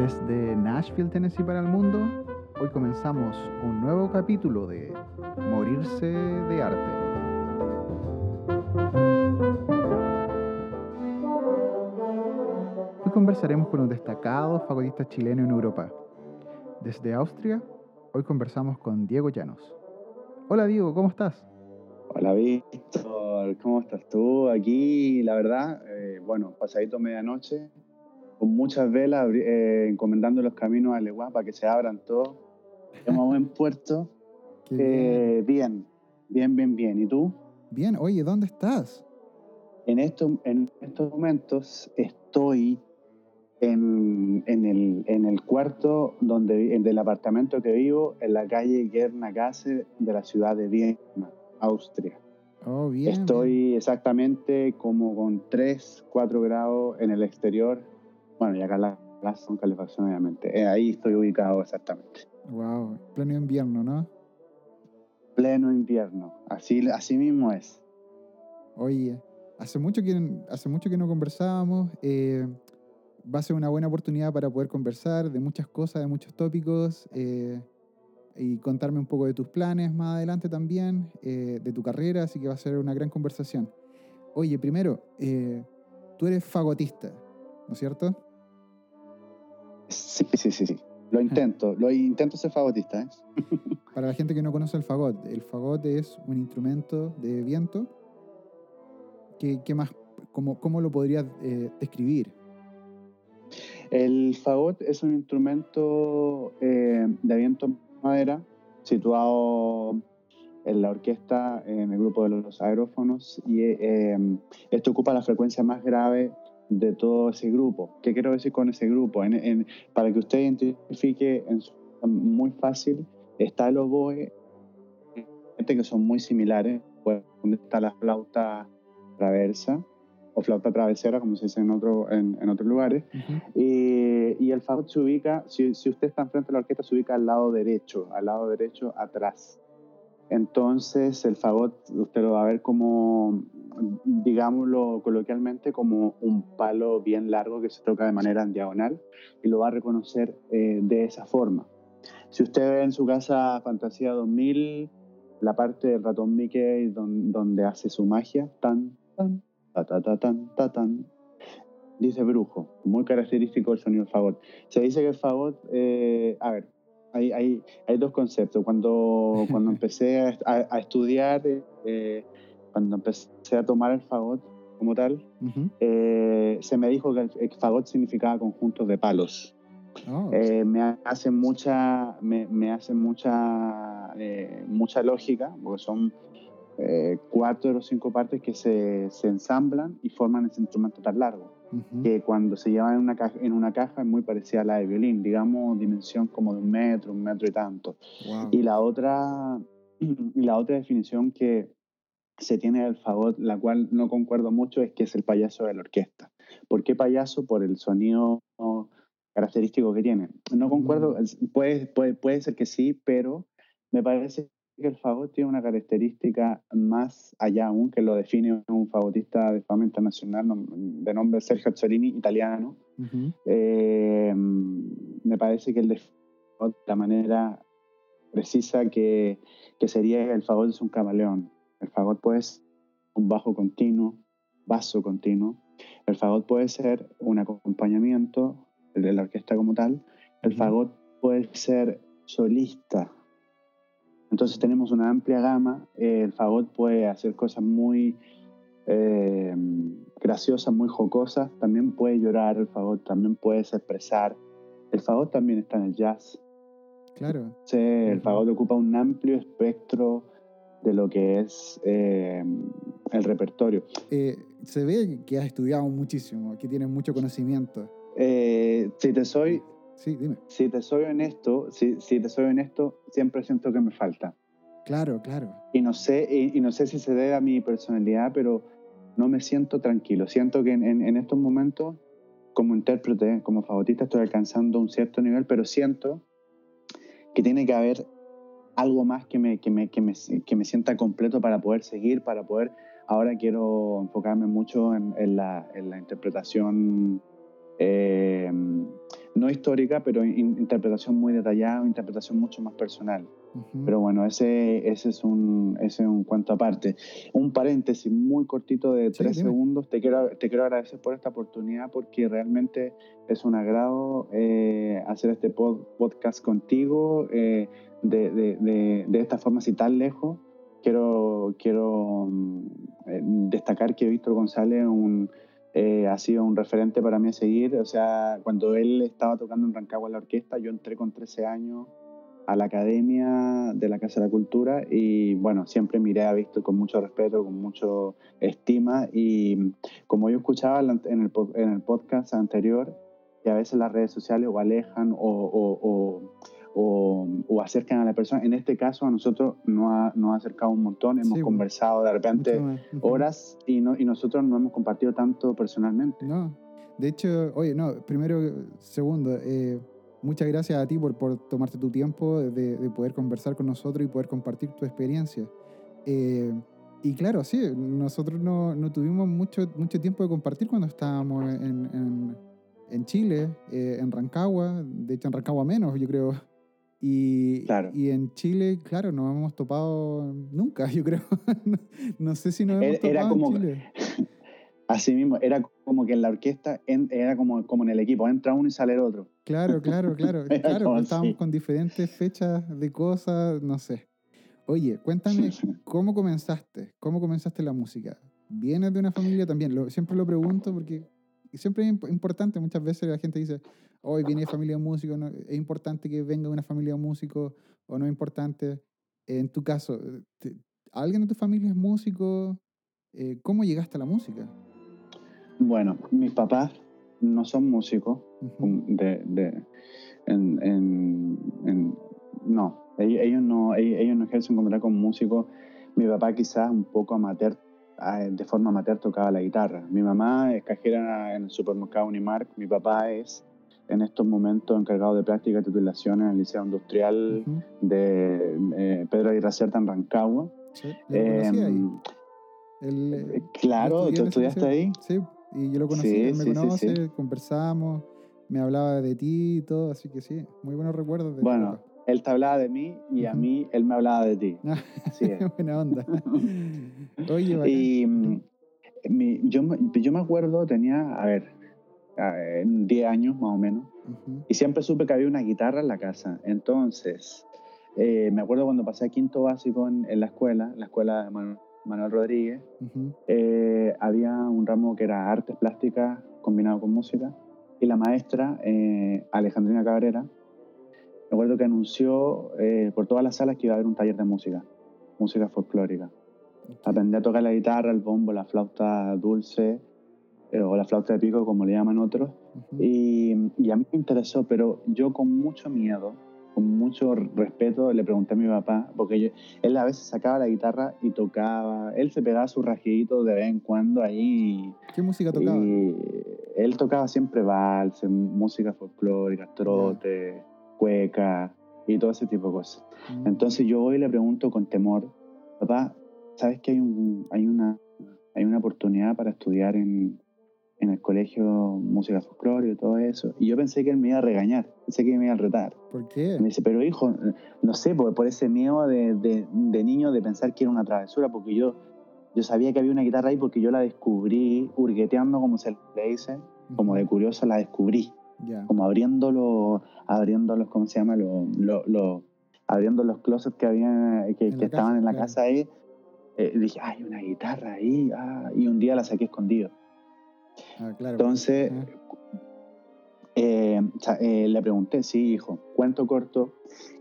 Desde Nashville, Tennessee para el mundo, hoy comenzamos un nuevo capítulo de Morirse de Arte. Hoy conversaremos con un destacado fagotista chileno en Europa. Desde Austria, hoy conversamos con Diego Llanos. Hola Diego, ¿cómo estás? Hola Víctor, ¿cómo estás tú? Aquí, la verdad, eh, bueno, pasadito medianoche, con muchas velas, eh, encomendando los caminos a Leguá para que se abran todos. Estamos buen puerto. Eh, bien. bien, bien, bien. ¿Y tú? Bien, oye, ¿dónde estás? En, esto, en estos momentos estoy en, en, el, en el cuarto donde, del apartamento que vivo, en la calle Gernagasse de la ciudad de Viena, Austria. Oh, bien. Estoy exactamente como con 3, 4 grados en el exterior bueno, y acá la casa son calefacción, obviamente. Eh, ahí estoy ubicado exactamente. Wow, pleno invierno, ¿no? Pleno invierno, así, así mismo es. Oye, hace mucho que, hace mucho que no conversábamos. Eh, va a ser una buena oportunidad para poder conversar de muchas cosas, de muchos tópicos eh, y contarme un poco de tus planes más adelante también, de tu carrera, así que va a ser una gran conversación. Oye, primero, tú eres fagotista, ¿no es cierto? Sí, sí, sí, sí. Lo intento, lo intento ser fagotista. ¿eh? Para la gente que no conoce el fagot, el fagot es un instrumento de viento. ¿Qué, qué más, cómo, cómo, lo podrías eh, describir? El fagot es un instrumento eh, de viento madera situado en la orquesta, en el grupo de los aerófonos, y esto ocupa la frecuencia más grave de todo ese grupo. ¿Qué quiero decir con ese grupo? para que usted identifique en muy fácil, está el oboe, que son muy similares, pues, donde está la flauta traversa o flauta travesera, como se dice en, otro, en, otros lugares. y, el fagot se ubica, si, si usted está enfrente de la orquesta, se ubica al lado derecho, al lado derecho atrás. Entonces el fagot usted lo va a ver como, digámoslo coloquialmente, como un palo bien largo que se toca de manera en diagonal y lo va a reconocer eh, de esa forma. Si usted ve en su casa Fantasía 2000, la parte del ratón Mickey donde, hace su magia, tan, tan, ta, ta, ta, tan, ta, tan, dice brujo, muy característico el sonido del fagot. Se dice que el fagot, eh, a ver, hay, hay, hay, dos conceptos. Cuando, cuando empecé a, estudiar, eh, cuando empecé a tomar el fagot como tal, eh, se me dijo que el, fagot significaba conjuntos de palos. Oh, eh, me hace mucha, me, me hace mucha, mucha lógica, porque son cuatro o cinco partes que se, se ensamblan y forman ese instrumento tan largo que cuando se lleva en una, caja, en una caja es muy parecida a la de violín, digamos dimensión como de un metro, un metro y tanto. Y la otra, la otra definición que se tiene del fagot, la cual no concuerdo mucho, es que es el payaso de la orquesta. ¿Por qué payaso? Por el sonido característico que tiene. No concuerdo, puede, puede, puede ser que sí, pero me parece que el fagot tiene una característica más allá aún que lo define un fagotista de fama internacional de nombre Sergio Azzolini, italiano. Eh, me parece que el de la manera precisa que, que sería el fagot es un camaleón. El fagot puede ser un bajo continuo, basso continuo. El fagot puede ser un acompañamiento de la orquesta como tal. El fagot puede ser solista, entonces tenemos una amplia gama. el fagot puede hacer cosas muy eh, graciosas, muy jocosas. También puede llorar el fagot, también puede expresar. El fagot también está en el jazz. Claro. Sí, el fagot ocupa un amplio espectro de lo que es eh, el repertorio. Eh, se ve que has estudiado muchísimo, que tienes mucho conocimiento. si te soy Sí, dime. Si te soy honesto, si, si te soy honesto, siempre siento que me falta. Claro, claro. Y no sé, y, no sé si se debe a mi personalidad, pero no me siento tranquilo. Siento que en, en, estos momentos, como intérprete, como fagotista, estoy alcanzando un cierto nivel, pero siento que tiene que haber algo más que me, que me, que me, que me sienta completo para poder seguir, para poder... Ahora quiero enfocarme mucho en, en, la, en la, interpretación eh, no histórica, pero interpretación muy detallada, interpretación mucho más personal. Pero bueno, ese, ese, es un, ese es un cuento aparte. Un paréntesis muy cortito de tres segundos. Te quiero, te quiero agradecer por esta oportunidad porque realmente es un agrado eh, hacer este podcast contigo eh, de, de, de, esta forma así tan lejos. Quiero, quiero mm, destacar que Víctor González un, ha sido un referente para mí a seguir. O sea, cuando él estaba tocando en Rancagua en la orquesta, yo entré con 13 años a la Academia de la Casa de la Cultura y bueno, siempre miré a Víctor con mucho respeto, con mucho estima y como yo escuchaba en el, en el podcast anterior, que a veces las redes sociales o alejan o, o, o, acercan a la persona. En este caso a nosotros nos ha, nos ha acercado un montón, hemos conversado de repente horas y, no, y nosotros no hemos compartido tanto personalmente. No, de hecho, oye, no, primero, segundo, eh, muchas gracias a ti por, por tomarte tu tiempo de, de, poder conversar con nosotros y poder compartir tu experiencia. Eh, y claro, sí, nosotros no, no, tuvimos mucho, mucho tiempo de compartir cuando estábamos en, en, en Chile, eh, en Rancagua, de hecho en Rancagua menos, yo creo. Y, claro. y en Chile, claro, no hemos topado nunca, yo creo. no, sé si nos hemos topado era como, en Chile. Así mismo, era como que en la orquesta era como, como en el equipo, entra uno y sale el otro. Claro, claro, claro. claro, estábamos con diferentes fechas de cosas, no sé. Oye, cuéntame, ¿cómo comenzaste? ¿Cómo comenzaste la música? ¿Vienes de una familia también? Lo, siempre lo pregunto porque siempre es importante. Muchas veces la gente dice, hoy viene de familia de músicos, no, es importante que venga una familia de músicos o no es importante. En tu caso, ¿alguien de tu familia es músico? Eh, ¿Cómo llegaste a la música? Bueno, mis papás no son músicos. de, de en, en, no, ellos, no, ellos no ejercen como tal como músicos. Mi papá quizás un poco amateur, de forma amateur tocaba la guitarra. Mi mamá es cajera en el supermercado Unimark. Mi papá es en estos momentos encargado de práctica y titulación en el Liceo Industrial de eh, Pedro Aguirre Certa en Rancagua. Sí, em, eh, claro, ¿tú estudiaste ahí? Sí, y yo lo conocí, él me conoce, conversamos, me hablaba de ti y todo, así que sí, muy buenos recuerdos. De bueno, él te hablaba de mí y a mí él me hablaba de ti. Así es. Buena onda. Oye, Y mm, mi, yo, yo me acuerdo, tenía, a ver, 10 años más o menos, y siempre supe que había una guitarra en la casa. Entonces, eh, me acuerdo cuando pasé a quinto básico en, en la escuela, la escuela de Manuel Manuel Rodríguez, eh, había un ramo que era artes plásticas combinado con música y la maestra eh, Alejandrina Cabrera, me acuerdo que anunció eh, por todas las salas que iba a haber un taller de música, música folclórica. Aprendí a tocar la guitarra, el bombo, la flauta dulce o la flauta de pico, como le llaman otros, y, y a mí me interesó, pero yo con mucho miedo, con mucho respeto le pregunté a mi papá, porque él a veces sacaba la guitarra y tocaba, él se pegaba su rajito de vez en cuando ahí. ¿Qué música tocaba? Y él tocaba siempre vals, música folclórica, trote, cueca y todo ese tipo de cosas. Mm. Entonces yo hoy le pregunto con temor, papá, ¿sabes que hay, un, hay, una, hay una oportunidad para estudiar en, en el colegio música folclórica y todo eso. Y yo pensé que él me iba a regañar, pensé que me iba a retar. ¿Por qué? me dice, pero hijo, no sé, por, por ese miedo de, de, niño de pensar que era una travesura, porque yo, yo sabía que había una guitarra ahí porque yo la descubrí hurgueteando, como se le dice, como de curioso la descubrí. Como abriendo los, abriendo los, ¿cómo se llama? Los, abriendo los closets que, había, que, estaban en la casa ahí. Eh, dije, hay una guitarra ahí. Ah", y un día la saqué escondido. Ah, Entonces, eh, eh, le pregunté, sí, hijo, cuento corto.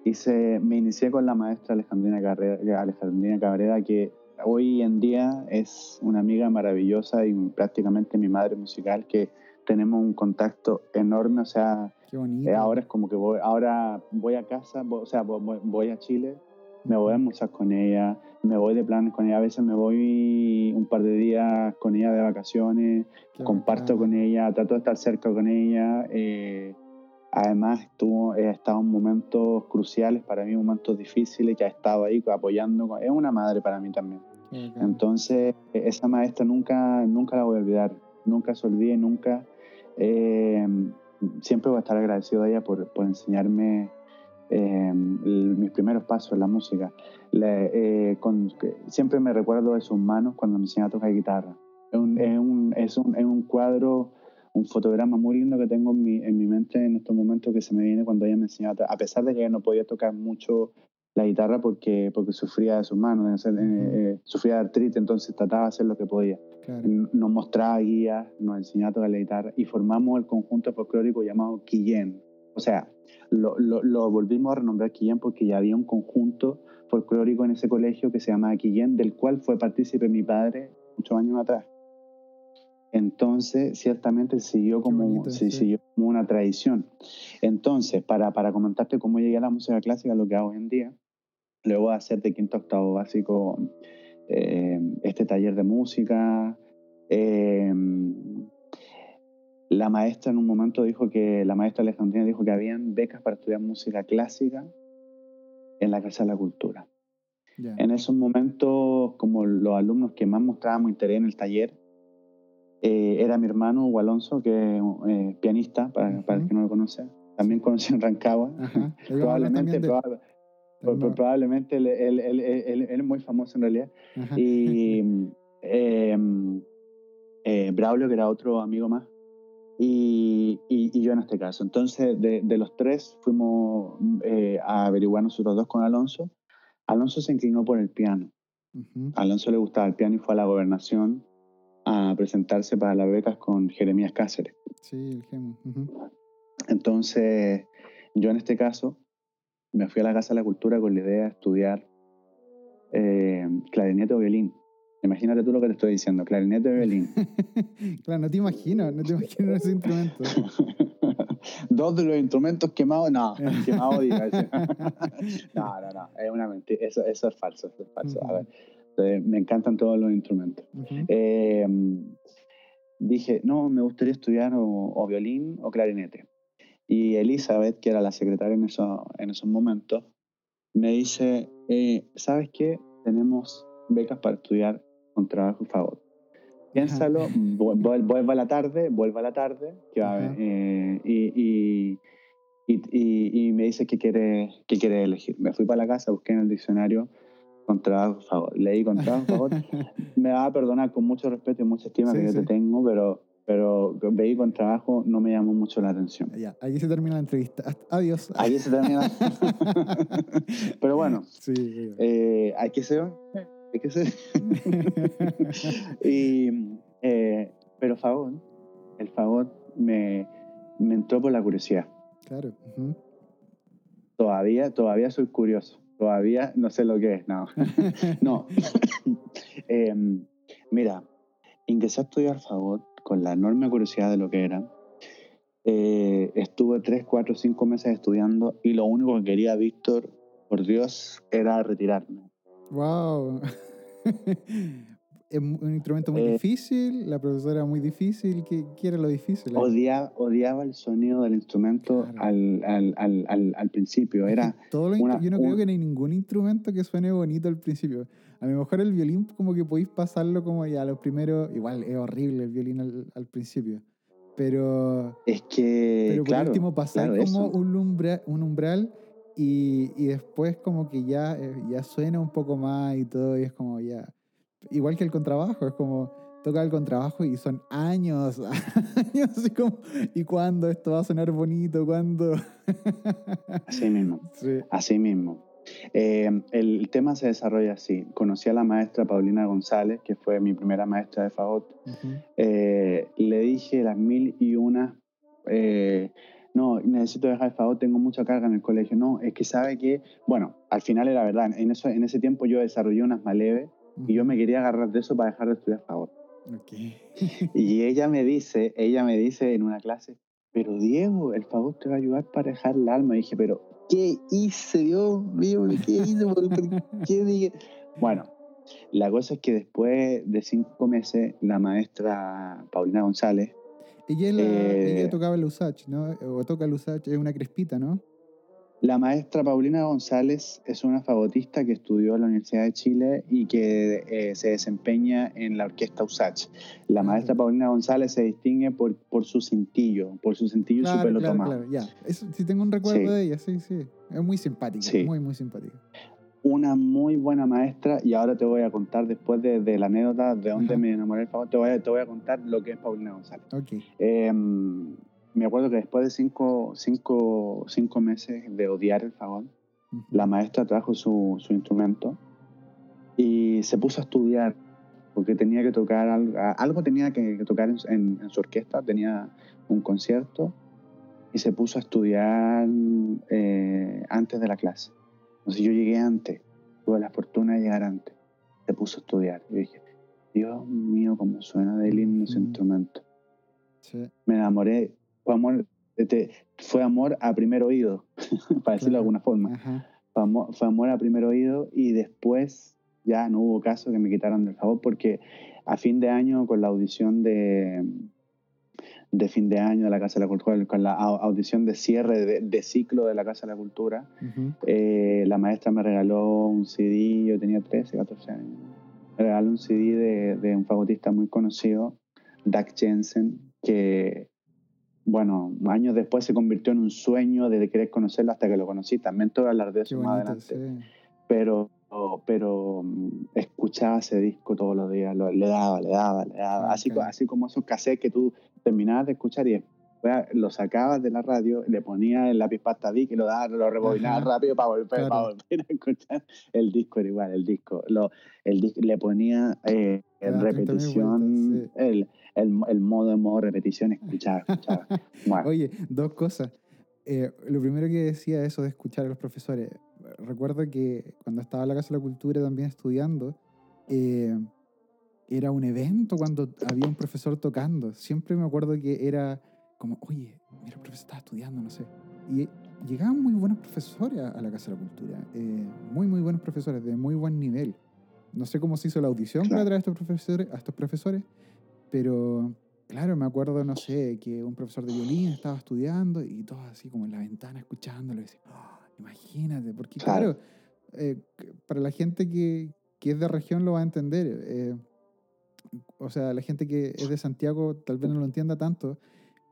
Hice, me inicié con la maestra Alejandrina Cabrera, Alejandrina Cabrera, que hoy en día es una amiga maravillosa y prácticamente mi madre musical, que tenemos un contacto enorme. O sea, eh, ahora es como que voy, ahora voy a casa, o sea, voy a Chile me voy a almorzar con ella, me voy de planes con ella, a veces me voy un par de días con ella de vacaciones, comparto con ella, trato de estar cerca con ella. Eh, además, estuvo, he estado en momentos cruciales para mí, momentos difíciles, que ha estado ahí apoyando. Es una madre para mí también. Entonces, esa maestra nunca, nunca la voy a olvidar, nunca se olvide, nunca. Eh, siempre voy a estar agradecido a ella por, por enseñarme eh, mis primeros pasos en la música. Eh, siempre me recuerdo de sus manos cuando me enseñaba a tocar guitarra. Es un, es un, es un, es un cuadro, un fotograma muy lindo que tengo en mi, en mi mente en estos momentos que se me viene cuando ella me enseñaba, a pesar de que ella no podía tocar mucho la guitarra porque, porque sufría de sus manos, eh, eh, sufría de artritis, entonces trataba de hacer lo que podía. Nos mostraba guías, nos enseñaba a tocar la guitarra y formamos el conjunto folclórico llamado Quillén. O sea, lo, lo, volvimos a renombrar Quillén porque ya había un conjunto folclórico en ese colegio que se llamaba Quillén, del cual fue partícipe mi padre muchos años atrás. Entonces, ciertamente siguió como, siguió como una tradición. Entonces, para, para comentarte cómo llegué a la música clásica, lo que hago hoy en día, luego de hacer de quinto octavo básico eh, este taller de música, eh, la maestra en un momento dijo que, la maestra Alejandrina dijo que habían becas para estudiar música clásica en la Casa de la Cultura. En esos momentos, como los alumnos que más mostrábamos interés en el taller, eh, era mi hermano Hugo Alonso, que es eh, pianista, para, para, el que no lo conoce. También conocí en Rancagua. probablemente, probablemente él, él, él, él, es muy famoso en realidad. Y em, eh, Braulio, que era otro amigo más, y, y, yo en este caso. Entonces, de, de los tres fuimos eh, a averiguar nosotros dos con Alonso. Alonso se inclinó por el piano. Alonso le gustaba el piano y fue a la gobernación a presentarse para las becas con Jeremías Cáceres. Sí, el Gemo. Entonces, yo en este caso me fui a la Casa de la Cultura con la idea de estudiar eh, clarinete o violín. Imagínate tú lo que te estoy diciendo, clarinete o violín. claro, no te imagino, no te imagino ese instrumento. Dos de los instrumentos quemados, no, quemados no, no, no, es una mentira, eso, eso es falso, eso es falso. A ver, eh, me encantan todos los instrumentos. Eh, dije, no, me gustaría estudiar o, violín o clarinete. Y Elizabeth, que era la secretaria en, eso, en esos momentos, me dice, eh, ¿sabes qué? Tenemos becas para estudiar con trabajo y favor. Piénsalo, vuelva a la tarde, vuelva a la tarde, y, y, me dice que quiere, que quiere elegir. Me fui para la casa, busqué en el diccionario con trabajo, favor. Leí con trabajo, favor. me va a perdonar con mucho respeto y mucha estima que yo te tengo, pero, pero veí con trabajo no me llamó mucho la atención. Ya, se termina la entrevista. Adiós. Ahí se termina. pero bueno, sí, eh, hay que ser. Hay que ser. y, eh, pero favor, el favor me, me entró por la curiosidad. Claro. Todavía, todavía soy curioso. Todavía no sé lo que es, no. no. Em, mira, ingresé a estudiar favor con la enorme curiosidad de lo que era. Eh, estuve tres, cuatro, cinco meses estudiando y lo único que quería, Víctor, por Dios, era retirarme. ¡Wow! Es un instrumento muy eh, difícil, la profesora muy difícil. ¿Qué, era lo difícil? Odiaba, odiaba el sonido del instrumento al, al, al, al, principio. Era Todo yo no creo que no hay ningún instrumento que suene bonito al principio. A lo mejor el violín, como que podéis pasarlo como ya los primeros. Igual es horrible el violín al, principio. Pero. Es que. Pero por último, pasar como un, umbral, un umbral y, y, después, como que ya, eh, ya suena un poco más y todo, y es como ya igual que el contrabajo, es como toca el contrabajo y son años, años, así como, ¿y cuándo esto va a sonar bonito? ¿Cuándo? así mismo, así mismo. Eh, el tema se desarrolla así. Conocí a la maestra Paulina González, que fue mi primera maestra de fagot. Eh, le dije las mil y una, eh, no, necesito dejar el fagot, tengo mucha carga en el colegio. No, es que sabe que, bueno, al final era verdad. En, eso, en ese tiempo yo desarrollé unas maleves y yo me quería agarrar de eso para dejar de estudiar favor. y ella me dice, ella me dice en una clase, pero Diego, el favor te va a ayudar para dejar el alma. Y dije, pero ¿qué hice, Dios mío? ¿Qué hice? qué dije? Bueno, la cosa es que después de cinco meses, la maestra Paulina González. Ella, ella eh, tocaba el Usach, ¿no? O toca el Usach, es una crespita, ¿no? La maestra Paulina González es una fagotista que estudió en la Universidad de Chile y que eh, se desempeña en la orquesta USACH. La maestra Paulina González se distingue por, por su cintillo, por su cintillo y su pelo claro, tomado. Claro, ya. Eso, sí tengo un recuerdo de ella, sí, sí. Es muy simpática, Sí. muy, muy simpática. Una muy buena maestra y ahora te voy a contar después de, de la anécdota de dónde Ajá. me enamoré del fagot, te voy, a, te voy a contar lo que es Paulina González. Ok. Eh, me acuerdo que después de cinco, cinco, cinco meses de odiar el fagot, Ujú. la maestra trajo su, su instrumento y se puso a estudiar porque tenía que tocar algo, algo tenía que, que tocar en, en- en su orquesta, tenía un concierto y se puso a estudiar eh, antes de la clase. Entonces yo llegué antes, tuve la fortuna de llegar antes, se puso a estudiar. Y dije, Dios mío, cómo suena de lindo ese instrumento. Sí. Me enamoré, fue amor, este, fue amor a primer oído, para decirlo de alguna forma. Fue amor, fue amor a primer oído y después ya no hubo caso que me quitaran del favor porque a fin de año con la audición de de fin de año de la Casa de la Cultura, con la au- audición de cierre de, de ciclo de la Casa de la Cultura, eh, la maestra me regaló un CD, yo tenía 13, 14 años, me regaló un CD de, de un fagotista muy conocido, Doug Jensen, que, bueno, años después se convirtió en un sueño de querer conocerlo hasta que lo conocí. También te voy a hablar de Qué eso más bonito, adelante. sí. Pero, pero mm, escuchaba ese disco todos los días, lo- le daba, le daba, le daba. Ah, Así, así como esos cassettes que tú terminabas de escuchar y lo sacabas de la radio, le ponías el lápiz pasta y lo, daba, lo rebobinabas rápido para volver, Claro. para volver a escuchar. El disco era igual, el disco. Lo, el le ponía eh, en 30.000 repetición vueltas, sí. el, el, el modo en modo repetición, escuchaba, escuchaba. Bueno, Oye, dos cosas. Eh, lo primero que decía eso de escuchar a los profesores. Recuerdo que cuando estaba en la Casa de la Cultura también estudiando, eh, era un evento cuando había un profesor tocando. Siempre me acuerdo que era como, oye, mira, el profesor está estudiando, no sé. Y llegaban muy buenos profesores a, la Casa de la Cultura. eh, muy, muy buenos profesores, de muy buen nivel. No sé cómo se hizo la audición para Claro. traer a estos profesores, a estos profesores pero, claro, me acuerdo, no sé, que un profesor de violín estaba estudiando y todos así como en la ventana escuchándolo. Y decía, "Ah, imagínate, porque Claro. claro, eh, para la gente que, que es de región lo va a entender. eh, o sea, la gente que es de Santiago tal vez no lo entienda tanto,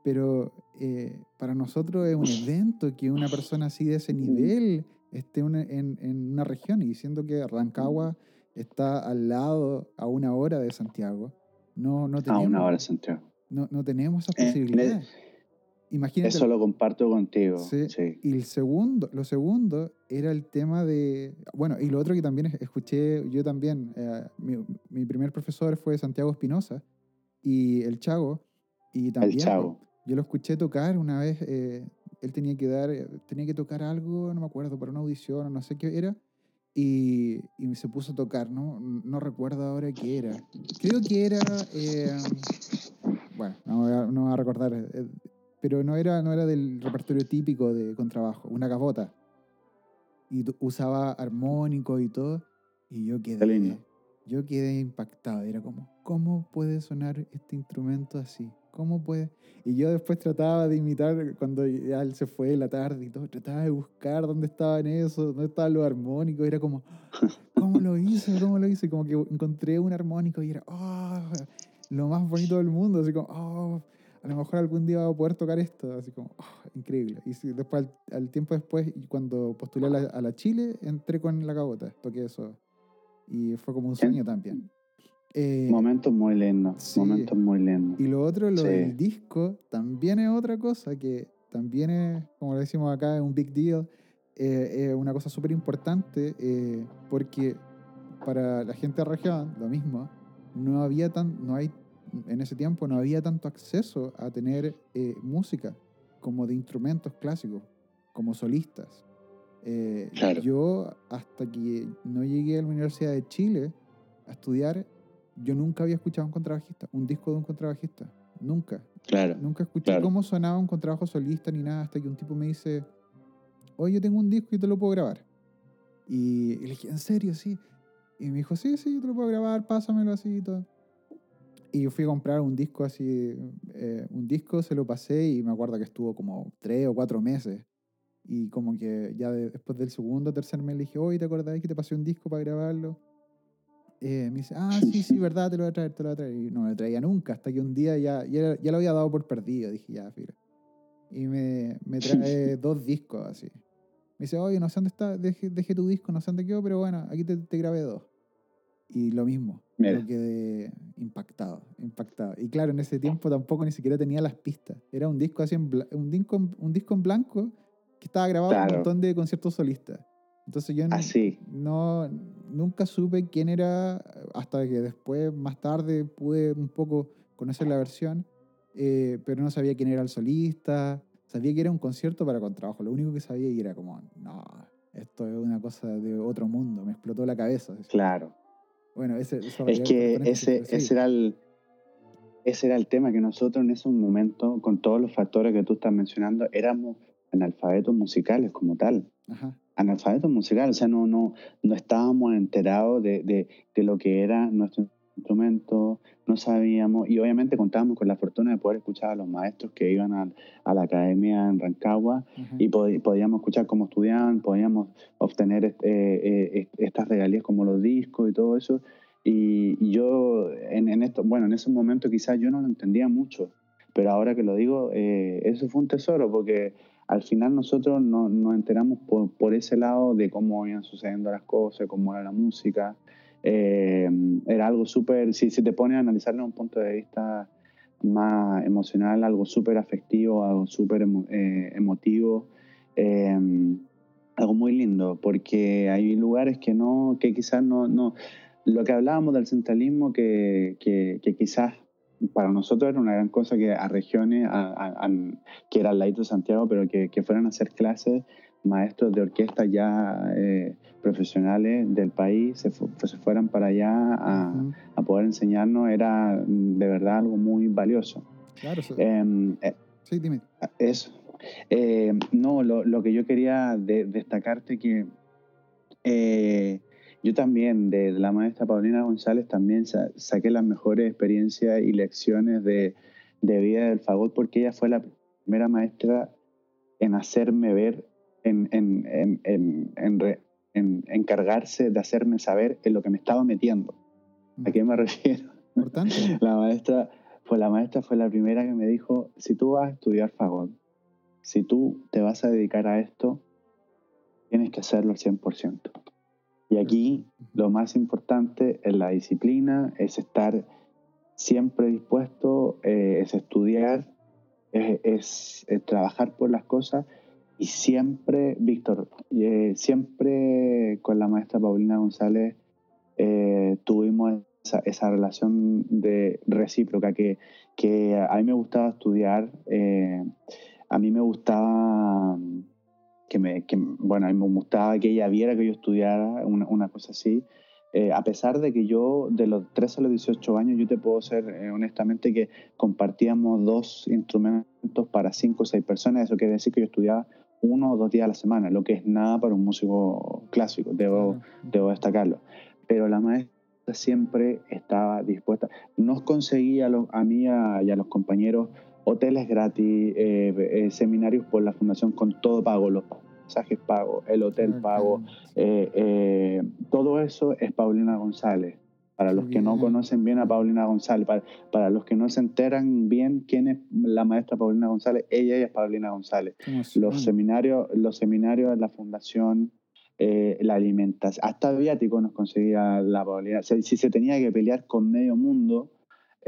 pero eh, para nosotros es un evento que una persona así de ese nivel esté una- en, en una región y siendo que Rancagua está al lado, a una hora de Santiago. No, no a tenemos, una hora, Santiago. no, no tenemos esa Eh, posibilidad. Imagínate. Eso lo comparto contigo. Sí. sí. Y el segundo, lo segundo era el tema de. Bueno, y lo otro que también es- escuché yo también. eh, mi, mi primer profesor fue Santiago Espinosa y el Chago. Y también Chago. yo lo escuché tocar una vez. eh, él tenía que dar, tenía que tocar algo, no me acuerdo, para una audición o no sé qué era. Y, y se puso a tocar, ¿no? No recuerdo ahora qué era. Creo que era. eh, bueno, no voy a, no voy a recordar. eh, pero no era, no era del repertorio típico de contrabajo, una gavota. Y usaba armónico y todo. Y yo quedé, yo quedé impactado. Era como, ¿cómo puede sonar este instrumento así? ¿Cómo puede? Y yo después trataba de imitar, cuando ya él se fue la tarde y todo, trataba de buscar dónde estaban eso, dónde estaban los armónicos. Era como, ¿cómo lo hice? ¿Cómo lo hice? Como que encontré un armónico y era, oh, lo más bonito del mundo. Así como, oh, a lo mejor algún día voy a poder tocar esto. Así como, oh, increíble. Y después, al, al tiempo después, y cuando postulé a la, a la Chile, entré con la gabota, toqué eso. Y fue como un sueño también. Eh, Momentos muy lindos. sí. Momentos muy lindos. y lo otro, lo Sí. del disco, también es otra cosa que también es, como le decimos acá, es un big deal. eh, es una cosa súper importante eh, porque para la gente de región, lo mismo, no había tan, no hay, en ese tiempo no había tanto acceso a tener eh, música como de instrumentos clásicos, como solistas. Claro. Yo, hasta que no llegué a la Universidad de Chile a estudiar, yo nunca había escuchado un contrabajista, un disco de un contrabajista. Nunca. Claro. Nunca escuché Claro. cómo sonaba un contrabajo solista ni nada, hasta que un tipo me dice, oye, yo tengo un disco y te lo puedo grabar. Y, le dije, ¿en serio? Sí. Y me dijo, sí, sí, yo te lo puedo grabar, pásamelo así y todo. Y yo fui a comprar un disco así, eh, un disco, se lo pasé y me acuerdo que estuvo como tres o cuatro meses. Y como que ya después del segundo o tercer mes le dije, oye, ¿te acordás que te pasé un disco para grabarlo? Eh, me dice, ah, sí, sí, verdad, te lo voy a traer, te lo voy a traer. Y no me lo traía nunca, hasta que un día ya, ya, ya lo había dado por perdido. Dije, ya, filo. Y me, me trae dos discos así. Me dice, oye, no sé dónde está, dejé, dejé tu disco, no sé dónde quedó, pero bueno, aquí te, te grabé dos. Y lo mismo, Mira. yo quedé impactado, impactado. Y claro, en ese tiempo tampoco ni siquiera tenía las pistas. Era un disco así en un disco, un disco en blanco que estaba grabado en un Claro. montón de conciertos solistas. Entonces yo Así. no nunca supe quién era hasta que después, más tarde, pude un poco conocer la versión, eh, pero no sabía quién era el solista. Sabía que era un concierto para contrabajo. Lo único que sabía era como, no, esto es una cosa de otro mundo. Me explotó la cabeza. Claro. Bueno, ese, Es que sí. ese, era el, ese era el tema, que nosotros en ese momento, con todos los factores que tú estás mencionando, éramos analfabetos musicales como tal. Ajá. Analfabetos musicales, o sea, no, no, no estábamos enterados de, de, de lo que era nuestro instrumento, no sabíamos, y obviamente contábamos con la fortuna de poder escuchar a los maestros que iban a, a la academia en Rancagua ajá. y pod- podíamos escuchar cómo estudiaban, podíamos obtener eh, eh, estas regalías como los discos y todo eso. Y, y yo, en, en esto, bueno, en ese momento quizás yo no lo entendía mucho, pero ahora que lo digo, eh, eso fue un tesoro porque al final nosotros no- nos enteramos por, ese lado de cómo iban sucediendo las cosas, cómo era la música. Eh, era algo súper, si, si te pones a analizarlo desde un punto de vista más emocional, algo súper afectivo, algo súper eh, emotivo, eh, algo muy lindo, porque hay lugares que no, que quizás no, no lo que hablábamos del centralismo, que, que, que quizás para nosotros era una gran cosa que a regiones, a- a- a- que era al ladito de Santiago, pero que, que fueran a hacer clases maestros de orquesta ya eh, profesionales del país, se, fu- se fueran para allá a, a poder enseñarnos, era de verdad algo muy valioso. Claro, eso- Em, eh, sí, dime. eso. Eh, no, lo, lo que yo quería de- destacarte que eh, yo también, de la maestra Paulina González, también sa- saqué las mejores experiencias y lecciones de, de vida del fagot, porque ella fue la primera maestra en hacerme ver, en, en, en, en, re- encargarse de hacerme saber en lo que me estaba metiendo. ¿A qué me refiero? Importante. La maestra fue la maestra fue la primera que me dijo, si tú vas a estudiar fagot, si tú te vas a dedicar a esto, tienes que hacerlo al 100%. Y aquí lo más importante es la disciplina, es estar siempre dispuesto, eh, es estudiar, es, trabajar por las cosas y siempre, Víctor, eh, siempre con la maestra Paulina González eh, tuvimos esa, relación de recíproca que, que a mí me gustaba estudiar, eh, a mí me gustaba que me, que, bueno, a mí me gustaba que ella viera que yo estudiara, una, una cosa así. Eh, a pesar de que yo, de los 13 a los 18 años, yo te puedo ser eh, honestamente que compartíamos dos instrumentos para cinco o seis personas, eso quiere decir que yo estudiaba uno o dos días a la semana, lo que es nada para un músico clásico, debo, claro. debo destacarlo. Pero la maestra siempre estaba dispuesta, nos conseguía a, los, a mí y a los compañeros hoteles gratis, eh, eh, seminarios por la fundación con todo pago, los pasajes pagos, el hotel Ah, pago, eh, todo eso es Paulina González. Para los que no conocen bien a Paulina González, para, para, los que no se enteran bien quién es la maestra Paulina González, ella es Paulina González. Los seminarios, los seminarios de la fundación, eh, la alimentación, hasta viático nos conseguía la Paulina. Si se tenía que pelear con medio mundo,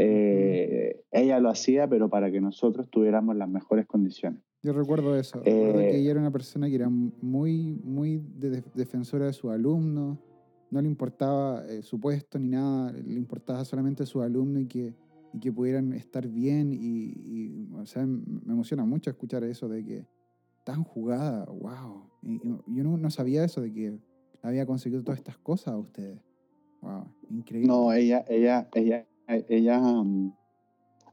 eh, ella lo hacía, pero para que nosotros tuviéramos las mejores condiciones. Yo recuerdo eso. Eh, recuerdo que ella era una persona que era muy, muy de defensora de sus alumnos. No le importaba eh, su puesto ni nada, le importaba solamente su alumno y que, y que pudieran estar bien. Y, y, o sea, me emociona mucho escuchar eso de que tan jugada, wow. Y, y yo no, no, sabía eso de que había conseguido todas estas cosas a ustedes. Wow, increíble. No, ella, ella, ella, ella, um,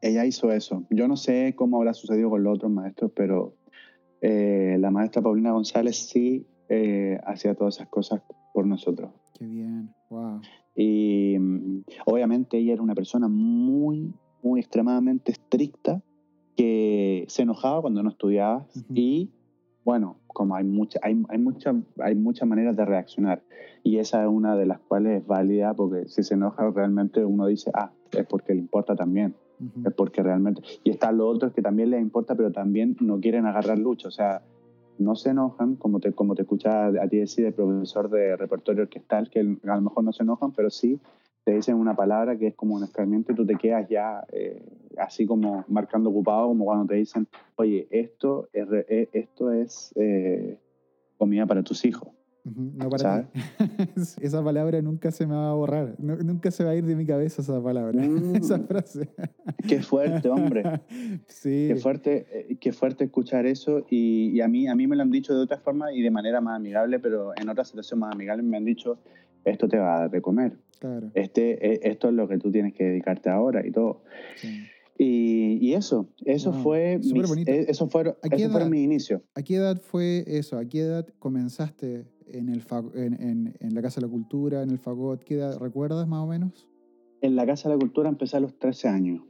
ella hizo eso. Yo no sé cómo habrá sucedido con los otros maestros, pero eh, la maestra Paulina González sí eh, hacía todas esas cosas por nosotros. Qué bien, wow. Y um, obviamente ella era una persona muy, muy extremadamente estricta que se enojaba cuando no estudiabas uh -huh. y bueno, como hay, mucha, hay, hay, mucha, hay muchas maneras de reaccionar y esa es una de las cuales es válida porque si se enoja realmente uno dice, ah, es porque le importa también, es porque realmente... Y están los otros que también les importa, pero también no quieren agarrar lucha, o sea, no se enojan, como te, como te escuchaba a ti decir el profesor de repertorio orquestal, que a lo mejor no se enojan, pero sí te dicen una palabra que es como un escarmiento y tú te quedas ya eh, así como marcando ocupado, como cuando te dicen, oye, esto es, eh, esto es eh, comida para tus hijos. No para esa palabra nunca se me va a borrar. nunca se va a ir de mi cabeza esa palabra, esa mm. frase. Qué fuerte, hombre. Sí. Qué fuerte, qué fuerte escuchar eso. Y, y, a, mí, a mí me lo han dicho de otra forma y de manera más amigable, pero en otra situación más amigable me han dicho, esto te va a dar de comer. Este, e, esto es lo que tú tienes que dedicarte ahora y todo. Y, y, eso, eso fue, e, eso fue, eso fue mi inicio. ¿A qué edad fue eso? ¿A qué edad comenzaste en, el en, en, la Casa de la Cultura, en el Fagot? ¿Qué edad recuerdas más o menos? En la Casa de la Cultura empecé a los 13 años.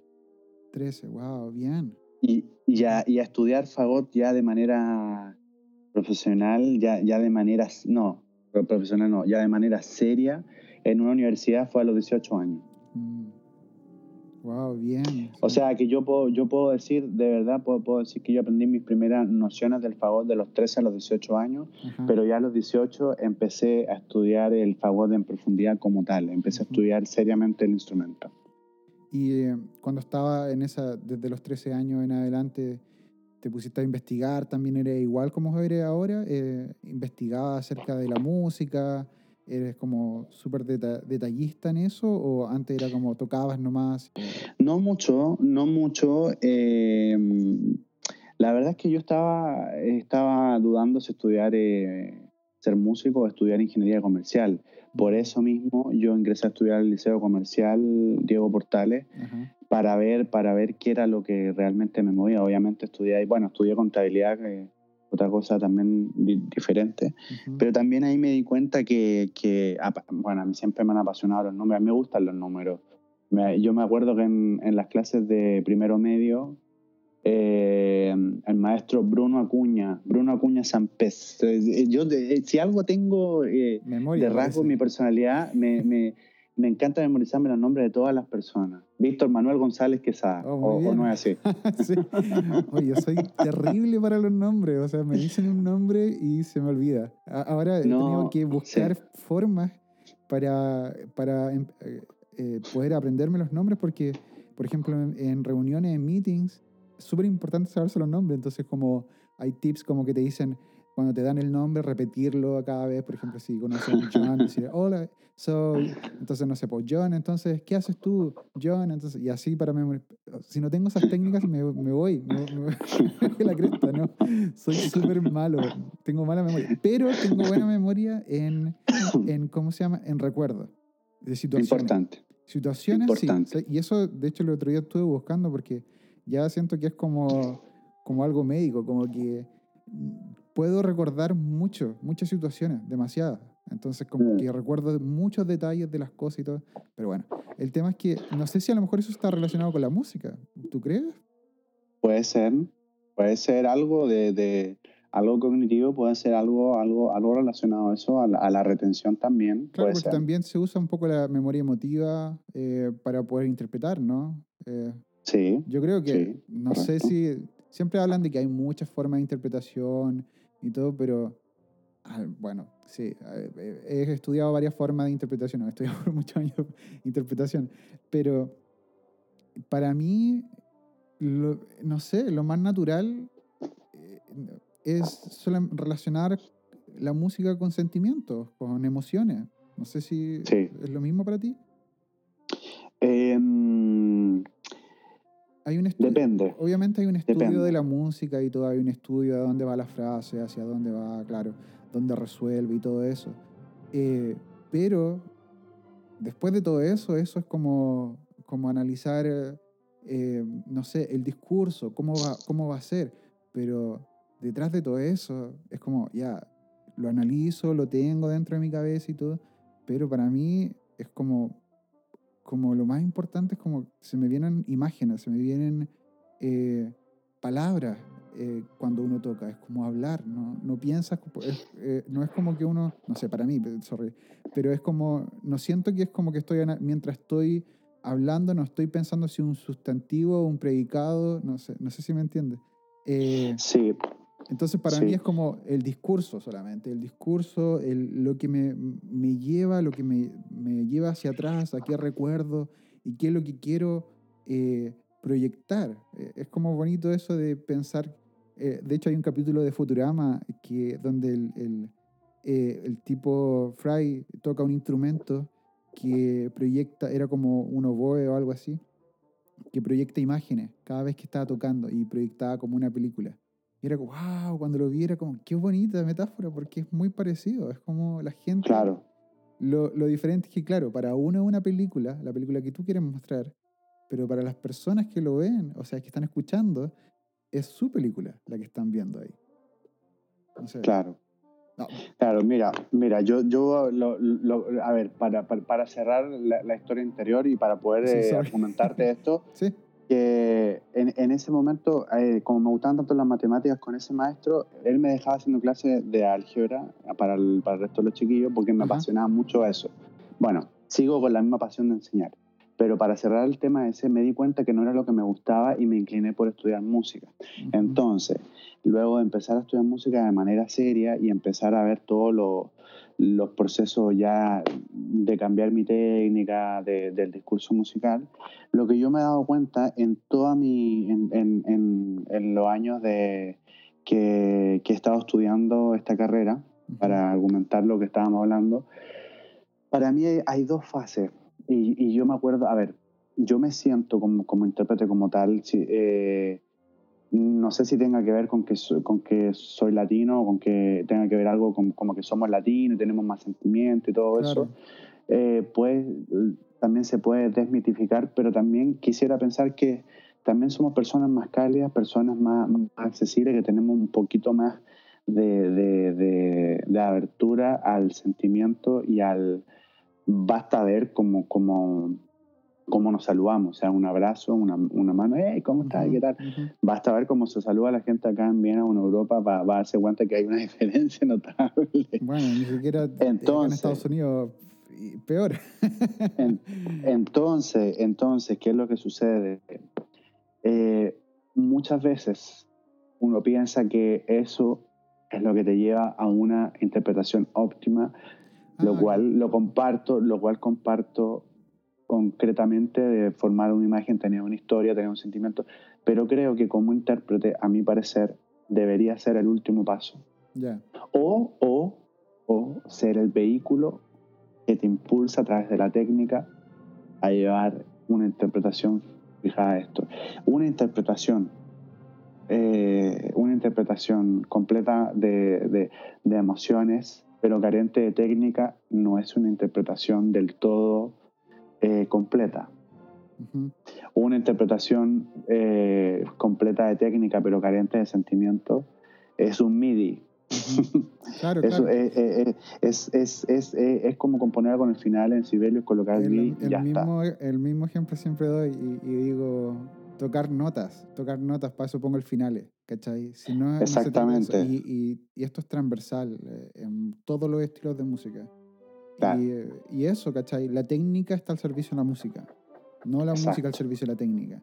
13, wow, bien. Y, y, a, y a estudiar Fagot ya de manera profesional, ya, ya de manera, no, profesional no, ya de manera seria en una universidad fue a los 18 años. Wow, bien. O sea que yo puedo, yo puedo decir, de verdad, puedo, puedo decir que yo aprendí mis primeras nociones del fagot de los 13 a los 18 años, pero ya a los 18 empecé a estudiar el fagot en profundidad como tal, empecé a estudiar seriamente el instrumento. Y eh, cuando estaba en esa, desde los 13 años en adelante, te pusiste a investigar, también eres igual como eres ahora, eh, investigaba acerca de la música, ¿Eres como súper detallista en eso o antes era como tocabas nomás? No mucho, no mucho. Em, la verdad es que yo estaba, estaba dudando si estudiar, eh, ser músico o estudiar ingeniería comercial. Por eso mismo yo ingresé a estudiar el Liceo Comercial Diego Portales para ver, para ver qué era lo que realmente me movía. Obviamente estudié, bueno, estudié contabilidad, otra cosa también diferente. Pero también ahí me di cuenta que, que, bueno, a mí siempre me han apasionado los números, a mí me gustan los números. yo me acuerdo que en, en, las clases de primero medio, eh, el maestro Bruno Acuña, Bruno Acuña Sampés, eh, yo si algo tengo eh, de rasgo en mi personalidad, me, me me encanta memorizarme los nombres de todas las personas. Víctor Manuel González Quesada, oh, o, no es así. sí. Oye, yo soy terrible para los nombres, o sea, me dicen un nombre y se me olvida. Ahora he tenido que buscar formas para, para em, eh, eh, poder aprenderme los nombres porque, por ejemplo, en, reuniones, en meetings, es súper importante saberse los nombres, entonces como hay tips como que te dicen cuando te dan el nombre, repetirlo cada vez, por ejemplo, si conoces a John, decir, hola, soy, entonces no sé, pues John, entonces, ¿qué haces tú, John? Entonces, y así para memorizar. Si no tengo esas técnicas, me, me voy, me, voy la cresta, ¿no? Soy súper malo, tengo mala memoria, pero tengo buena memoria en, en ¿cómo se llama? En recuerdo de situaciones. Importante. Situaciones, sí. Y eso, de hecho, el otro día estuve buscando porque ya siento que es como, como algo médico, como que puedo recordar mucho, muchas situaciones, demasiadas. Entonces, como mm. que recuerdo muchos detalles de las cosas y todo. Pero bueno, el tema es que no sé si a lo mejor eso está relacionado con la música. ¿Tú crees? Puede ser. Puede ser algo de, de algo cognitivo, puede ser algo, algo, algo relacionado a eso, a la, retención también. Claro, porque también se usa un poco la memoria emotiva eh, para poder interpretar, ¿no? Eh, sí. Yo creo que, no sé si, siempre hablan de que hay muchas formas de interpretación y todo, pero ah, bueno, sí, he estudiado varias formas de interpretación, he estudiado por muchos años interpretación, pero para mí, no sé, lo más natural eh, es relacionar la música con sentimientos, con emociones. No sé si es lo mismo para ti. Eh, hay un Depende. Obviamente hay un estudio de la música y todo, hay un estudio de dónde va la frase, hacia dónde va, claro, dónde resuelve y todo eso. Eh, pero después de todo eso, eso es como, como analizar, eh, no sé, el discurso, cómo va, cómo va a ser. Pero detrás de todo eso es como, ya, lo analizo, lo tengo dentro de mi cabeza y todo, pero para mí es como como lo más importante es como se me vienen imágenes, se me vienen eh, palabras, eh, cuando uno toca, es como hablar, no, no piensas, eh, no es como que uno, no sé, para mí, sorry, pero es como, no siento que es como que estoy, mientras estoy hablando, no estoy pensando si un sustantivo un predicado, no sé, no sé si me entiende. Eh, sí. Entonces para mí es como el discurso solamente, el discurso, el, lo que me, me lleva, lo que me, me, lleva hacia atrás, a qué recuerdo y qué es lo que quiero proyectar. es como bonito eso de pensar eh, de hecho, hay un capítulo de Futurama que, donde el, el, eh, el, tipo Fry toca un instrumento que proyecta, era como un oboe o algo así, que proyecta imágenes cada vez que estaba tocando y proyectaba como una película. Y era como, wow, cuando lo vi era como, qué bonita metáfora, porque es muy parecido, es como la gente... Claro. Lo, lo diferente es que, claro, para uno es una película, la película que tú quieres mostrar, pero para las personas que lo ven, o sea, que están escuchando, es su película la que están viendo ahí. claro. Claro, mira, mira, yo, yo lo, a ver, para, para, cerrar la, historia interior y para poder eh, argumentarte esto, que en, en, ese momento, eh, como me gustaban tanto las matemáticas con ese maestro, él me dejaba haciendo clases de álgebra para el, para el resto de los chiquillos porque me apasionaba mucho eso. Bueno, sigo con la misma pasión de enseñar. Pero para cerrar el tema ese, me di cuenta que no era lo que me gustaba y me incliné por estudiar música. Entonces, luego de empezar a estudiar música de manera seria y empezar a ver todos los procesos ya de cambiar mi técnica del discurso musical, lo que yo me he dado cuenta en toda mi, en, en, los años de, que, que, he estado estudiando esta carrera, para argumentar lo que estábamos hablando, para mí hay dos fases. Y, yo me acuerdo, a ver, yo me siento como, como intérprete como tal, eh, no sé si tenga que ver con que, con que soy latino o con que tenga que ver algo con, como que somos latinos y tenemos más sentimiento y todo eso, eh, pues también se puede desmitificar, pero también quisiera pensar que también somos personas más cálidas, personas más, accesibles, que tenemos un poquito más de, de, de abertura al sentimiento y al, basta ver cómo, cómo, cómo nos saludamos, o sea, un abrazo, una, una mano, hey, ¿cómo estás? ¿Qué tal? Basta ver cómo se saluda la gente acá en Viena o en Europa para, darse cuenta que hay una diferencia notable. Bueno, ni siquiera entonces, en Estados Unidos peor. entonces, entonces, ¿qué es lo que sucede? Eh, muchas veces uno piensa que eso es lo que te lleva a una interpretación óptima lo ah, cual lo comparto, lo cual comparto concretamente de formar una imagen, tener una historia, tener un sentimiento, pero creo que como intérprete, a mi parecer, debería ser el último paso. O, o, o ser el vehículo que te impulsa a través de la técnica a llevar una interpretación fijada a esto. Una interpretación, eh, una interpretación completa de, de emociones, pero carente de técnica no es una interpretación del todo eh, completa. Una interpretación eh, completa de técnica pero carente de sentimiento es un MIDI. Claro, claro. Es, es, es, es, como componer con el final en Sibelius, colocar el, MIDI y ya mismo, El mismo ejemplo siempre doy y, digo, tocar notas, tocar notas, para eso pongo el final, ¿cachai? Si no, Exactamente. y, y, esto es transversal eh, en todos los estilos de música. Y, eso, ¿cachai? La técnica está al servicio de la música, no la música al servicio de la técnica.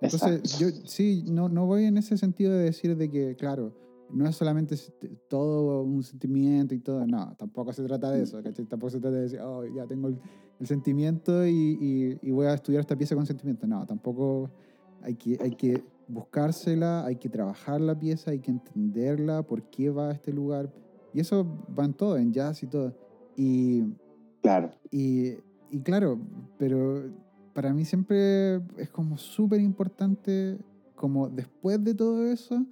Entonces, yo sí, no, no voy en ese sentido de decir de que, claro, no es solamente todo un sentimiento y todo, no, tampoco se trata de eso, ¿cachai? Tampoco se trata de decir, oh, ya tengo el, sentimiento y, y, voy a estudiar esta pieza con sentimiento. No, tampoco hay que, hay que buscársela, hay que trabajar la pieza, hay que entenderla, por qué va a este lugar. Y eso va en todo, en jazz y todo. Y, claro. Y, y claro, pero para mí siempre es como súper importante, como después de todo eso,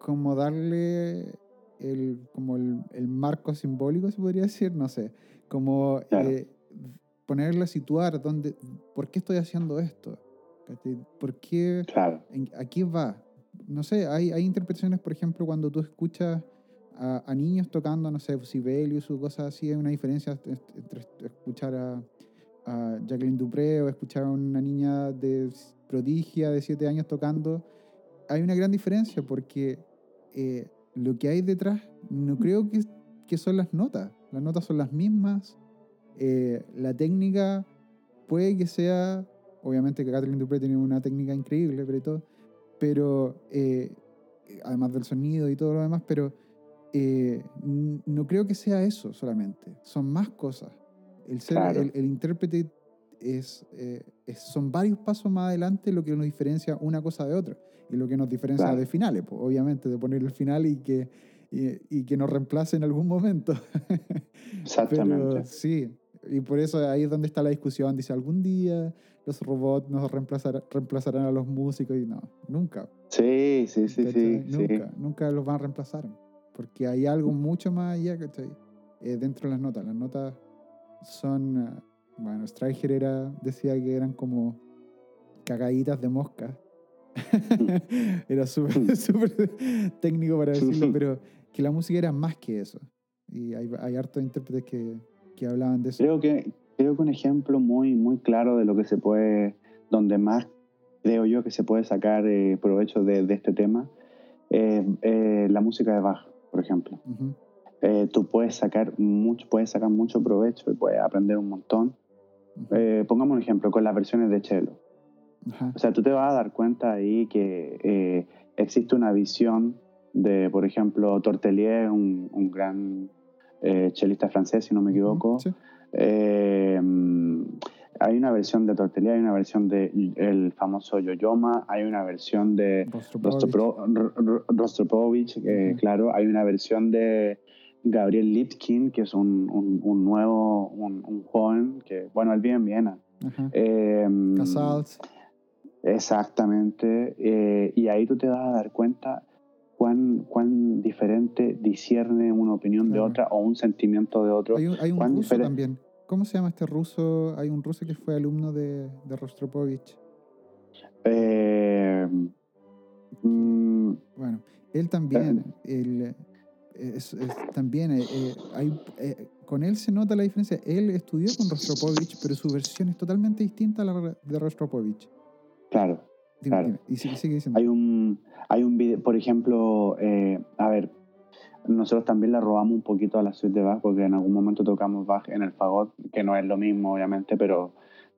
como darle el, como el, el marco simbólico, se podría decir, no sé, como eh, ponerle a situar dónde, por qué estoy haciendo esto, ¿por qué, claro. a qué va? No sé, hay, hay interpretaciones, por ejemplo, cuando tú escuchas a, niños tocando, no sé, Sibelius o cosas así, hay una diferencia entre escuchar a, Jacqueline Dupré o escuchar a una niña de prodigia de 7 años tocando. hay una gran diferencia porque eh, lo que hay detrás no creo que, que son las notas. Las notas son las mismas. Eh, la técnica puede que sea, obviamente que Kathleen Dupré tiene una técnica increíble, pero todo, pero eh, además del sonido y todo lo demás, pero eh, no creo que sea eso solamente. Son más cosas. El, ser, Claro. el, el intérprete es, eh, es- son varios pasos más adelante lo que nos diferencia una cosa de otra y lo que nos diferencia Claro. de finales, pues, obviamente, de poner el final y que, y, y que nos reemplace en algún momento. Exactamente. Pero sí, y por eso ahí es donde está la discusión. Dice, algún día los robots nos reemplazar- reemplazarán a los músicos y no, nunca. Sí, sí, sí, sí, ¿cachai? sí. Nunca, nunca los van a reemplazar. Porque hay algo mucho más allá, ¿cachai? Eh, dentro de las notas. Las notas son, eh, bueno, Streicher era, decía que eran como cagaditas de mosca. era súper súper técnico para decirlo, pero que la música era más que eso. Y hay, hay hartos intérpretes que, que hablaban de eso. Creo que, creo que un ejemplo muy, muy claro de lo que se puede, donde más creo yo que se puede sacar eh, provecho de, de este tema, es eh, la música de Bach, por ejemplo. Ujú, Eh, tú puedes sacar mucho, puedes sacar mucho provecho y puedes aprender un montón. Eh, pongamos un ejemplo con las versiones de cello. ajá, O sea, tú te vas a dar cuenta ahí que eh, existe una visión de, por ejemplo, Tortelier, un, un gran chelista francés, si no me equivoco. sí, hay una versión de Tortelier, hay una versión de el famoso Yoyoma, hay una versión de Rostropovich. Eh, claro, hay una versión de Gabriel Lipkin, que es un, un- un nuevo, un, un joven, que, bueno, él vive en Viena. Eh, Casals. Exactamente. eh, y ahí tú te vas a dar cuenta cuán, cuán diferente discierne una opinión Claro. de otra o un sentimiento de otro. Hay un, hay un ruso también. ¿Cómo se llama este ruso? Hay un ruso que fue alumno de, de Rostropovich. Eh, mm, Bueno, él también, él, eh, es- es- también eh, eh, hay, eh, con él se nota la diferencia. Él estudió con Rostropovich, pero su versión es totalmente distinta a la de Rostropovich. claro. Dime, Claro. dime. Y sigue, sigue diciendo. Hay un, hay un video, por ejemplo, eh, a ver, nosotros también le robamos un poquito a la suite de Bach porque en algún momento tocamos Bach en el fagot, que no es lo mismo, obviamente, pero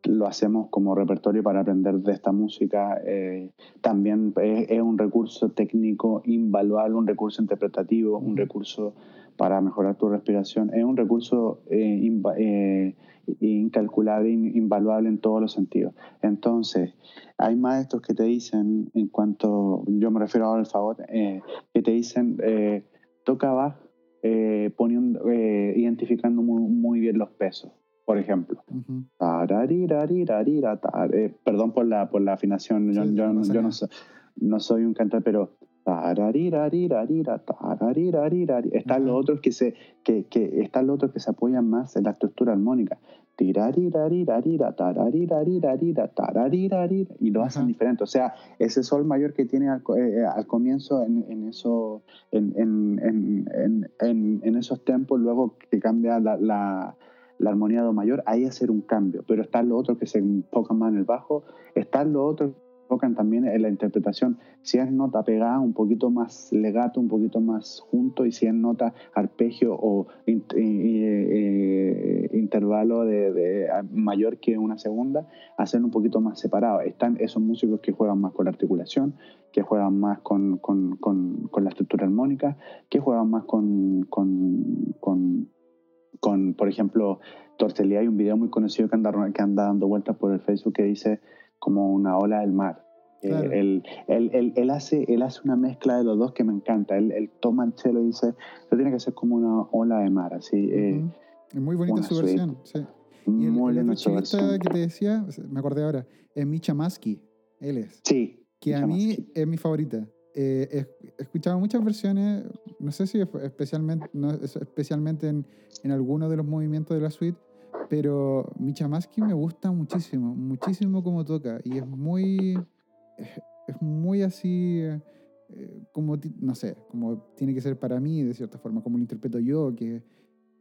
lo hacemos como repertorio para aprender de esta música. eh, también es, es un recurso técnico invaluable, un recurso interpretativo, un recurso para mejorar tu respiración. Es un recurso eh, inva- eh, incalculable, in- invaluable en todos los sentidos. Entonces, hay maestros que te dicen, en cuanto, yo me refiero ahora al fagot, eh, que te dicen, toca Bach eh, poniendo, eh, identificando muy, muy bien los pesos, por ejemplo. Tar- eh, perdón por la, por la afinación, yo, Sí, yo- no yo no, soy un cantante, pero están los otros que se que, que están los otros que se apoyan más en la estructura armónica y lo hacen Ajá. diferente o sea ese sol mayor que tiene al, co- eh, al comienzo en, en eso en, en, en, en, en- en esos tempos luego que cambia la, la la armonía do mayor, ahí hacer un cambio. Pero están los otros que se enfocan más en el bajo, están los otros que se también en la interpretación. Si es nota pegada, un poquito más legato, un poquito más junto, y si es nota arpegio o in- eh, eh, intervalo de, de- mayor que una segunda, hacer un poquito más separado. Están esos músicos que juegan más con la articulación, que juegan más con, con, con, con la estructura armónica, que juegan más con, con, por ejemplo, Tortellí hay un video muy conocido que anda, que anda dando vueltas por el Facebook que dice como una ola del mar. Eh, Claro. él, él, él, él hace, él hace una mezcla de los dos que me encanta. Él, él toma el chelo y dice, esto tiene que ser como una ola de mar, así. eh, Ujú. Es muy bonita su suite. versión. Sí. Y el, muy el otro versión. que te decía, me acordé ahora, es Micha Maski. Él es. Sí. que a mí es mi favorita. Eh, he, escuchado muchas versiones, no sé si es- especialmente, no, es- especialmente en, en alguno de los movimientos de la suite, pero Michamaski me gusta muchísimo, muchísimo como toca y es muy, es, muy así, eh, como, no sé, como tiene que ser para mí de cierta forma, como lo interpreto yo, que,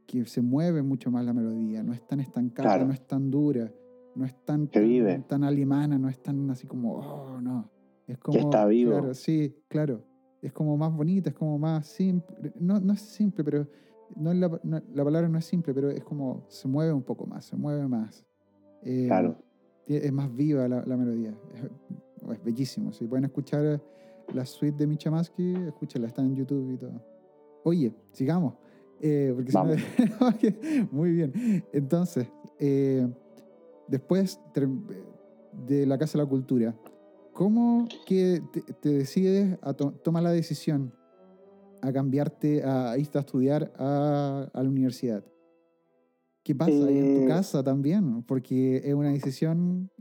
que se mueve mucho más la melodía, no es tan estancada, Claro. no es tan dura, no es tan, Que tan, vive. tan alemana, no es tan así como, oh, no. Es como, está vivo. Claro, sí, claro. Es como más bonita, es como más simple. No, no es simple, pero no es la, no- la palabra no es simple, pero es como se mueve un poco más, se mueve más. Eh, Claro. Es más viva la, la melodía. Es, es bellísimo. Si pueden escuchar la suite de Michamaski, escúchenla, está en YouTube y todo. Oye, sigamos. eh, porque no- Muy bien. Entonces, eh, después de la Casa de la Cultura, ¿cómo que te, te decides a to- tomar la decisión a cambiarte a, a irte a estudiar a, a la universidad? ¿Qué pasa ahí en tu Eh, casa también? Porque es una decisión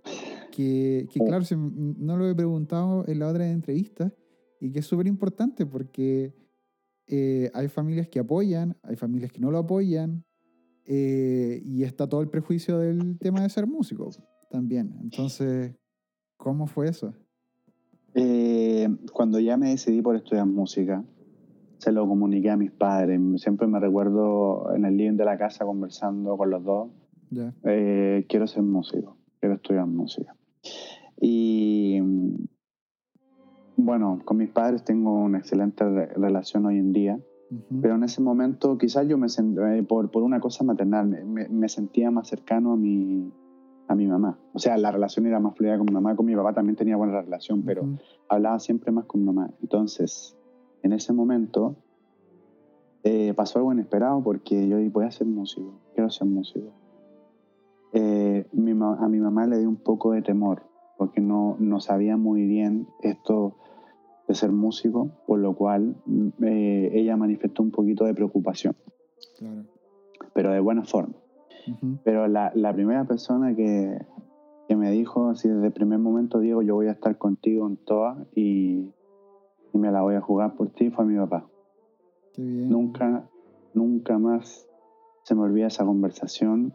que, que Oh. claro, se no lo he preguntado en la otra entrevista y que es súper importante porque eh, hay familias que apoyan, hay familias que no lo apoyan eh, y está todo el prejuicio del tema de ser músico también. Entonces, ¿cómo fue eso? Eh, cuando ya me decidí por estudiar música, se lo comuniqué a mis padres. Siempre me recuerdo en el living de la casa conversando con los dos. Eh, quiero ser músico, quiero estudiar música. Y bueno, con mis padres tengo una excelente re- relación hoy en día, pero en ese momento quizás yo me sent- eh, por, por una cosa maternal me, me- sentía más cercano a mi, a mi mamá. O sea, la relación era más fluida con mi mamá, con mi papá también tenía buena relación, pero Ujú. hablaba siempre más con mi mamá. Entonces, en ese momento eh, pasó algo inesperado porque yo dije, voy a ser músico, quiero ser músico. Eh, mi a mi mamá le dio un poco de temor porque no, no sabía muy bien esto de ser músico, por lo cual mm, eh, ella manifestó un poquito de preocupación, Claro. pero de buena forma. Pero la, la primera persona que, que me dijo así desde el primer momento, Diego, yo voy a estar contigo en todas y, y me la voy a jugar por ti, fue mi papá. Qué bien. Nunca, nunca más se me olvida esa conversación.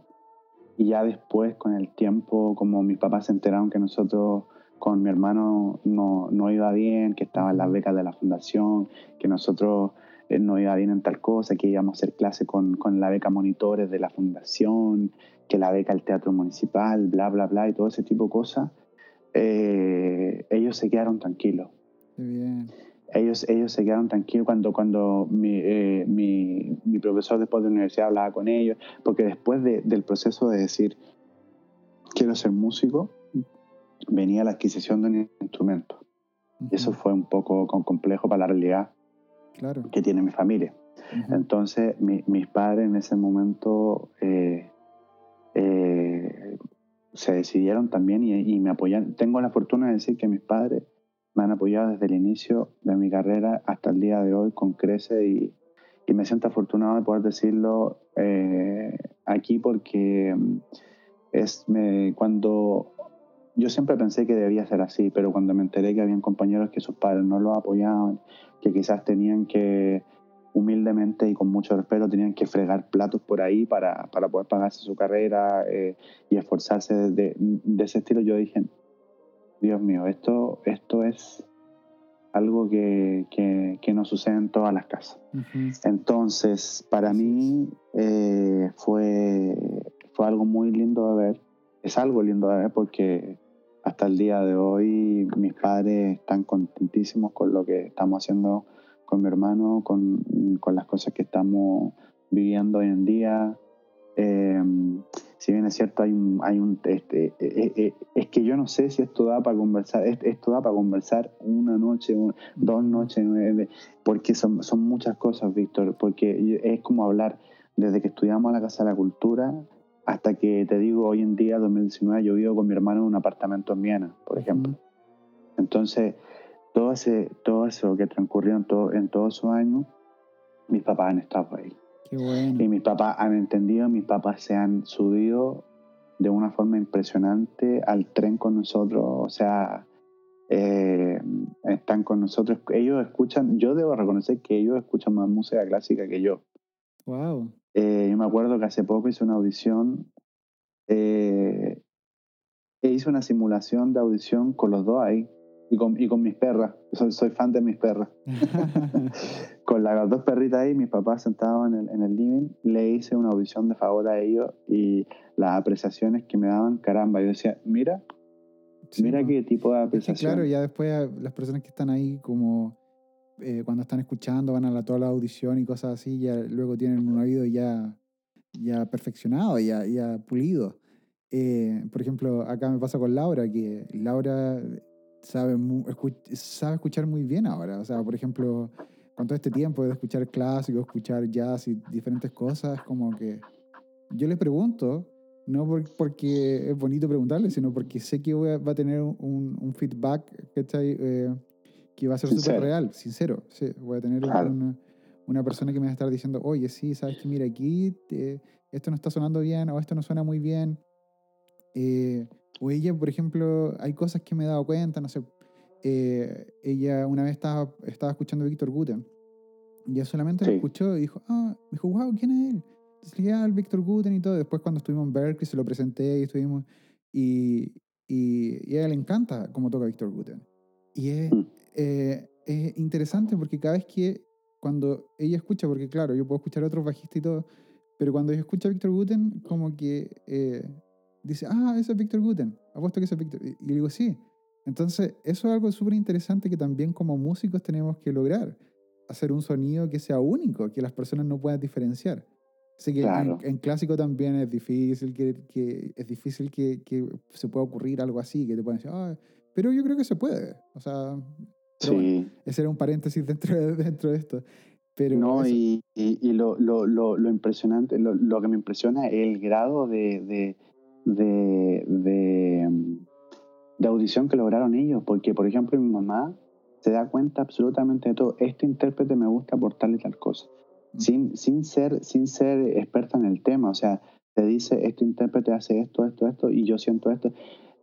Y ya después, con el tiempo, como mis papás se enteraron que nosotros con mi hermano no, no iba bien, que estaban las becas de la fundación, que nosotros eh, no iba bien en tal cosa, que íbamos a hacer clase con, con la beca monitores de la fundación, que la beca al teatro municipal, bla, bla, bla, y todo ese tipo de cosas, eh, ellos se quedaron tranquilos bien. ellos, ellos se quedaron tranquilos cuando, cuando mi, eh, mi, mi profesor después de la universidad hablaba con ellos, porque después de- del proceso de decir, quiero ser músico, venía la adquisición de un instrumento. Ujú. Y eso fue un poco com- complejo para la realidad Claro. que tiene mi familia. Ujú. Entonces, mi- mis padres en ese momento eh, eh, se decidieron también y, y me apoyaron. Tengo la fortuna de decir que mis padres me han apoyado desde el inicio de mi carrera hasta el día de hoy con Crece y, y me siento afortunado de poder decirlo eh, aquí porque mm, es cuando yo siempre pensé que debía ser así, pero cuando me enteré que habían compañeros que sus padres no los apoyaban, que quizás tenían que humildemente y con mucho respeto tenían que fregar platos por ahí para, para poder pagarse su carrera eh, y esforzarse de ese estilo, yo dije, Dios mío, esto, esto es algo que, que, que no sucede en todas las casas. Entonces, para mí eh, fue, fue algo muy lindo de ver. Es algo lindo de ver porque hasta el día de hoy mis padres están contentísimos con lo que estamos haciendo con mi hermano, con, con las cosas que estamos viviendo hoy en día. Eh, si bien es cierto, hay un, hay un este, eh, eh, es que yo no sé si esto da para conversar, es- esto da para conversar una noche, un- dos noches, eh, porque son, son muchas cosas, Víctor, porque es como hablar desde que estudiamos a la Casa de la Cultura hasta que te digo, hoy en día, 2019, yo vivo con mi hermano en un apartamento en Viena, por ejemplo. Entonces, todo, ese, todo eso que transcurrió en, todo, en todos esos años, mis papás han estado ahí. Qué bueno. Y mis papás han entendido, mis papás se han subido de una forma impresionante al tren con nosotros, o sea, eh, están con nosotros, ellos escuchan, yo debo reconocer que ellos escuchan más música clásica que yo. Wow. Eh, yo me acuerdo que hace poco hice una audición, eh, e hice una simulación de audición con los dos ahí, y con, y con mis perras, soy, soy fan de mis perras. con las dos perritas ahí, mis papás sentados en el, en el living, le hice una audición de favor a ellos y las apreciaciones que me daban, caramba, yo decía, mira, Mira qué tipo de Es que, apreciación. claro, ya después eh, las personas que están ahí como eh, cuando están escuchando, van a la, toda la audición y cosas así, ya luego tienen un oído ya, ya perfeccionado, ya, ya pulido. Eh, por ejemplo, acá me pasa con Laura, que Laura sabe, mu- escu- sabe escuchar muy bien ahora. O sea, por ejemplo, con todo este tiempo de escuchar clásicos, escuchar jazz y diferentes cosas, como que yo le pregunto, no por- porque es bonito preguntarle, sino porque sé que voy a- va a tener un, un feedback ¿cachai? Eh, que va a ser súper real, sincero. Sí, voy a tener Claro. una, una persona que me va a estar diciendo, oye, sí, sabes que mira, aquí eh, esto no está sonando bien o esto no suena muy bien. Eh, o ella, por ejemplo, hay cosas que me he dado cuenta, no sé. eh, ella una vez estaba, estaba escuchando a Víctor Guten y ella solamente lo Sí. escuchó y dijo, ah, me dijo, wow, ¿quién es él? Entonces le dije, ah, el Víctor Guten y todo. Después cuando estuvimos en Berkeley se lo presenté y estuvimos... Y, y, y a ella le encanta cómo toca Víctor Guten. Y es, Mm. eh, es interesante porque cada vez que cuando ella escucha, porque claro, yo puedo escuchar a otros bajistas y todo, pero cuando ella escucha a Víctor Guten, como que eh, dice, ah, ese es Víctor Guten, apuesto que ese es Víctor. Y, le digo, sí. Entonces, eso es algo súper interesante que también como músicos tenemos que lograr, hacer un sonido que sea único, que las personas no puedan diferenciar. Sé que en- Claro. en, clásico también es difícil que, que es difícil que, que se pueda ocurrir algo así, que te puedan decir, ah, pero yo creo que se puede. O sea, pero bueno, Sí. ese era un paréntesis dentro de, dentro de esto. Pero No, eso- y, y, y lo, lo, lo, lo impresionante, lo, lo que me impresiona es el grado de, de, de, de, de audición que lograron ellos. Porque, por ejemplo, mi mamá se da cuenta absolutamente de todo. Este intérprete me gusta por tal y tal cosa. Mm. Sin, sin, ser, sin ser experta en el tema. O sea, te dice, este intérprete hace esto, esto, esto, y yo siento esto.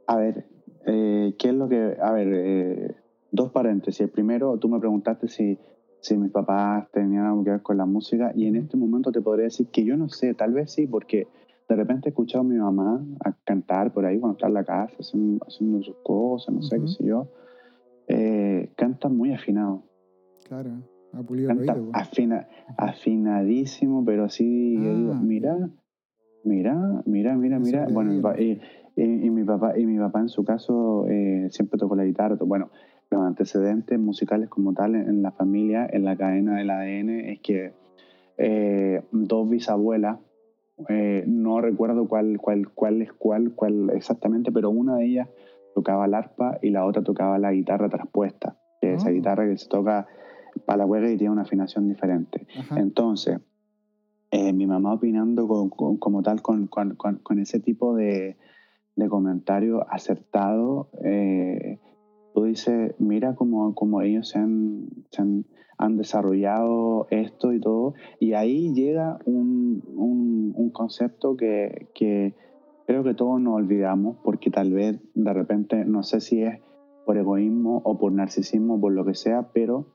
A ver, eh, ¿qué es lo que...? A ver, eh, dos paréntesis. El primero, tú me preguntaste si, si mis papás tenían algo que ver con la música, y en este momento te podría decir que yo no sé, tal vez sí, porque de repente he escuchado a mi mamá a cantar por ahí cuando está en la casa, haciendo, haciendo sus cosas, no sé, qué sé yo. Eh, canta muy afinado. claro, ha pulido el Canta oído. pues. afina, afinadísimo, pero así, yo digo, Ah, mira, mira, mira, mira, mira. Bueno, y, y- y mi papá, y mi papá en su caso eh, siempre tocó la guitarra. Bueno, los antecedentes musicales como tal en, en la familia, en la cadena del ADN, es que eh, dos bisabuelas, eh, no recuerdo cuál, cuál, cuál es cuál, cuál exactamente, pero una de ellas tocaba el arpa y la otra tocaba la guitarra traspuesta, que es esa Ah. guitarra que se toca para la hueca y tiene una afinación diferente. Ajá. Entonces, eh, mi mamá opinando con- con- como tal con- con ese tipo de, de comentario acertado, eh, tú dices, mira cómo, cómo ellos se han, se han, han desarrollado esto y todo, y ahí llega un, un- un concepto que, que creo que todos nos olvidamos, porque tal vez de repente, no sé si es por egoísmo o por narcisismo o por lo que sea, pero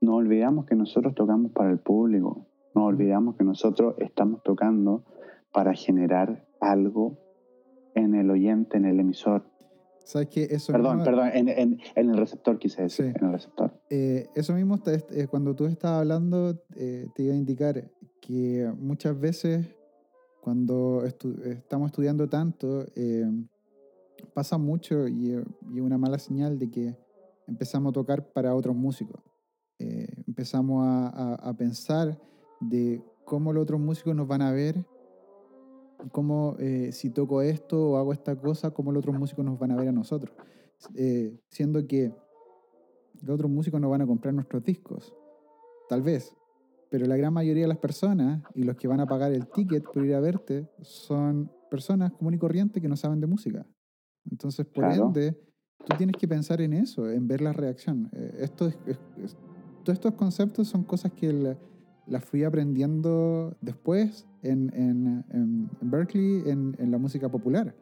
nos olvidamos que nosotros tocamos para el público, nos olvidamos que nosotros estamos tocando para generar algo en el oyente, en el emisor. ¿Sabes qué? Eso Perdón, mismo- perdón, en, en- en el receptor quise decir, Sí. en el receptor. Eh, eso mismo, está- est- eh, cuando tú estabas hablando, eh, te iba a indicar que muchas veces cuando estu- estamos estudiando tanto, eh, pasa mucho y y una mala señal de que empezamos a tocar para otros músicos. Eh, empezamos a, a- a pensar de cómo los otros músicos nos van a ver, cómo eh, si toco esto o hago esta cosa, cómo los otros músicos nos van a ver a nosotros. Eh, siendo que los otros músicos no van a comprar nuestros discos. Tal vez. Pero la gran mayoría de las personas y los que van a pagar el ticket por ir a verte son personas común y corriente que no saben de música. Entonces, por Claro. ende, tú tienes que pensar en eso, en ver la reacción. Eh, esto es- es- es- todos estos conceptos son cosas que la- las fui aprendiendo después en, en- en- Berkeley, en, la música popular.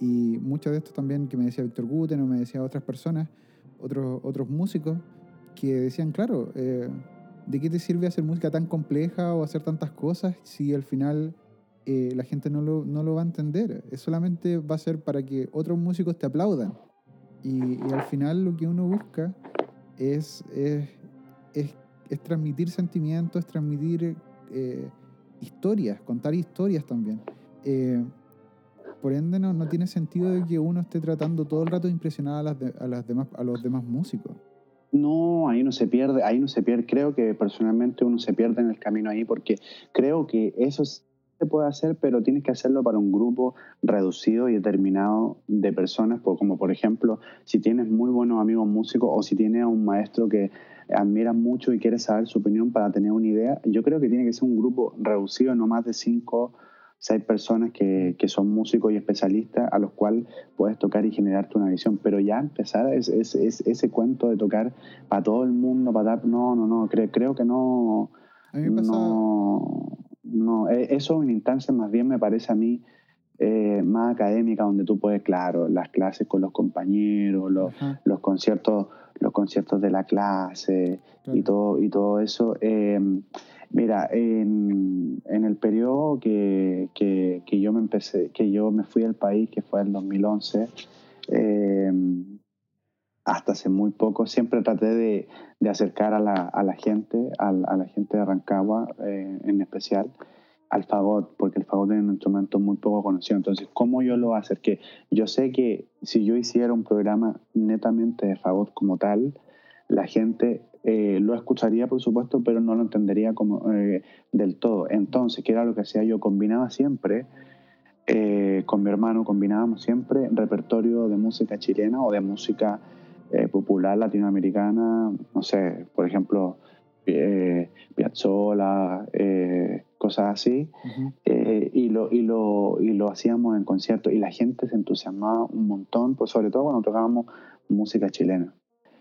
Y mucho de esto también que me decía Víctor Guten o me decía otras personas, otros, otros músicos, que decían, claro, eh, ¿de qué te sirve hacer música tan compleja o hacer tantas cosas si al final eh, la gente no lo, no lo va a entender? Es solamente va a ser para que otros músicos te aplaudan. Y, al final lo que uno busca es, es- es transmitir sentimientos, transmitir eh, historias, contar historias también. Eh, Por ende, no, no tiene sentido de que uno esté tratando todo el rato de impresionar a, las de- a, las demás, a los demás músicos. No, ahí no se pierde, ahí no se pierde. Creo que personalmente uno se pierde en el camino ahí porque creo que eso se puede hacer, pero tienes que hacerlo para un grupo reducido y determinado de personas, como por ejemplo, si tienes muy buenos amigos músicos o si tienes a un maestro que admiras mucho y quieres saber su opinión para tener una idea, yo creo que tiene que ser un grupo reducido, no más de cinco, seis personas que, que son músicos y especialistas a los cuales puedes tocar y generarte una visión. Pero ya empezar es, es- es- ese cuento de tocar para todo el mundo, para dar, no, no, no, creo, creo que no, A mí me pasa... no, no, eh, eso es una instancia más bien me parece a mí eh, más académica donde tú puedes, claro, las clases con los compañeros, los, los conciertos, los conciertos de la clase claro. y todo, y todo eso. Eh, mira, en, en el periodo que, que, que yo me empecé, que yo me fui al país, que fue el 2011, eh, hasta hace muy poco, siempre traté de, de acercar a la, a la gente, a, la- a la gente de Rancagua eh, en especial, al fagot, porque el fagot es un instrumento muy poco conocido. Entonces, ¿cómo yo lo acerqué? Yo sé que si yo hiciera un programa netamente de fagot como tal, la gente eh, lo escucharía, por supuesto, pero no lo entendería como eh, del todo. Entonces, ¿qué era lo que hacía yo? Combinaba siempre, eh, con mi hermano, combinábamos siempre repertorio de música chilena o de música eh, popular latinoamericana, no sé, por ejemplo, eh, eh, cosas así, eh, y, lo, y, lo, y lo hacíamos en conciertos y la gente se entusiasmaba un montón, pues sobre todo cuando tocábamos música chilena.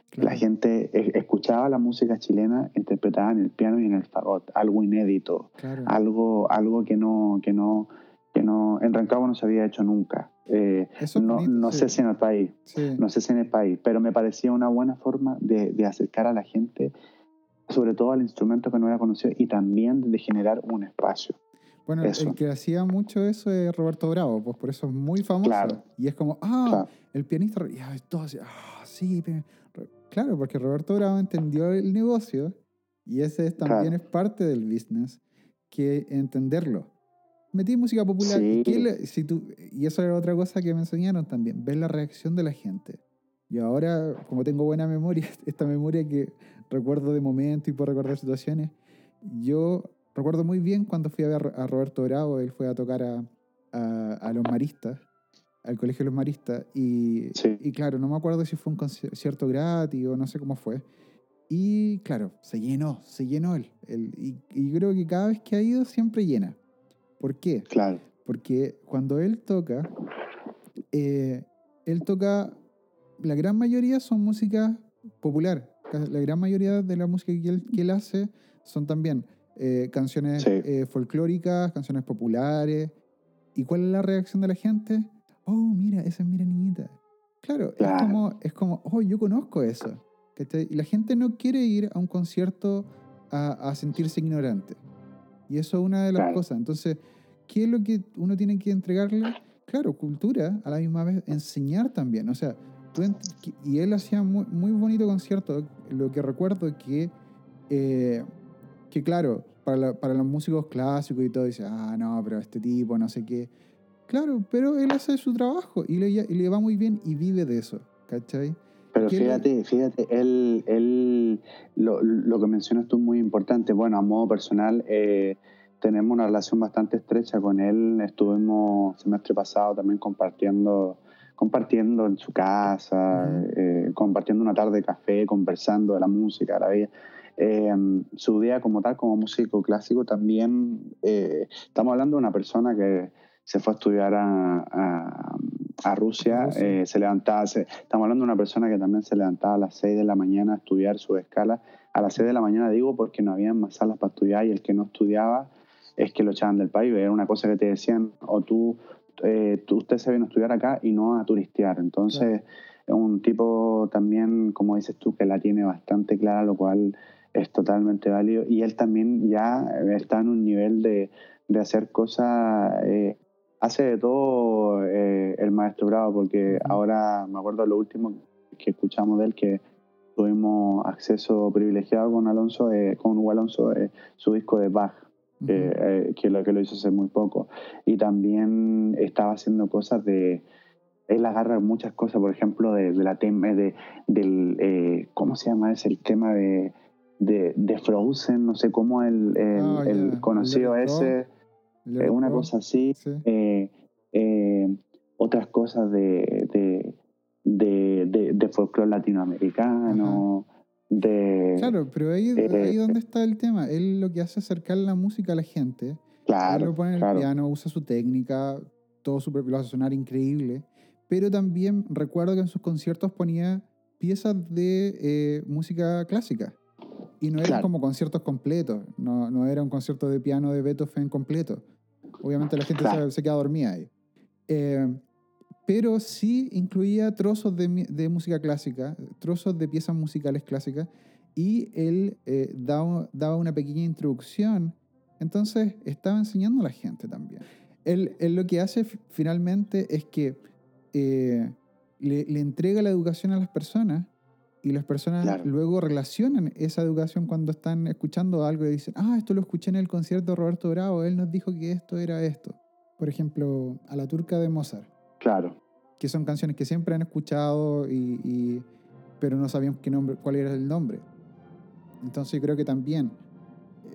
Claro. La gente eh, escuchaba la música chilena interpretada en el piano y en el fagot, algo inédito, Claro. algo, algo que no, que no, que no, en Rancagua no se había hecho nunca. Eh, Eso no, bonito, no sí. sé si en el país, Sí. no sé si en el país, pero me parecía una buena forma de, de acercar a la gente, sobre todo al instrumento que no era conocido, y también de generar un espacio. Bueno, Eso. el que hacía mucho eso es Roberto Bravo, pues por eso es muy famoso. Claro. Y es como, ah, Claro. el pianista, y todo así, ah, sí, claro, porque Roberto Bravo entendió el negocio y ese es, también Claro. es parte del business, que entenderlo. Metí música popular y, Sí. qué le- si tú, y eso era otra cosa que me enseñaron también, ver la reacción de la gente. Y ahora, como tengo buena memoria, esta memoria que recuerdo de momentos y puedo recordar situaciones, yo recuerdo muy bien cuando fui a ver a Roberto Bravo, él fue a tocar a, a, a los maristas, al colegio de los maristas, y, Sí. y claro, no me acuerdo si fue un concierto gratis o no sé cómo fue. Y claro, se llenó, se llenó él. él- y, y yo creo que cada vez que ha ido siempre llena. ¿Por qué? Claro, Porque cuando él toca, eh, él toca, la gran mayoría son música popular. La gran mayoría de la música que él, que él hace son también eh, canciones Sí. eh, folclóricas, canciones populares. ¿Y cuál es la reacción de la gente? Oh, mira, esa es Mira Niñita. Claro, Claro. Es, como, es como, oh, yo conozco eso. ¿cachai? Y la gente no quiere ir a un concierto a, a sentirse ignorante. Y eso es una de las Claro. cosas. Entonces, ¿qué es lo que uno tiene que entregarle? Claro, cultura, a la misma vez enseñar también. O sea, y él hacía muy, muy bonito concierto. Lo que recuerdo que, eh, que claro, para, la- para los músicos clásicos y todo, dice, ah, no, pero este tipo, no sé qué. Claro, pero él hace su trabajo y le, y le va muy bien y vive de eso, ¿cachai? pero ¿Qué le- fíjate, fíjate, él, él lo, lo que mencionas tú es muy importante. Bueno, a modo personal, eh, tenemos una relación bastante estrecha con él. Estuvimos semestre pasado también compartiendo, compartiendo en su casa, eh, compartiendo una tarde de café, conversando de la música, de la vida. Eh, su día como tal, como músico clásico, también eh, estamos hablando de una persona que se fue a estudiar a, a- a Rusia, se levantaba, se- estamos hablando de una persona que también se levantaba a las 6 de la mañana a estudiar su escala. A las 6 de la mañana digo porque no había más salas para estudiar y el que no estudiaba es que lo echaban del país. Era una cosa que te decían, o tú, eh, usted se vino a estudiar acá y no a turistear. Entonces, es un tipo también, como dices tú, que la tiene bastante clara, lo cual es totalmente válido. Y él también ya está en un nivel de, de hacer cosas, eh, hace de todo eh, el maestro Bravo, porque ahora me acuerdo lo último que escuchamos de él, que tuvimos acceso privilegiado con Alonso, eh, con Hugo Alonso, eh, su disco de Bach. Eh, que, lo, que lo hizo hace muy poco. Y también estaba haciendo cosas de... Él agarra muchas cosas, por ejemplo, de, la tema de, del... Eh, ¿Cómo se llama? Es el tema de, de, Frozen, no sé cómo el, el, ah, conocido ese... una cosa así. otras cosas de, de, de, de folclore latinoamericano. Claro, pero ahí, eh, donde está el tema. Él lo que hace es acercar la música a la gente. Claro. Él lo pone en el piano, usa su técnica, todo su, lo hace sonar increíble. Pero también recuerdo que en sus conciertos ponía piezas de eh, música clásica. Y no eran como conciertos completos. No, no, era un concierto de piano de Beethoven completo. Obviamente la gente se, queda dormida ahí. Eh, pero sí incluía trozos de, música clásica, trozos de piezas musicales clásicas, y él eh, daba, una pequeña introducción. Entonces estaba enseñando a la gente también. Él, lo que hace finalmente es que eh, le, entrega la educación a las personas y las personas luego relacionan esa educación cuando están escuchando algo y dicen, ah, esto lo escuché en el concierto de Roberto Bravo, él nos dijo que esto era esto. Por ejemplo, a la turca de Mozart. Claro. Que son canciones que siempre han escuchado, y, pero no sabíamos qué nombre, cuál era el nombre. Entonces creo que también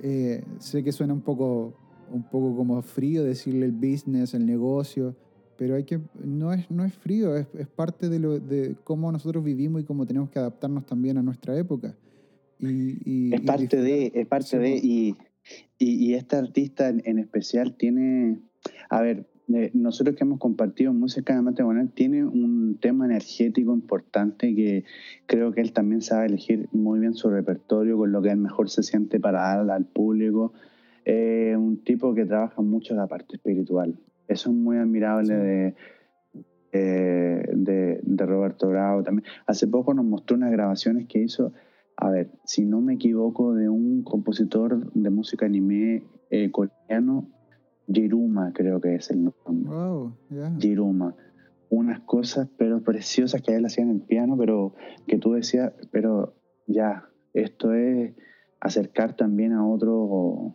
eh, sé que suena un poco, un poco como frío decirle el business, el negocio, pero hay que no es, no es frío, es, es parte de, lo, de cómo nosotros vivimos y cómo tenemos que adaptarnos también a nuestra época. Y, es parte de, es parte de, y, y, este artista en especial tiene, a ver, nosotros que hemos compartido música de Manuel tiene un tema energético importante que creo que él también sabe elegir muy bien su repertorio con lo que él mejor se siente para dar al público. Eh, un tipo que trabaja mucho la parte espiritual. Eso es muy admirable de, de, de, Roberto Bravo también. Hace poco nos mostró unas grabaciones que hizo, a ver, si no me equivoco, de un compositor de música anime eh, coreano Jiruma creo que es el nombre. Wow, Jiruma. Unas cosas, pero preciosas que él hacía en el piano, pero que tú decías, pero ya, esto es acercar también a otro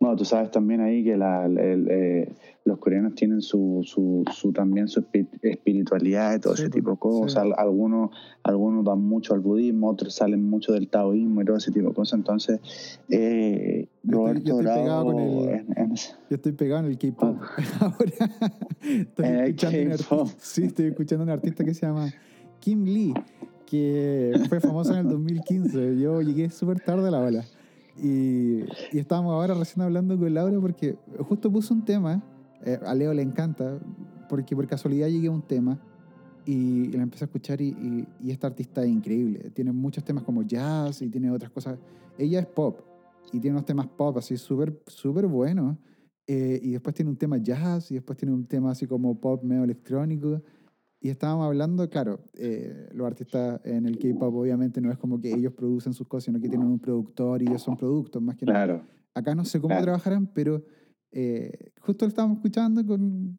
bueno, tú sabes también ahí que la, eh, los coreanos tienen su, su, su, también su espiritualidad y todo ese tipo de cosas. Algunos, algunos van mucho al budismo, otros salen mucho del taoísmo y todo ese tipo de cosas. Entonces, eh, Roberto yo estoy, pegado con el, yo estoy pegado en el K-pop. Ah. Ahora estoy escuchando, sí, estoy escuchando a un artista que se llama Kim Lee, que fue famoso en el 2015. Yo llegué súper tarde a la ola. Y, y estábamos ahora recién hablando con Laura porque justo puso un tema, eh, a Leo le encanta, porque por casualidad llegué a un tema y, la empecé a escuchar y, y, esta artista es increíble. Tiene muchos temas como jazz y tiene otras cosas. Ella es pop y tiene unos temas pop así súper, súper buenos. Eh, y después tiene un tema jazz y después tiene un tema así como pop medio electrónico. Y estábamos hablando, claro, eh, los artistas en el K-pop obviamente no es como que ellos producen sus cosas, sino que tienen un productor y ellos son productos más que claro. nada. Acá no sé cómo trabajarán, pero eh, justo lo estábamos escuchando con...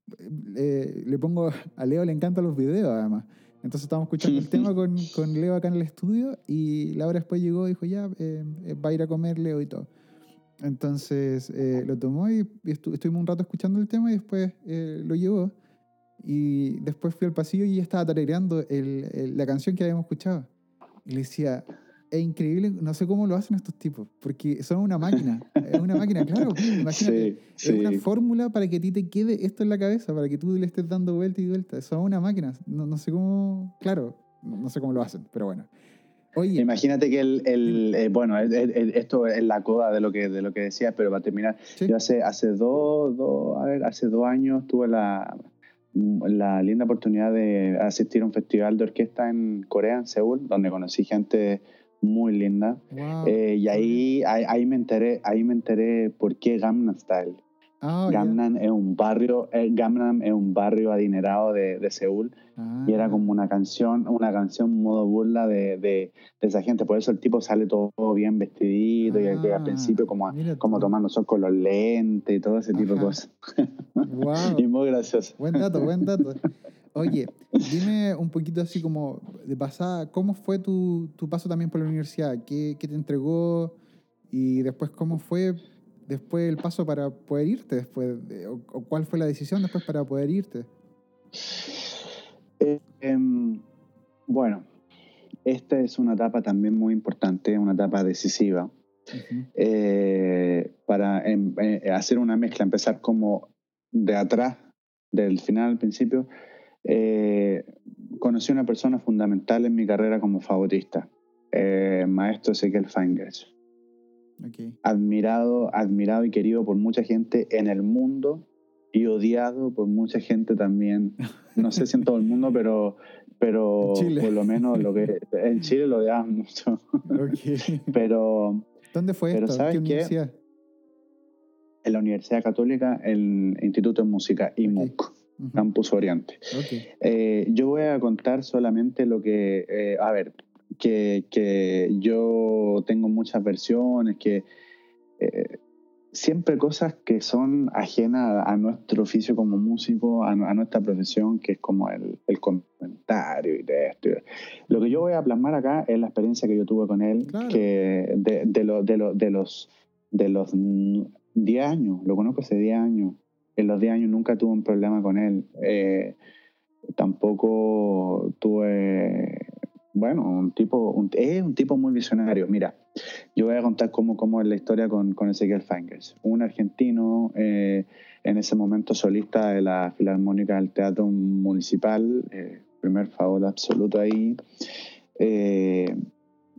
Eh, le pongo... A Leo le encantan los videos además. Entonces estábamos escuchando el tema con, con, Leo acá en el estudio y Laura después llegó y dijo, ya, va a ir a comer Leo y todo. Entonces lo tomó y, estuvimos un rato escuchando el tema y después lo llevó. Y después fui al pasillo y estaba tarareando el, la canción que habíamos escuchado. Y le decía, es increíble, no sé cómo lo hacen estos tipos, porque son una máquina, es una máquina, claro. Imagínate, es una fórmula para que a ti te quede esto en la cabeza, para que tú le estés dando vuelta y vuelta. Son una máquina, no, no sé cómo, claro, no sé cómo lo hacen, pero bueno. Oye. Imagínate que el, el eh, bueno, esto es la coda de lo que de lo que decías, pero para terminar, yo hace hace dos, dos, a ver, hace dos años tuve la la linda oportunidad de asistir a un festival de orquesta en Corea, en Seúl, donde conocí gente muy linda. Eh, y ahí, ahí, me enteré, ahí me enteré por qué Gangnam Style. Oh, Gangnam es un barrio, eh, Gangnam es un barrio adinerado de, de Seúl y era ah. como una canción, una canción modo burla de, de, esa gente. Por eso el tipo sale todo bien vestidito y al, principio como, como tomando sol con los lentes y todo ese tipo de cosas. Wow. y muy gracioso. Buen dato, buen dato. Oye, dime un poquito así como de pasada, ¿cómo fue tu, tu paso también por la universidad? ¿Qué, ¿Qué, te entregó? Y después, ¿cómo fue después el paso para poder irte después? o, cuál fue la decisión después para poder irte? Eh, em, bueno, esta es una etapa también muy importante, una etapa decisiva. Eh, para em, eh, hacer una mezcla, empezar como de atrás, del final al principio, conocí una persona fundamental en mi carrera como fagotista, maestro Ezequiel Feingers. Admirado, admirado y querido por mucha gente en el mundo y odiado por mucha gente también. No sé si en todo el mundo, pero, pero por lo menos lo que en Chile lo odiaban mucho. pero ¿dónde fue esto? ¿sabes ¿Qué universidad? En la Universidad Católica, el Instituto de Música IMUC. Campus Oriente. Eh, yo voy a contar solamente lo que, eh, a ver, que, que, yo tengo muchas versiones, que eh, siempre cosas que son ajenas a, nuestro oficio como músico, a, nuestra profesión, que es como el, el, comentario y de esto. Lo que yo voy a plasmar acá es la experiencia que yo tuve con él, que de, de, lo, de, lo, de, los de los 10 años, lo conozco hace 10 años, en los 10 años nunca tuve un problema con él. Eh, tampoco tuve bueno, un tipo, es un tipo muy visionario. Mira, yo voy a contar cómo, cómo es la historia con, con Ezequiel Fangers, un argentino eh, en ese momento solista de la Filarmónica del Teatro Municipal, eh, primer favor absoluto ahí. Eh,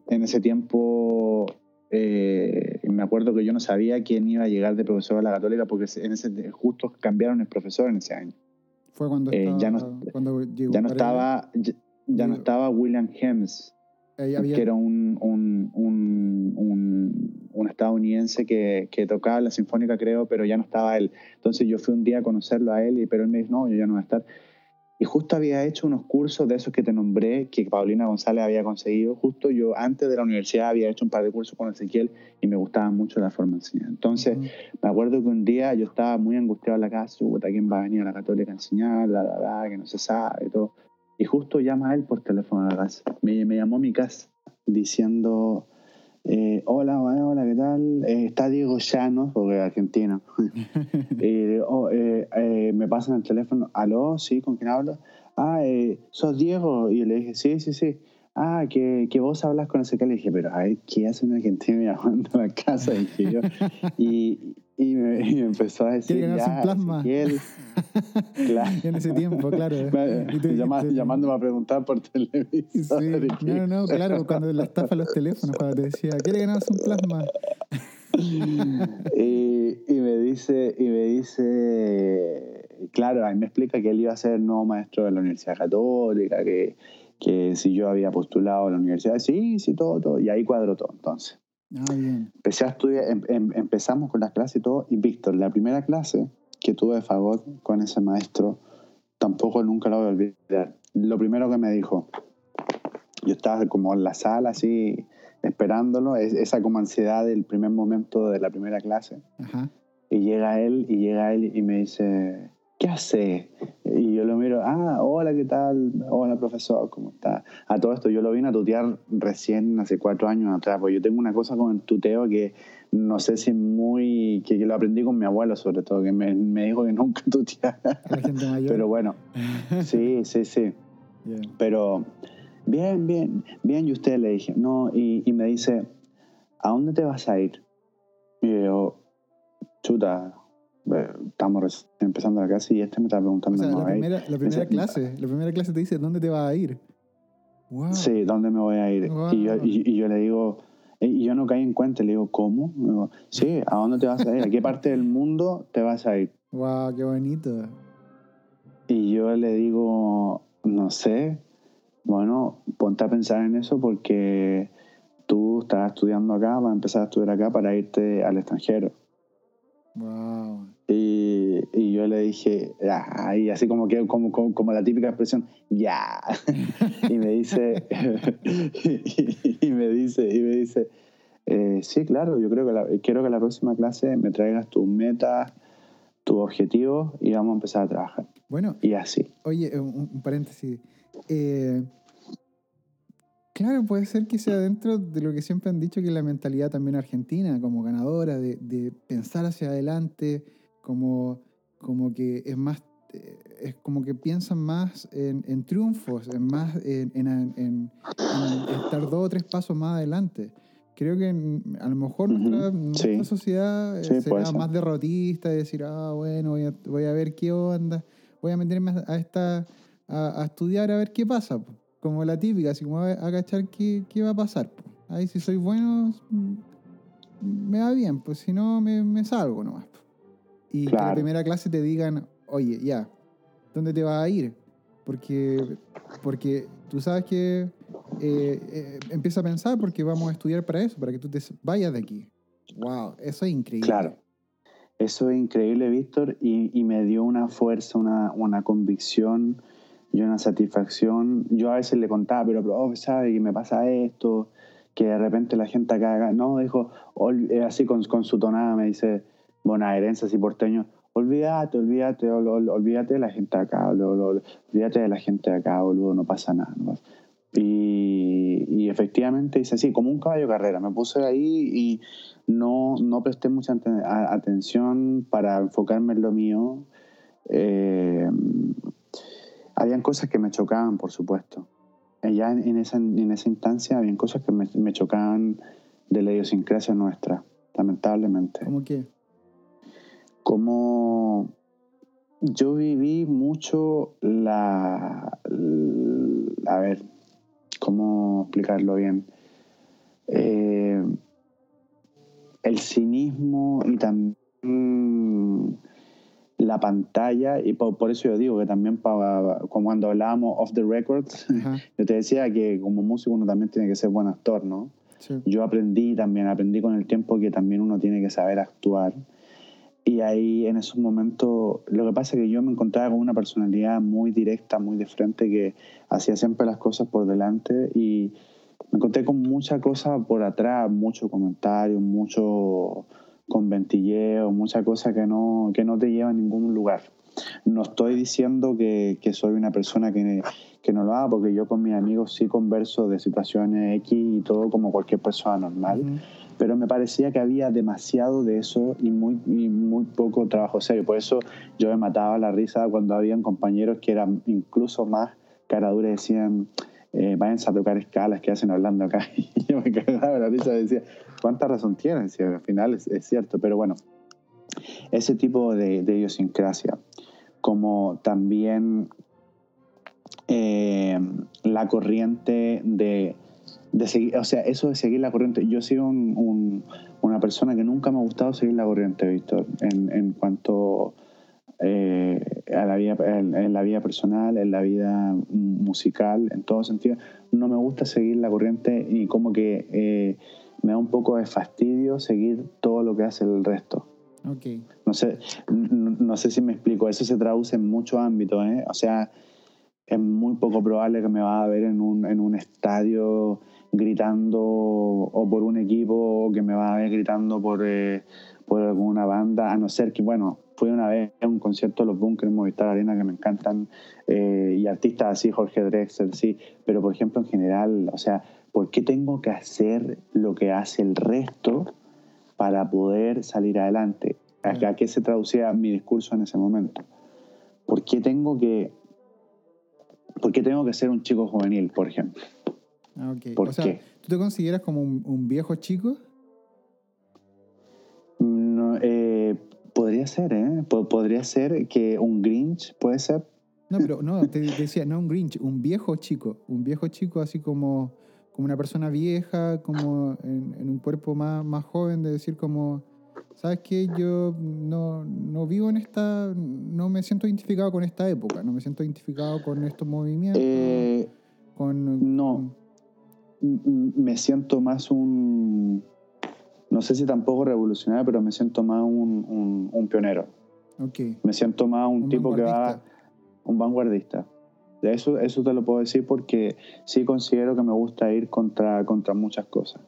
en ese tiempo me acuerdo que yo no sabía quién iba a llegar de profesor a la Católica porque en ese justo cambiaron el profesor en ese año. Fue cuando, estaba, ya no, cuando ya no estaba ya no estaba William Hems, que era un, un, un, un estadounidense que, que, tocaba la sinfónica, creo, pero ya no estaba él. Entonces yo fui un día a conocerlo a él, y, pero él me dijo, no, yo ya no voy a estar. Y justo había hecho unos cursos de esos que te nombré, que Paulina González había conseguido. Justo yo antes de la universidad había hecho un par de cursos con Ezequiel y me gustaba mucho la forma de enseñar. Entonces, me acuerdo que un día yo estaba muy angustiado en la casa, ¿quién va a venir a la católica a enseñar? La, la, la, que no se sabe y todo. Y justo llama a él por teléfono a la casa. Me, me llamó mi casa diciendo, eh, hola, hola, ¿qué tal? Eh, está Diego Llanos, porque es argentino. eh, oh, eh, me pasan el teléfono, aló, sí, ¿con quién hablo? Ah, ¿sos Diego? Y yo le dije, sí, sí, sí. Ah, que, que vos hablas con ese que le dije, pero a ver, ¿qué hace un argentino llamando a la casa? Dije yo. Y, y me, empezó a decir. Ganarse un plasma. claro. en ese tiempo, claro. llamándome a preguntar por televisión. Sí. No, no, claro, cuando la estafa los teléfonos, cuando te decía, ¿quiere ganarse un plasma? y, y, me dice, y me dice, claro, ahí me explica que él iba a ser nuevo maestro de la Universidad Católica, que, que si yo había postulado a la universidad, sí, sí, todo, todo. Y ahí cuadro todo, entonces. Ah, bien. Empecé a estudiar, em, em, empezamos con las clases y todo, y Víctor, la primera clase que tuve de fagot con ese maestro, tampoco nunca la voy a olvidar. Lo primero que me dijo, yo estaba como en la sala así, esperándolo, esa como ansiedad del primer momento de la primera clase. Y llega él, y llega él y me dice, ¿qué hace? Y yo lo miro, ah, hola, ¿qué tal? Hola, profesor, ¿cómo está? A todo esto yo lo vine a tutear recién, hace cuatro años atrás, porque yo tengo una cosa con el tuteo que no sé si es muy, que, lo aprendí con mi abuelo sobre todo, que me, me dijo que nunca tuteara. Pero bueno, sí, sí, sí. Pero, bien, bien, bien, y usted le dije, no, y, y me dice, ¿a dónde te vas a ir? Y yo, chuta, estamos empezando la clase y este me está preguntando. la primera, la primera clase, la primera clase te dice, ¿dónde te vas a ir? Sí, ¿dónde me voy a ir? Y, yo, y, yo, le digo, y yo no caí en cuenta, le digo, ¿cómo? Digo, sí, ¿a dónde te vas a ir? ¿A qué parte del mundo te vas a ir? ¡Wow! ¡Qué bonito! Y yo le digo, no sé, bueno, ponte a pensar en eso porque tú estás estudiando acá, vas a empezar a estudiar acá para irte al extranjero. Wow. Y, y, yo le dije, ah, y así como que como, como, la típica expresión, ya. y me dice, y, me dice, y me dice, eh, sí, claro, yo creo que la, quiero que la próxima clase me traigas tus metas, tus objetivos y vamos a empezar a trabajar. Bueno. Y así. Oye, un, paréntesis. Eh, Claro, puede ser que sea dentro de lo que siempre han dicho, que la mentalidad también argentina, como ganadora, de, de pensar hacia adelante, como, como que es más, eh, es como que piensan más en, en triunfos, en más en, en, estar dos o tres pasos más adelante. Creo que a lo mejor Ujú, nuestra, sí. sociedad eh, Sí, será ser. más derrotista y decir, ah, bueno, voy a, voy a ver qué onda, voy a meterme a esta a, a estudiar a ver qué pasa, po. como la típica, así como a, a cachar qué, qué va a pasar. po. Ahí si soy bueno, mm, me va bien, pues si no, me, me salgo nomás. po. Y que la Claro. primera clase te digan, oye, ya, ¿dónde te vas a ir? Porque, porque tú sabes que eh, eh, empieza a pensar porque vamos a estudiar para eso, para que tú te vayas de aquí. Wow, eso es increíble. Claro. Eso es increíble, Víctor, y, y me dio una fuerza, una, una convicción y una satisfacción. Yo a veces le contaba, pero, profe, ¿sabe que me pasa esto? Que de repente la gente acá, acá- no, dijo, eh, así con, con su tonada me dice, bonaerense, así porteño, olvídate, olvídate, ol- ol- olvídate de la gente acá, ol- ol- ol- olvídate de la gente acá, boludo, no pasa nada. Y, y efectivamente hice así, como un caballo de carrera. Me puse ahí y no, no presté mucha atención para enfocarme en lo mío. Eh, habían cosas que me chocaban, por supuesto. Eh, Ya en, en esa, en esa instancia habían cosas que me, me chocaban de la idiosincrasia nuestra, lamentablemente ¿Cómo que? Como yo viví mucho la, a ver, ¿cómo explicarlo bien? Eh, el cinismo y también la pantalla, y por, por eso yo digo que también como cuando hablábamos off the records, Ajá, yo te decía que como músico uno también tiene que ser buen actor, ¿no? sí. yo aprendí también, aprendí con el tiempo que también uno tiene que saber actuar. Y ahí en esos momentos, lo que pasa es que yo me encontraba con una personalidad muy directa, muy de frente, que hacía siempre las cosas por delante y me encontré con mucha cosa por atrás, mucho comentario, mucho conventilleo, mucha cosa que no, que no te lleva a ningún lugar. No estoy diciendo que, que soy una persona que, que no lo haga, porque yo con mis amigos sí converso de situaciones X y todo como cualquier persona normal Ujú. Pero me parecía que había demasiado de eso y muy, muy poco trabajo serio. Por eso yo me mataba la risa cuando habían compañeros que eran incluso más caraduras decían, eh, váyanse a tocar escalas que hacen hablando acá. Y yo me cagaba la risa y decía, ¿cuánta razón tienen? Al final es, cierto, pero bueno, ese tipo de, de idiosincrasia, como también eh, la corriente de, de seguir, o sea, eso de seguir la corriente. Yo he sido un- un- una persona que nunca me ha gustado seguir la corriente, Víctor, en, en cuanto eh, a la vida, en, en la vida personal, en la vida musical, en todo sentido. No me gusta seguir la corriente y como que eh, me da un poco de fastidio seguir todo lo que hace el resto. Ok. No sé, n- no sé si me explico. Eso se traduce en muchos ámbitos. ¿eh? O sea, es muy poco probable que me va a ver en un, en un estadio gritando o por un equipo o que me va a ver gritando por, eh, por alguna banda, a no ser que, bueno, fui una vez a un concierto de los Bunkers Movistar Arena que me encantan eh, y artistas así, Jorge Drexler, sí, pero por ejemplo en general, o sea, ¿por qué tengo que hacer lo que hace el resto para poder salir adelante? ¿A, a qué se traducía mi discurso en ese momento? ¿Por qué tengo que ¿Por qué tengo que ser un chico juvenil, por ejemplo? Ah. ¿Por o sea, qué? ¿tú te consideras como un, un viejo chico? No, eh, podría ser, ¿eh? Po- podría ser que un Grinch, puede ser. No, pero no, te, te decía, no un Grinch, un viejo chico. Un viejo chico así como, como una persona vieja, como en, en un cuerpo más, más joven, de decir como, ¿sabes qué? Yo no, no vivo en esta, no me siento identificado con esta época, no me siento identificado con estos movimientos, Eh, con... no. Me siento más un. No sé si tampoco revolucionario, pero me siento más un, un- un pionero. Ok. Me siento más un, Un tipo que va. Un vanguardista. De eso, eso te lo puedo decir porque sí considero que me gusta ir contra, contra muchas cosas.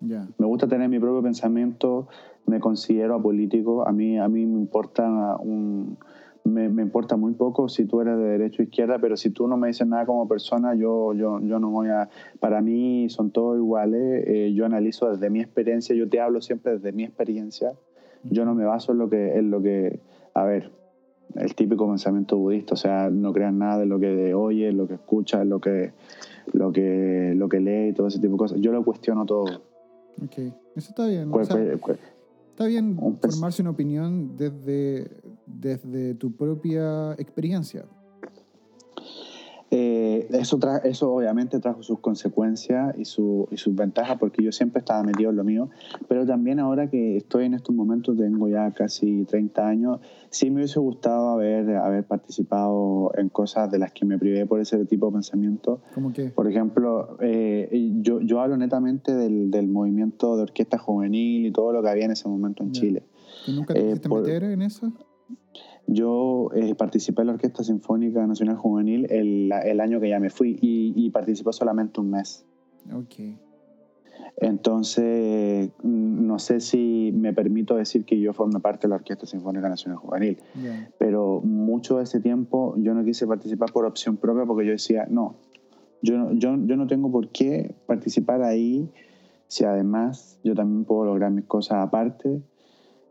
Ya. Me gusta tener mi propio pensamiento, me considero apolítico, a mí, a mí me importa un, me, me importa muy poco si tú eres de derecha o izquierda, pero si tú no me dices nada como persona, yo, yo, yo no voy a, para mí son todos iguales, eh, yo analizo desde mi experiencia, yo te hablo siempre desde mi experiencia, Yo no me baso en lo que, en lo que, a ver, el típico pensamiento budista, o sea, no crean nada de lo que oye, lo que escucha, lo que, lo que, lo que lee y todo ese tipo de cosas. Yo lo cuestiono todo. Ok, eso está bien. Pues, o sea, pues, pues, está bien pers- formarse una opinión desde, desde tu propia experiencia. Eh, eso, tra- eso obviamente trajo sus consecuencias y, su, y sus ventajas porque yo siempre estaba metido en lo mío, pero también ahora que estoy en estos momentos, tengo ya casi 30 años, sí me hubiese gustado haber, haber participado en cosas de las que me privé por ese tipo de pensamiento. Como que, Por ejemplo, eh, yo, yo hablo netamente del, del movimiento de orquesta juvenil y todo lo que había en ese momento en. Chile. ¿tú nunca te eh, quisiste por- meter en eso? Yo eh, participé en la Orquesta Sinfónica Nacional Juvenil el, el año que ya me fui y, y participé solamente un mes. Ok. Entonces, mm, no sé si me permito decir que yo forme parte de la Orquesta Sinfónica Nacional Juvenil, Ya. pero mucho de ese tiempo yo no quise participar por opción propia porque yo decía, no, yo, yo, yo no tengo por qué participar ahí si además yo también puedo lograr mis cosas aparte.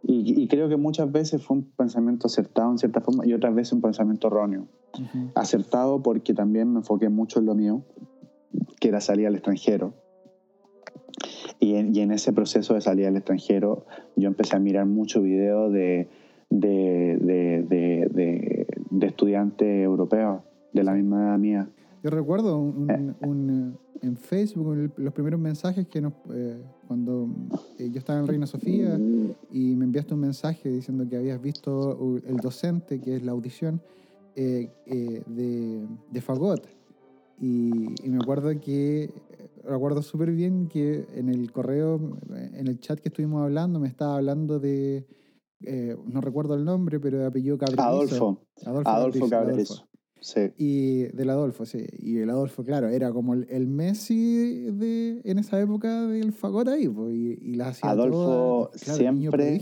Y, y creo que muchas veces fue un pensamiento acertado en cierta forma y otras veces un pensamiento erróneo Ujú. acertado porque también me enfoqué mucho en lo mío, que era salir al extranjero. Y en, y en ese proceso de salir al extranjero, yo empecé a mirar muchos videos de, de, de, de, estudiantes europeos de la misma edad mía. Yo recuerdo un, un- un, eh, en Facebook el- los primeros mensajes que nos eh, cuando eh, yo estaba en Reina Sofía y me enviaste un mensaje diciendo que habías visto el docente, que es la audición eh, eh, de, de Fagot. Y, y me acuerdo que, recuerdo súper bien que en el correo, en el chat que estuvimos hablando, me estaba hablando de, no recuerdo el nombre, pero de apellido Cabrerizo. Adolfo, Adolfo, Adolfo Cabrerizo, Cabrerizo. Adolfo. Sí. Y del Adolfo, sí. Y el Adolfo, claro, era como el, el Messi de, en esa época del fagot ahí, pues, y, y las hacía Adolfo todas, claro, siempre-.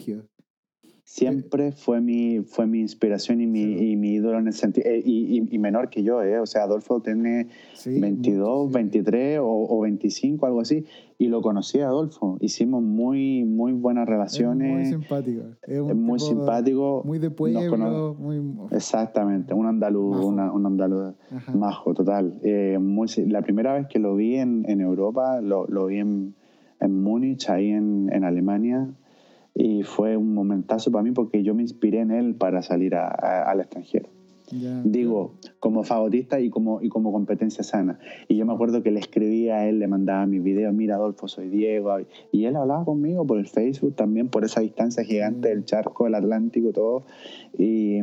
Siempre fue mi, fue mi inspiración y mi, Sí. y mi ídolo en el sentido, eh, y, y- y menor que yo, eh. o sea, Adolfo tiene Sí, 22, mucho, sí. 23 o, o 25, algo así. Y lo conocí a Adolfo. Hicimos muy, muy buenas Es muy relaciones. simpático. Es, un Es muy simpático. Muy de pueblo, muy... Exactamente, un andaluz, una- un andaluz Ajá. majo, total. Eh, muy la primera vez que lo vi en, en Europa, lo, lo vi en, en Múnich, ahí en, en Alemania. Y fue un momentazo para mí porque yo me inspiré en él para salir a- a- al extranjero. Digo, como fagotista y como, y como competencia sana. Y yo me acuerdo que le escribía a él, le mandaba mis videos, mira Adolfo, soy Diego. Y él hablaba conmigo por el Facebook también, por esa distancia gigante Mm. del charco, el Atlántico, todo. Y,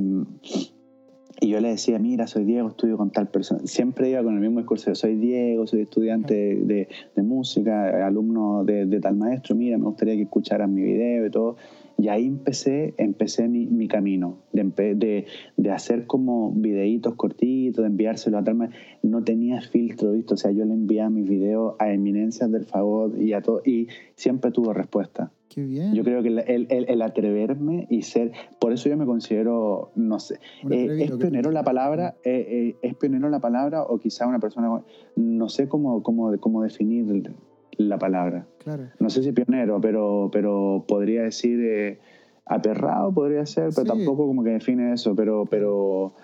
y yo le decía, mira, soy Diego, estudio con tal persona. Siempre iba con el mismo discurso, soy Diego, soy estudiante de, de música, alumno de, de tal maestro, mira, me gustaría que escucharan mi video y todo. Y ahí empecé, empecé mi, mi camino, de, de, de hacer como videitos cortitos, de enviárselo a tal No tenía filtro, ¿viste? O sea, yo le enviaba mis videos a eminencias del favor y a todo, y siempre tuvo respuesta. Qué bien. Yo creo que el, el- el- atreverme y ser, por eso yo me considero, no sé, eh, ¿es pionero la palabra? Eh, eh, ¿Es pionero la palabra o quizá una persona, no sé cómo, cómo, cómo definir la palabra? Claro. no sé si pionero, pero, pero podría decir eh, aperrado, podría ser, pero Sí. tampoco como que define eso, pero, pero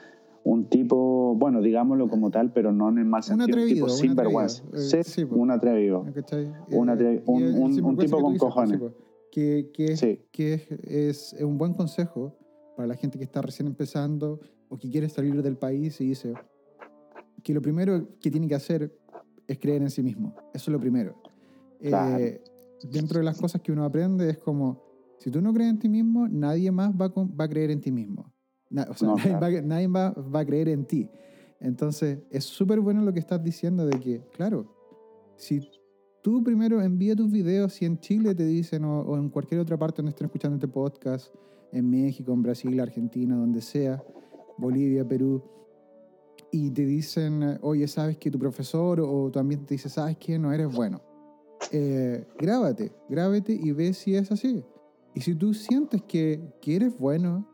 un tipo, bueno, digámoslo como tal, pero no en el mal Un sentido, atrevido, un tipo un sin atrevido. vergüenza. Eh, Sí, sí, po. un atrevido. Un Eh, un- el un- sinvergüenza un tipo con dices, pues, cojones. po, Que, que, es, Sí. que es, es- es un buen consejo para la gente que está recién empezando o que quiere salir del país y dice que lo primero que tiene que hacer es creer en sí mismo. Eso es lo primero. Claro. Eh, dentro de las cosas que uno aprende es como, si tú no crees en ti mismo, nadie más va, a va a creer en ti mismo. Na- o sea, No, nadie, claro. va, nadie va, va a creer en ti. Entonces, es súper bueno lo que estás diciendo de que, claro, si tú primero envía tus videos, si en Chile te dicen, o, o en cualquier otra parte donde estén escuchando este podcast, en México, en Brasil, Argentina, donde sea, Bolivia, Perú, y te dicen, oye, sabes que tu profesor o tu ambiente te dice, sabes que no eres bueno. Eh, grábate, grábate y ve si es así. Y si tú sientes que, que eres bueno,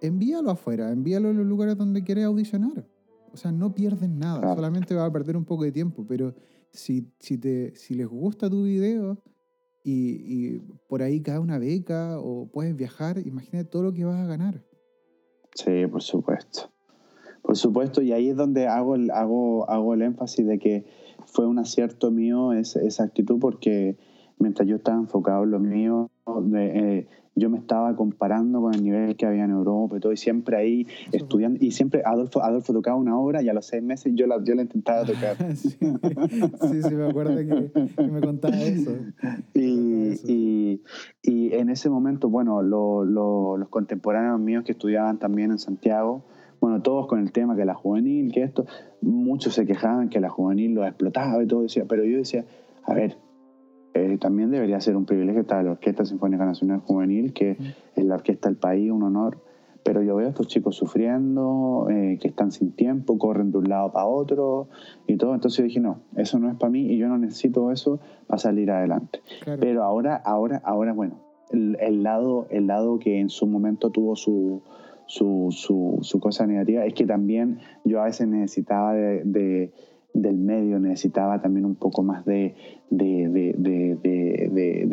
envíalo afuera, envíalo a los lugares donde quieres audicionar. O sea, no pierdes nada, Claro. solamente vas a perder un poco de tiempo, pero si, si, te, si les gusta tu video, y, por ahí cae una beca o puedes viajar, imagínate todo lo que vas a ganar. Sí, por supuesto. Por supuesto, y ahí es donde hago el, hago, hago el énfasis de que fue un acierto mío esa, esa actitud porque mientras yo estaba enfocado en lo mío, de, eh, yo me estaba comparando con el nivel que había en Europa y todo, y siempre ahí estudiando, y siempre Adolfo, Adolfo tocaba una obra y a los seis meses yo la, yo la intentaba tocar. sí, sí, me acuerdo que, me contaba eso. Y, Y, y, en ese momento, bueno, los contemporáneos míos que estudiaban también en Santiago, bueno, todos con el tema que la juvenil, que esto, muchos se quejaban que la juvenil lo explotaba y todo, decía, pero yo decía, a ver, eh, también debería ser un privilegio estar en la Orquesta Sinfónica Nacional Juvenil, que es la orquesta del país, un honor. Pero yo veo a estos chicos sufriendo, eh, que están sin tiempo, corren de un lado para otro y todo. Entonces yo dije, no, eso no es para mí y yo no necesito eso para salir adelante. Pero ahora, ahora, ahora, bueno, el, lado, el lado que en su momento tuvo su, su, su, cosa negativa es que también yo a veces necesitaba de del medio necesitaba también un poco más de, de,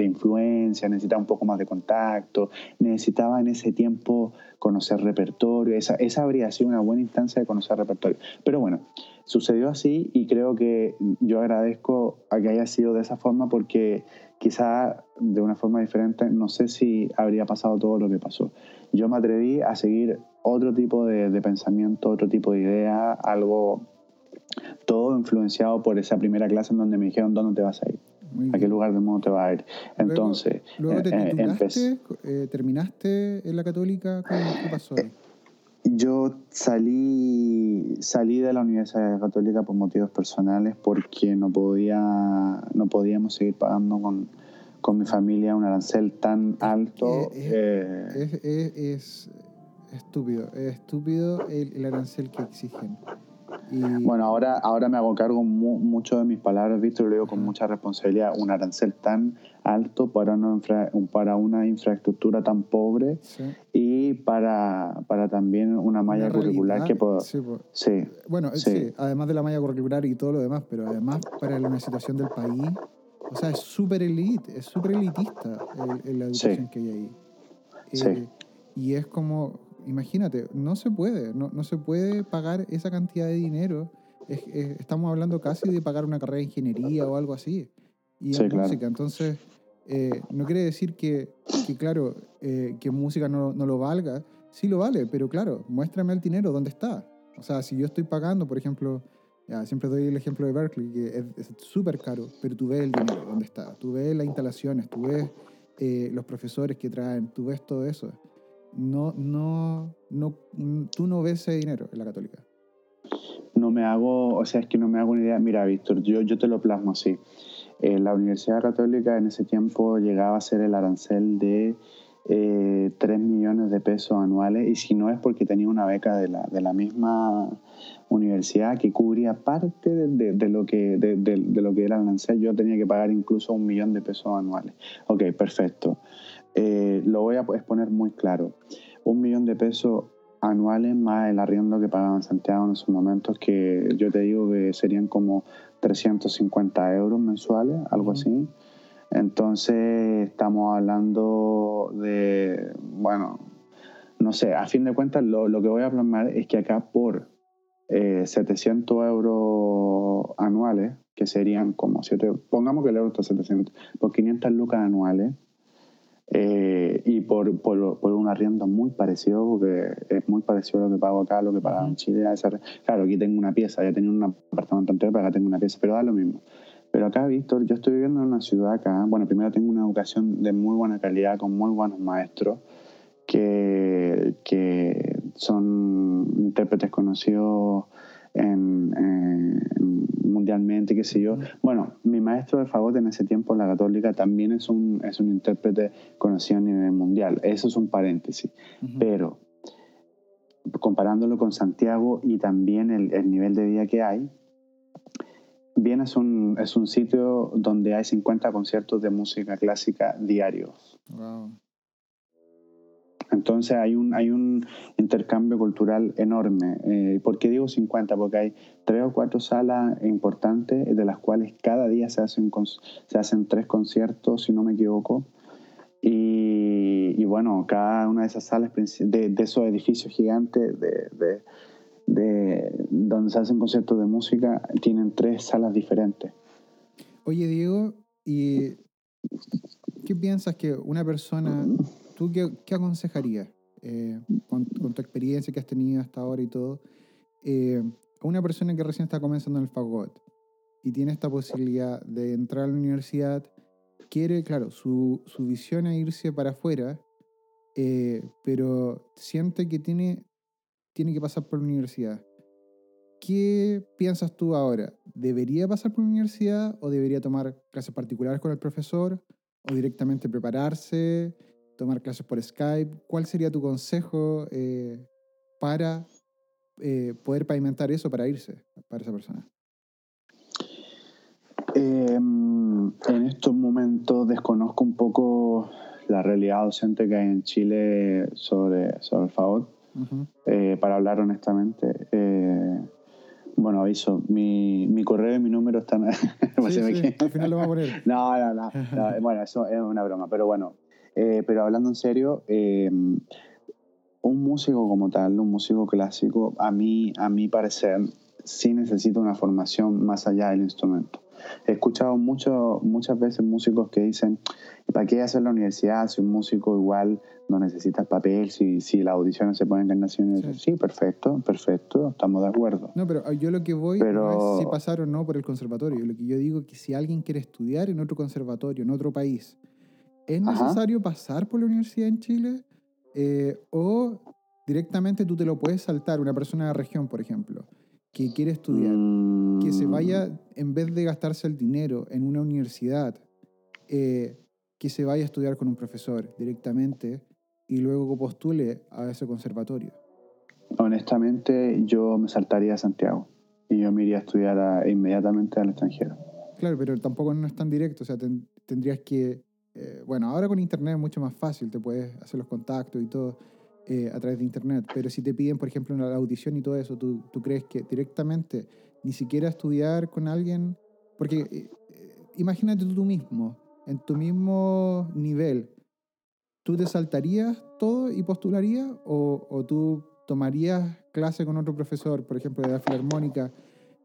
influencia, necesitaba un poco más de contacto, necesitaba en ese tiempo conocer repertorio, esa, esa habría sido una buena instancia de conocer repertorio. Pero bueno, sucedió así y creo que yo agradezco a que haya sido de esa forma porque quizá de una forma diferente no sé si habría pasado todo lo que pasó. Yo me atreví a seguir otro tipo de, pensamiento, otro tipo de idea, algo todo influenciado por esa primera clase en donde me dijeron dónde te vas a ir, a qué lugar del mundo te vas a ir. Entonces, luego, te eh, titulaste, eh, terminaste en la católica, ¿qué pasó? Yo salí, salí de la Universidad Católica por motivos personales porque no podía, no podíamos seguir pagando con, con mi familia un arancel tan alto. Es, es, es estúpido, es estúpido el, el arancel que exigen. Bueno, ahora, ahora me hago cargo mucho de mis palabras, Víctor, lo digo con mucha responsabilidad. Un arancel tan alto para una, para una infraestructura tan pobre y para, para también una malla curricular que puedo... Sí, Bueno, sí. además de la malla curricular y todo lo demás, pero además para la situación del país, o sea, es súper elite, es súper elitista la educación que hay ahí. Eh, y es como, imagínate, no se puede, no, no se puede pagar esa cantidad de dinero. estamos hablando casi de pagar una carrera de ingeniería o algo así. Y en música, entonces, eh, no quiere decir que, que claro, eh, que música no, no, lo valga. Sí lo vale, pero claro, muéstrame el dinero, ¿dónde está? O sea, si yo estoy pagando, por ejemplo, ya, siempre doy el ejemplo de Berkeley, que es súper caro, pero tú ves el dinero, ¿dónde está? Tú ves las instalaciones, tú ves eh, los profesores que traen, tú ves todo eso no, no, no, tú no ves ese dinero en la católica. No me hago, o sea, es que no me hago una idea. Mira, Víctor, yo, yo te lo plasmo así. Eh, la Universidad Católica en ese tiempo llegaba a ser el arancel de eh, 3 millones de pesos anuales y si no es porque tenía una beca de la, de la misma universidad que cubría parte de, de, lo, que, de, de, lo que era el arancel, yo tenía que pagar incluso un millón de pesos anuales. Ok, perfecto. Eh, lo voy a exponer muy claro. Un millón de pesos anuales más el arriendo que pagaban Santiago en esos momentos, que yo te digo que serían como 350 euros mensuales, algo así. Entonces estamos hablando de, bueno, no sé, a fin de cuentas lo, lo que voy a plasmar es que acá por 700 eh, euros anuales, que serían como 7, pongamos que el euro está 700, por 500 lucas anuales, eh, y por, por, por, un arriendo muy parecido, porque es muy parecido a lo que pago acá, a lo que pagaba en Chile. Claro, aquí tengo una pieza, ya tenía un apartamento entero, pero acá tengo una pieza, pero da lo mismo. Pero acá, Víctor, yo estoy viviendo en una ciudad acá, bueno, primero tengo una educación de muy buena calidad, con muy buenos maestros, que, que son intérpretes conocidos en, mundialmente, qué sé yo. Bueno, mi maestro de fagot en ese tiempo en la católica también es un, es un intérprete conocido a nivel mundial. Eso es un paréntesis. Pero comparándolo con Santiago y también el, el, nivel de vida que hay, bien es un, es un sitio donde hay 50 conciertos de música clásica diarios. Entonces hay un, hay un intercambio cultural enorme. Eh, ¿Por qué digo 50? Porque hay tres o cuatro salas importantes, de las cuales cada día se hacen, se hacen tres conciertos, si no me equivoco. Y, bueno, cada una de esas salas, de, esos edificios gigantes de, de, donde se hacen conciertos de música, tienen tres salas diferentes. Oye, Diego, ¿y qué piensas que una persona ¿Tú qué, aconsejarías eh, con, tu experiencia que has tenido hasta ahora y todo? Eh, a una persona que recién está comenzando en el fagot y tiene esta posibilidad de entrar a la universidad, quiere, claro, su, visión es irse para afuera, eh, pero siente que tiene, tiene que pasar por la universidad. ¿Qué piensas tú ahora? ¿Debería pasar por la universidad o debería tomar clases particulares con el profesor o directamente prepararse? Tomar clases por Skype. ¿Cuál sería tu consejo eh, para eh, poder pavimentar eso para irse para esa persona? Em, en estos momentos desconozco un poco la realidad docente que hay en Chile sobre, sobre el FAOT. Eh, para hablar honestamente, bueno, aviso, mi, mi, correo y mi número están... al final lo vamos a poner. no, no, no, Bueno, eso es una broma, pero bueno, eh, pero hablando en serio, eh, un músico como tal, un músico clásico, a mí, a mi parecer, sí necesita una formación más allá del instrumento. He escuchado mucho, muchas veces músicos que dicen, ¿para qué hacer la universidad si un músico igual no necesita el papel, si, si las audiciones se pueden ganar sin sí. sí, perfecto, perfecto, estamos de acuerdo. No, pero yo lo que voy no es si pasar o no por el conservatorio. Lo que yo digo es que si alguien quiere estudiar en otro conservatorio, en otro país, ¿Es necesario pasar por la universidad en Chile? Eh, ¿O directamente tú te lo puedes saltar, una persona de la región, por ejemplo, que quiere estudiar, que se vaya, mm. en vez de gastarse el dinero en una universidad, eh, que se vaya a estudiar con un profesor directamente y luego postule a ese conservatorio? Honestamente, yo me saltaría a Santiago y yo me iría a estudiar inmediatamente al extranjero. Claro, pero tampoco no es tan directo, o sea, tendrías que eh, bueno, ahora con internet es mucho más fácil, te puedes hacer los contactos y todo eh, a través de internet, pero si te piden, por ejemplo, una audición y todo eso, ¿tú, tú crees que directamente ni siquiera estudiar con alguien? Porque eh, imagínate tú mismo, en tu mismo nivel, ¿tú te saltarías todo y postularías o, o tú tomarías clase con otro profesor, por ejemplo, de la filarmónica,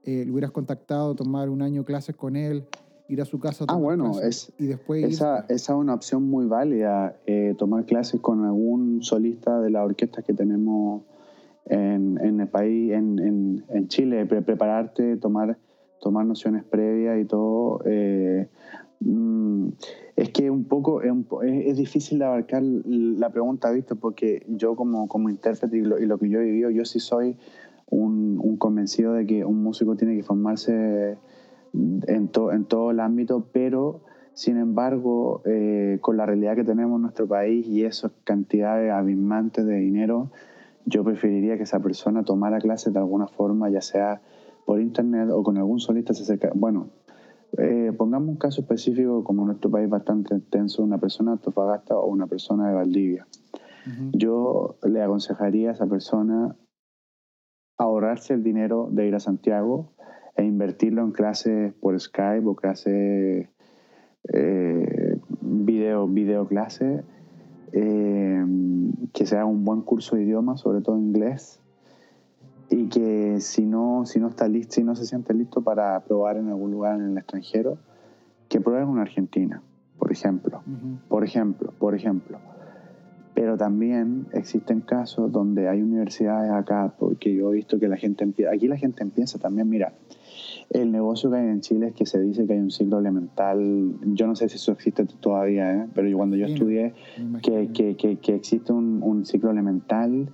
eh, le hubieras contactado, tomar un año clases con él, ir a su casa. Ah, bueno, es, y después esa, esa, es una opción muy válida, eh, tomar clases con algún solista de la orquesta que tenemos en, en el país, en, en, en Chile, prepararte, tomar, tomar nociones previas y todo. Eh, mm, es que un poco es, es, difícil de abarcar la pregunta, ¿viste? Porque yo como, como intérprete y lo, y lo que yo he vivido, yo sí soy un, un convencido de que un músico tiene que formarse en, en todo el ámbito, pero sin embargo, eh, con la realidad que tenemos en nuestro país y esas cantidades abismantes de dinero, yo preferiría que esa persona tomara clases de alguna forma, ya sea por internet o con algún solista se acerca. Bueno, eh, pongamos un caso específico, como en nuestro país bastante intenso, una persona de Antofagasta o una persona de Valdivia. Yo le aconsejaría a esa persona ahorrarse el dinero de ir a Santiago, e invertirlo en clases por Skype o clases eh, video, video clase, eh, que sea un buen curso de idioma, sobre todo inglés, y que si no, si no está listo, si no se siente listo para probar en algún lugar en el extranjero, que pruebe en Argentina, por ejemplo, por ejemplo, por ejemplo. Pero también existen casos donde hay universidades acá, porque yo he visto que la gente empieza, aquí la gente empieza también, mira, el negocio que hay en Chile es que se dice que hay un ciclo elemental, yo no sé si eso existe todavía, ¿eh? pero yo, cuando yo estudié, que, que, que, existe un, un, ciclo elemental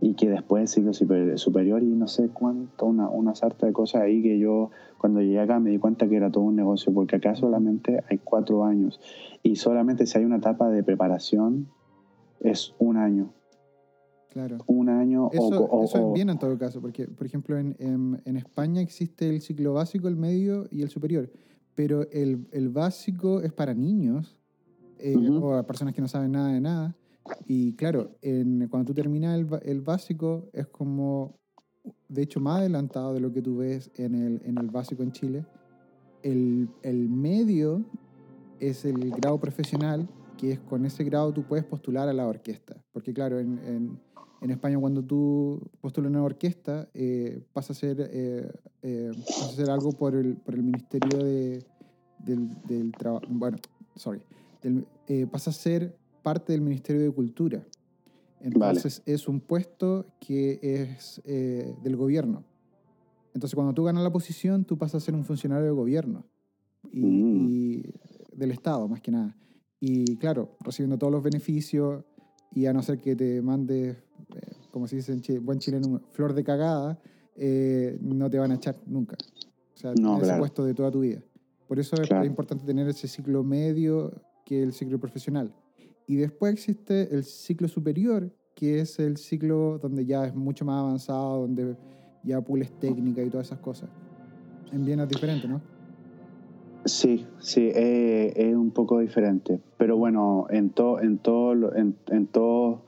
y que después el ciclo superior, y no sé cuánto, una, una sarta de cosas ahí que yo cuando llegué acá me di cuenta que era todo un negocio, porque acá solamente hay cuatro años y solamente si hay una etapa de preparación es un año. Claro. Un año eso, o, Eso es bien en todo caso, porque, por ejemplo, en, en, España existe el ciclo básico, el medio y el superior, pero el, el básico es para niños eh, o para personas que no saben nada de nada, Y claro, en, cuando tú terminas el, el, básico, es como, de hecho, más adelantado de lo que tú ves en el, en el básico en Chile. El, el medio es el grado profesional, que es con ese grado tú puedes postular a la orquesta. Porque claro, en, en, en España cuando tú postulas una orquesta, eh, pasa, a ser, eh, eh, pasa a ser algo por el, por el Ministerio de, del, del Trabajo, bueno, sorry, del, eh, pasa a ser parte del Ministerio de Cultura. Entonces vale. es un puesto que es eh, del gobierno. Entonces cuando tú ganas la posición, tú pasas a ser un funcionario de gobierno y, mm. y del Estado, más que nada. Y claro, recibiendo todos los beneficios y a no ser que te mandes, como se dice en Chile, buen chileno, flor de cagada, eh, no te van a echar nunca. O sea, no, ese puesto de toda tu vida. Por eso claro. es importante tener ese ciclo medio que el ciclo profesional. Y después existe el ciclo superior, que es el ciclo donde ya es mucho más avanzado, donde ya pules técnica y todas esas cosas. En Viena es diferente, ¿no? Sí, sí, eh, es un poco diferente. Pero bueno, en todo, en todo, en, en todo,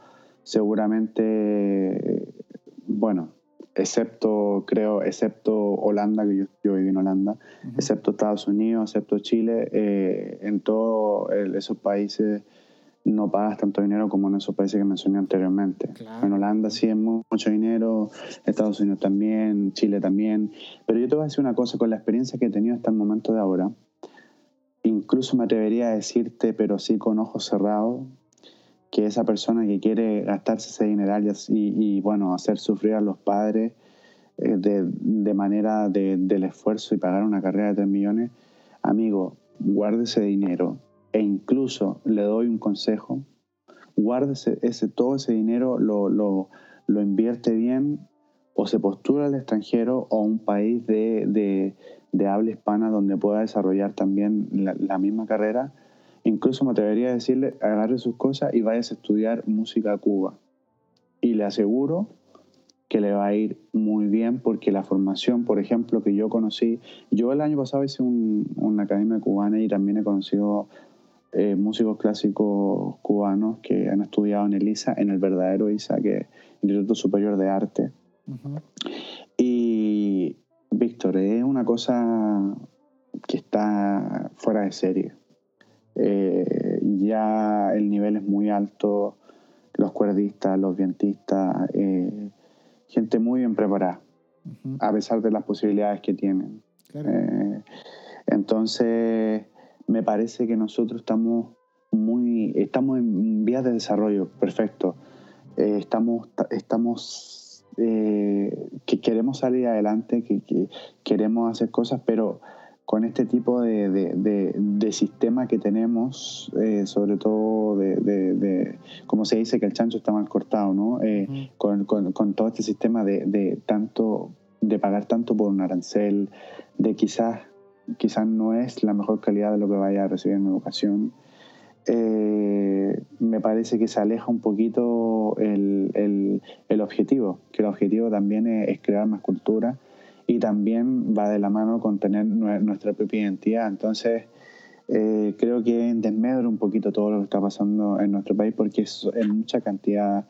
seguramente, bueno, excepto, creo, excepto Holanda, que yo, yo viví en Holanda, uh -huh. excepto Estados Unidos, excepto Chile, eh, en todos esos países no pagas tanto dinero como en esos países que mencioné anteriormente. Claro. En Holanda sí es mucho dinero, Estados Unidos también, Chile también. Pero yo te voy a decir una cosa, con la experiencia que he tenido hasta el momento de ahora, incluso me atrevería a decirte, pero sí con ojos cerrados, que esa persona que quiere gastarse ese dineral y, y, bueno, hacer sufrir a los padres eh, de, de, manera de, del esfuerzo y pagar una carrera de 3 millones, amigo, guarde ese dinero e incluso le doy un consejo, ese, todo ese dinero, lo, lo, lo invierte bien o se postula al extranjero o a un país de, de, de, habla hispana donde pueda desarrollar también la, misma carrera. Incluso me atrevería a decirle, agarre sus cosas y vayas a estudiar música a Cuba. Y le aseguro que le va a ir muy bien porque la formación, por ejemplo, que yo conocí, yo el año pasado hice un, una academia cubana y también he conocido eh, músicos clásicos cubanos que han estudiado en el ISA, en el verdadero ISA, que es el Instituto Superior de Arte. Uh -huh. Y Víctor, es una cosa que está fuera de serie. Eh, ya el nivel es muy alto, los cuerdistas, los vientistas, eh, gente muy bien preparada, uh -huh. a pesar de las posibilidades que tienen. Claro. Eh, entonces, me parece que nosotros estamos muy, estamos en vías de desarrollo, perfecto. Estamos, estamos, eh, que queremos salir adelante, que, que, queremos hacer cosas, pero con este tipo de, de, de, de sistema que tenemos, eh, sobre todo de, como se dice, que el chancho está mal cortado, ¿no? Uh eh, -huh. con, con, con, todo este sistema de, tanto, de pagar tanto por un arancel, de quizás quizás no es la mejor calidad de lo que vaya a recibir en educación. Eh, me parece que se aleja un poquito el, el, el, objetivo, que el objetivo también es, es, crear más cultura y también va de la mano con tener nuestra propia identidad. Entonces, eh, creo que desmedro un poquito todo lo que está pasando en nuestro país porque es, es mucha cantidad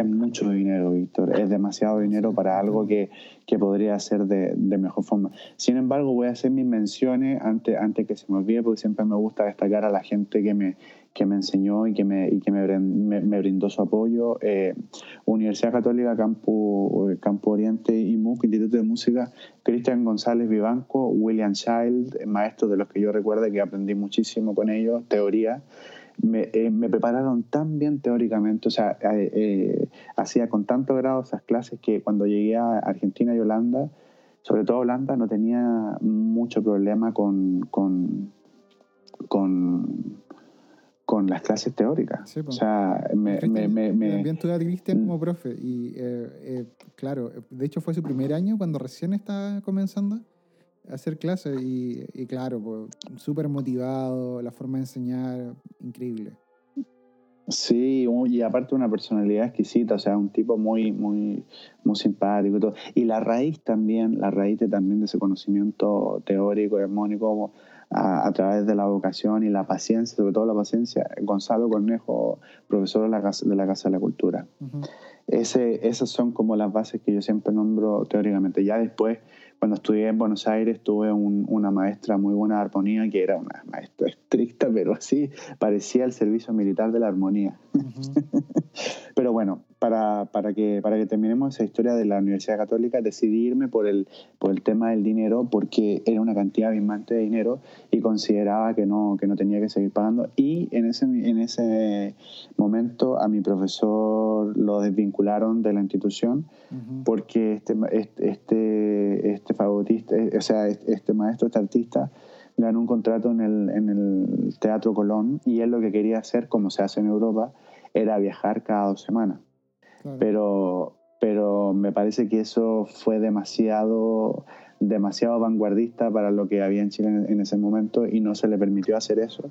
es mucho dinero, Víctor. Es demasiado dinero para algo que, que podría ser de, de, mejor forma. Sin embargo, voy a hacer mis menciones antes, antes que se me olvide, porque siempre me gusta destacar a la gente que me, que me enseñó y que me, y que me, me, me brindó su apoyo. Eh, Universidad Católica Campo, Campo Oriente y MUC, Instituto de Música, Cristian González Vivanco, William Child, maestros de los que yo recuerdo que aprendí muchísimo con ellos, teoría me, eh, me, prepararon tan bien teóricamente, o sea, eh, eh, hacía con tanto grado esas clases que cuando llegué a Argentina y Holanda, sobre todo Holanda, no tenía mucho problema con, con, con, con las clases teóricas. Sí, pues. O sea, me... me, me, me también tuve a Cristian como profe y, eh, claro, de hecho fue su primer año cuando recién estaba comenzando hacer clases y, y, claro, pues, súper motivado, la forma de enseñar, increíble. Sí, y aparte una personalidad exquisita, o sea, un tipo muy, muy, muy simpático y todo. Y la raíz también, la raíz de, también de ese conocimiento teórico, armónico, a, través de la vocación y la paciencia, sobre todo la paciencia, Gonzalo Cornejo, profesor de la Casa de la, casa de la Cultura. Ese, esas son como las bases que yo siempre nombro teóricamente. Ya después, cuando estudié en Buenos Aires, tuve una maestra muy buena de armonía, que era una maestra estricta, pero así parecía el servicio militar de la armonía. pero bueno, para, para, que, para que terminemos esa historia de la Universidad Católica, decidí irme por el, por el tema del dinero, porque era una cantidad abismante de dinero y consideraba que no, que no tenía que seguir pagando. Y en ese, en ese momento a mi profesor lo desvincularon de la institución porque este, este, este fagotista, o sea, este maestro, este artista, ganó un contrato en el, en el Teatro Colón y él lo que quería hacer, como se hace en Europa, era viajar cada dos semanas. Pero, pero me parece que eso fue demasiado, demasiado vanguardista para lo que había en Chile en, ese momento y no se le permitió hacer eso.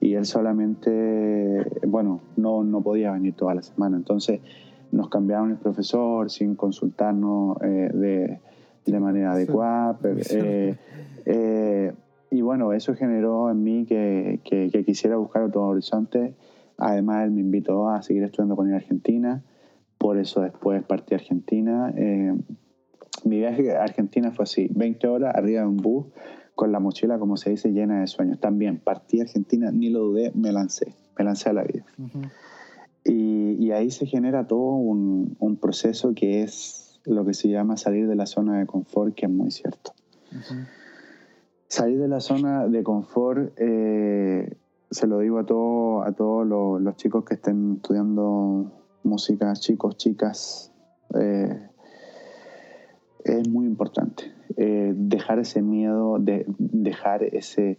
Y él solamente, bueno, no, no podía venir toda la semana. Entonces nos cambiaron el profesor sin consultarnos eh, de, de, manera adecuada. Eh, eh, y bueno, eso generó en mí que, que, que quisiera buscar otro horizonte. Además, él me invitó a seguir estudiando con él en Argentina por eso después partí a Argentina. Eh, mi viaje a Argentina fue así, 20 horas arriba de un bus con la mochila, como se dice, llena de sueños. También partí a Argentina, ni lo dudé, me lancé, me lancé a la vida. y, ahí se genera todo un, proceso que es lo que se llama salir de la zona de confort, que es muy cierto. Salir de la zona de confort, eh, se lo digo a, todo, a todos los chicos que estén estudiando música, chicos, chicas, eh, es muy importante. Eh, dejar ese miedo, de, dejar ese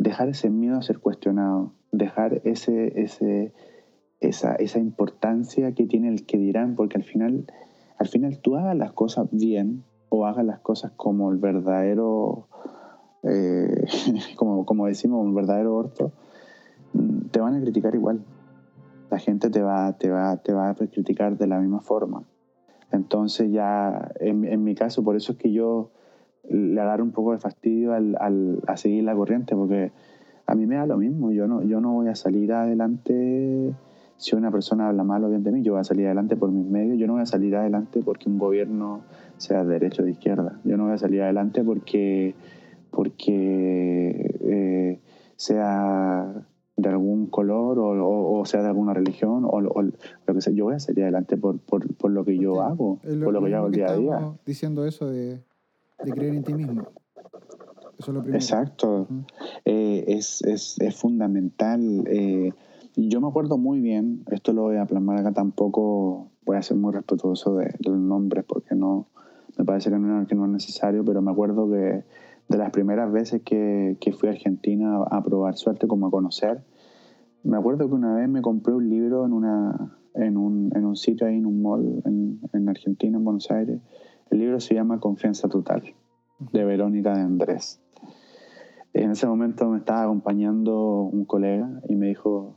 dejar ese miedo a ser cuestionado, dejar ese, ese, esa, esa importancia que tiene el que dirán, porque al final, al final tú hagas las cosas bien o hagas las cosas como el verdadero, eh, como, como decimos, un verdadero orto, te van a criticar igual la gente te va, te va, te va a criticar de la misma forma. Entonces ya, en, mi caso, por eso es que yo le agarro un poco de fastidio al, al, a seguir la corriente, porque a mí me da lo mismo, yo no, yo no voy a salir adelante si una persona habla mal o bien de mí, yo voy a salir adelante por mis medios, yo no voy a salir adelante porque un gobierno sea de derecha o de izquierda, yo no voy a salir adelante porque, porque eh, sea de algún color o, sea de alguna religión o, lo que sea. Yo voy a salir adelante por, por, por lo que yo hago, por lo que yo hago el día a día. Diciendo eso de, de, creer en ti mismo. Eso es lo primero. Exacto. Eh, es, es, es, fundamental. Eh, yo me acuerdo muy bien, esto lo voy a plasmar acá tampoco, voy a ser muy respetuoso de, los nombres porque no me parece que no, que no es necesario, pero me acuerdo que de las primeras veces que, que, fui a Argentina a probar suerte, como a conocer, me acuerdo que una vez me compré un libro en, una, en, un, en un sitio ahí, en un mall en, en, Argentina, en Buenos Aires. El libro se llama Confianza Total, de Verónica de Andrés. En ese momento me estaba acompañando un colega y me dijo,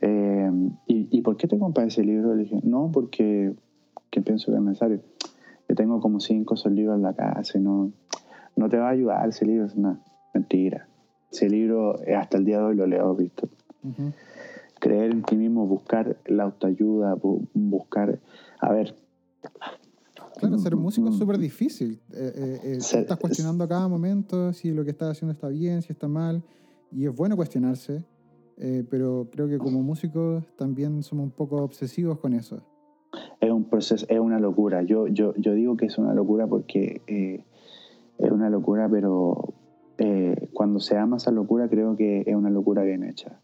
eh, ¿y, ¿y, por qué te compras ese libro? Le dije, no, porque que pienso que es necesario. Yo tengo como cinco esos libros en la casa y no, no te va a ayudar ese libro, es una mentira. Ese libro eh, hasta el día de hoy lo leo, Víctor. Creer en ti mismo, buscar la autoayuda, buscar, a ver. Claro, ser músico es súper difícil. Eh, eh, estás cuestionando a cada momento si lo que estás haciendo está bien, si está mal, y es bueno cuestionarse, pero creo que como músicos también somos un poco obsesivos con eso. Es un proceso, es una locura. Yo, yo, yo digo que es una locura porque es una locura, pero eh, cuando se ama esa locura creo que es una locura bien hecha.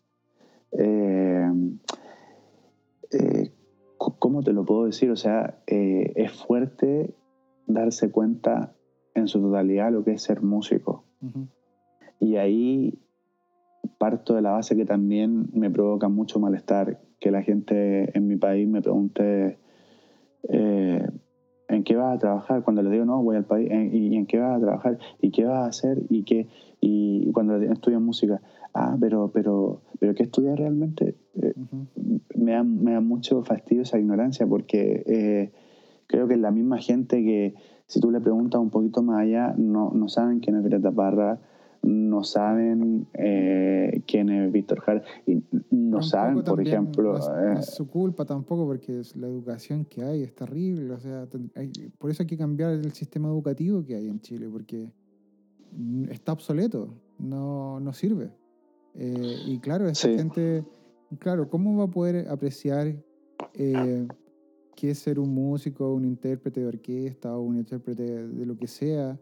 Eh, eh, ¿Cómo te lo puedo decir? O sea, es fuerte darse cuenta en su totalidad lo que es ser músico. Y ahí parto de la base que también me provoca mucho malestar que la gente en mi país me pregunte ¿en qué vas a trabajar? Cuando le digo, no, voy al país, ¿y en qué vas a trabajar? ¿Y qué vas a hacer? ¿Y qué? Y cuando estudian música, ah, pero, pero, pero ¿qué estudias realmente? Eh, me, da, me da mucho fastidio esa ignorancia porque eh, creo que la misma gente que, si tú le preguntas un poquito más allá, no, no saben quién es Violeta Parra, no saben eh, quién es Víctor Jara, y no saben, por ejemplo... No es, su culpa tampoco, porque es la educación que hay es terrible, o sea, por eso hay que cambiar el sistema educativo que hay en Chile, porque está obsoleto, no, no sirve. Eh, y claro, esta gente, claro, ¿cómo va a poder apreciar eh, qué es ser un músico, un intérprete de orquesta o un intérprete de lo que sea?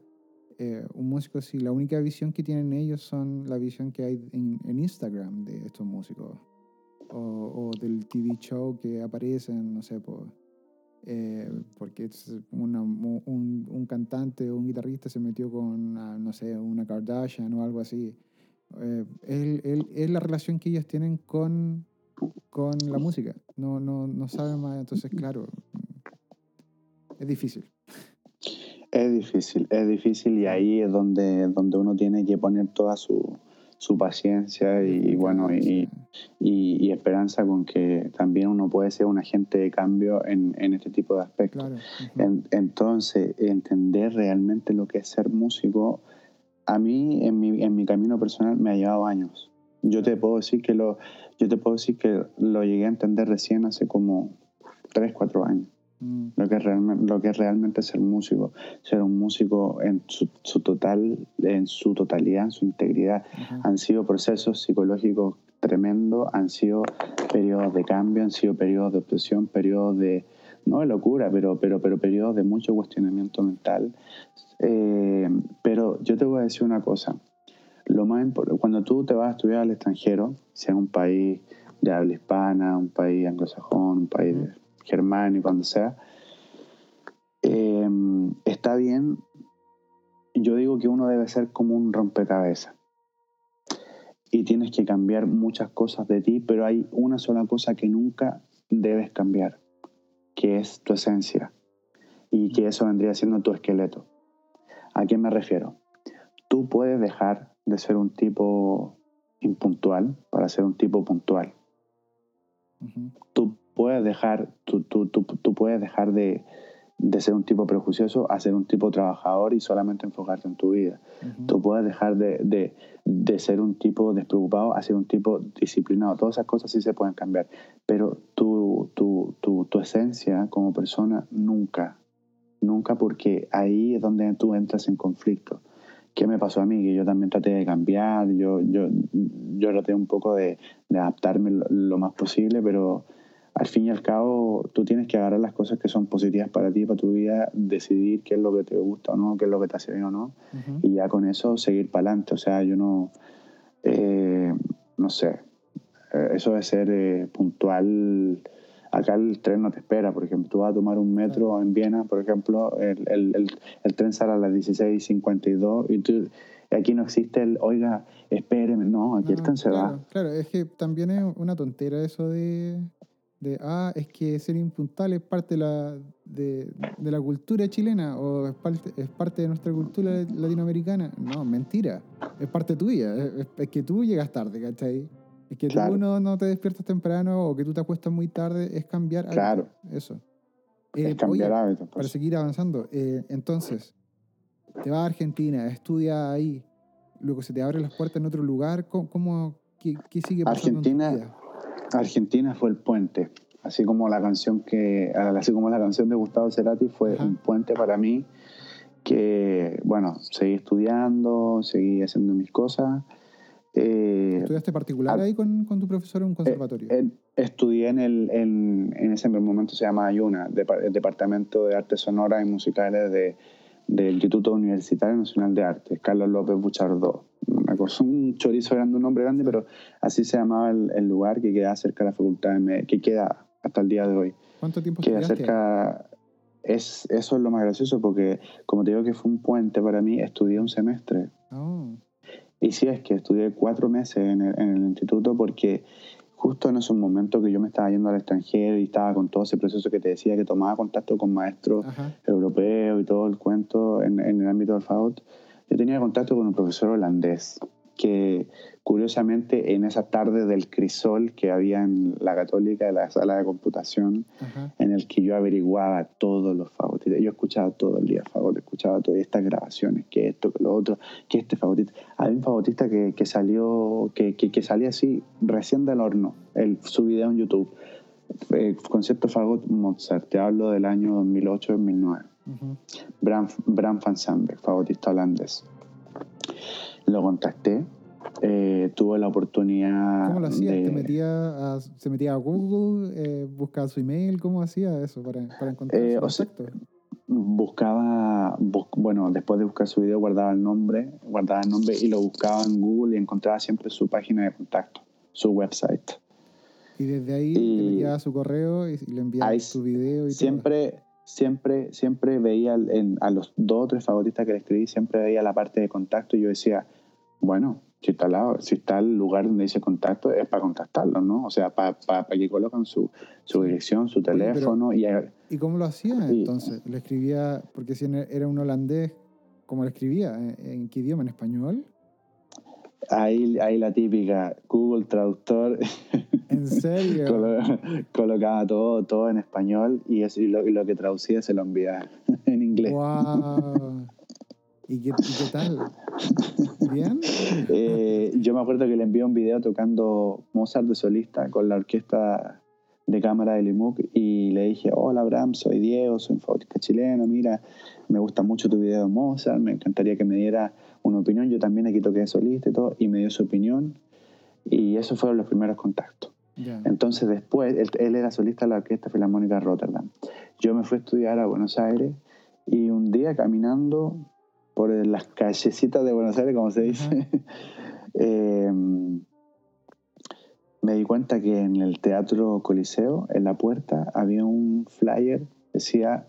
Eh, un músico si la única visión que tienen ellos son la visión que hay en, Instagram de estos músicos o, del TV show que aparecen, no sé, por, eh, porque es una, un, un, cantante o un guitarrista se metió con, no sé, una Kardashian o algo así. Eh, es, la relación que ellos tienen con, con la música. No, no, no saben más, entonces, claro, es difícil. Es difícil, es difícil y ahí es donde, donde uno tiene que poner toda su, su paciencia y, bueno y, y, esperanza con que también uno puede ser un agente de cambio en, en este tipo de aspectos. entonces, entender realmente lo que es ser músico, a mí en mi, en mi camino personal me ha llevado años. Yo te puedo decir que lo, yo te puedo decir que lo llegué a entender recién hace como 3, 4 años. Mm. Lo, que realmente, lo que es realmente ser músico, ser un músico en su, total, en su totalidad, en su integridad. Han sido procesos psicológicos tremendos, han sido periodos de cambio, han sido periodos de obsesión, periodos de, no de locura, pero, pero, pero periodos de mucho cuestionamiento mental. Eh, pero yo te voy a decir una cosa. Lo más cuando tú te vas a estudiar al extranjero, sea un país de habla hispana, un país anglosajón, un país de Germán y cuando sea, eh, está bien. Yo digo que uno debe ser como un rompecabezas. Y tienes que cambiar muchas cosas de ti, pero hay una sola cosa que nunca debes cambiar, que es tu esencia. Y que eso vendría siendo tu esqueleto. ¿A qué me refiero? Tú puedes dejar de ser un tipo impuntual para ser un tipo puntual. Tú puedes dejar, tú, tú, tú, tú puedes dejar de, de, ser un tipo prejuicioso a ser un tipo trabajador y solamente enfocarte en tu vida. Tú puedes dejar de, de, de, ser un tipo despreocupado a ser un tipo disciplinado. Todas esas cosas sí se pueden cambiar, pero tu, tu, tu, tu esencia como persona nunca, nunca porque ahí es donde tú entras en conflicto. ¿Qué me pasó a mí? Que yo también traté de cambiar, yo, yo, yo traté un poco de, de adaptarme lo, más posible, pero al fin y al cabo tú tienes que agarrar las cosas que son positivas para ti, para tu vida, decidir qué es lo que te gusta o no, qué es lo que te hace bien o no, y ya con eso seguir para adelante. O sea, yo no, eh, no sé, eh, eso de ser eh, puntual, acá el tren no te espera, por ejemplo, tú vas a tomar un metro en Viena, por ejemplo, el, el, el, tren sale a las 16.52 y tú aquí no existe el, oiga, espéreme, no, aquí el tren se va. Claro, es que también es una tontera eso de, de, ah, es que ser impuntual es parte de la, de, de la cultura chilena o es parte, es parte de nuestra cultura latinoamericana. No, mentira. Es parte tuya. Es, es que tú llegas tarde, ¿cachai? Es que tú no, no, te despiertas temprano o que tú te acuestas muy tarde. Es cambiar Claro. Eso. es eh, cambiar hábitos. Pues. Para seguir avanzando. Eh, entonces, te vas a Argentina, estudias ahí, luego se te abren las puertas en otro lugar. ¿Cómo, cómo qué, qué, sigue pasando Argentina, en tu vida? Argentina fue el puente, así como la canción que, así como la canción de Gustavo Cerati fue un puente para mí que, bueno, seguí estudiando, seguí haciendo mis cosas. Eh, ¿Estudiaste particular ahí con, con, tu profesor en un conservatorio? Eh, estudié en, el, en, en, ese momento se llama Ayuna, el Departamento de Artes Sonoras y Musicales de, del Instituto Universitario Nacional de Artes, Carlos López Buchardó un chorizo grande, un nombre grande, pero así se llamaba el, lugar que queda cerca de la facultad, de que queda hasta el día de hoy. ¿Cuánto tiempo queda cerca es, Eso es lo más gracioso porque, como te digo que fue un puente para mí, estudié un semestre. Oh. Y sí, es que estudié cuatro meses en el, en el instituto porque justo en esos momentos que yo me estaba yendo al extranjero y estaba con todo ese proceso que te decía, que tomaba contacto con maestros europeos y todo el cuento en, en el ámbito del FAUT, yo tenía contacto con un profesor holandés que curiosamente en esa tarde del crisol que había en la católica, en la sala de computación, en el que yo averiguaba todos los favoritos. Yo escuchaba todo el día favoritos, escuchaba todas estas grabaciones, que esto, que lo otro, que este favorito. Había un favorita que, que salió, que, que, salía así, recién del horno, el, su video en YouTube. El concepto Fagot Mozart, te hablo del año 2008-2009. Bram, Bram van Samberg, fagotista holandés. Lo contacté eh, tuve la oportunidad. ¿Cómo lo hacía? ¿Te metía a, ¿Se metía a Google? Eh, ¿Buscaba su email? ¿Cómo hacía eso para, para encontrar eh, su buscaba, bueno, después de buscar su video, guardaba el nombre, guardaba el nombre y lo buscaba en Google y encontraba siempre su página de contacto, su website. Y desde ahí le enviaba su correo y le enviaba su video y siempre, Siempre, siempre veía en, a los dos o tres favoritas que le escribí, siempre veía la parte de contacto y yo decía, bueno, si está, si está el lugar donde dice contacto, es para contactarlo, ¿no? O sea, para, para, que colocan su, su dirección, su teléfono. y, ¿Y cómo lo hacía entonces? ¿Le escribía, porque si era un holandés, ¿cómo lo escribía? ¿En, qué idioma? ¿En español? Ahí, ahí la típica, Google Traductor. ¿En serio? colocaba todo, todo en español y, eso, y, lo, y lo que traducía se lo enviaba en inglés. ¡Wow! ¿Y qué, tal? ¿Bien? Eh, yo me acuerdo que le envié un video tocando Mozart de solista con la orquesta de cámara de Limuc y le dije, hola Abraham, soy Diego, soy un fábrica chileno, mira, me gusta mucho tu video de Mozart, me encantaría que me diera una opinión, yo también aquí toqué de solista y todo, y me dio su opinión y esos fueron los primeros contactos. Entonces después, él, él, era solista de la Orquesta Filarmónica de Rotterdam. Yo me fui a estudiar a Buenos Aires y un día caminando por las callecitas de Buenos Aires, como se dice, em, me di cuenta que en el Teatro Coliseo, en la puerta, había un flyer que decía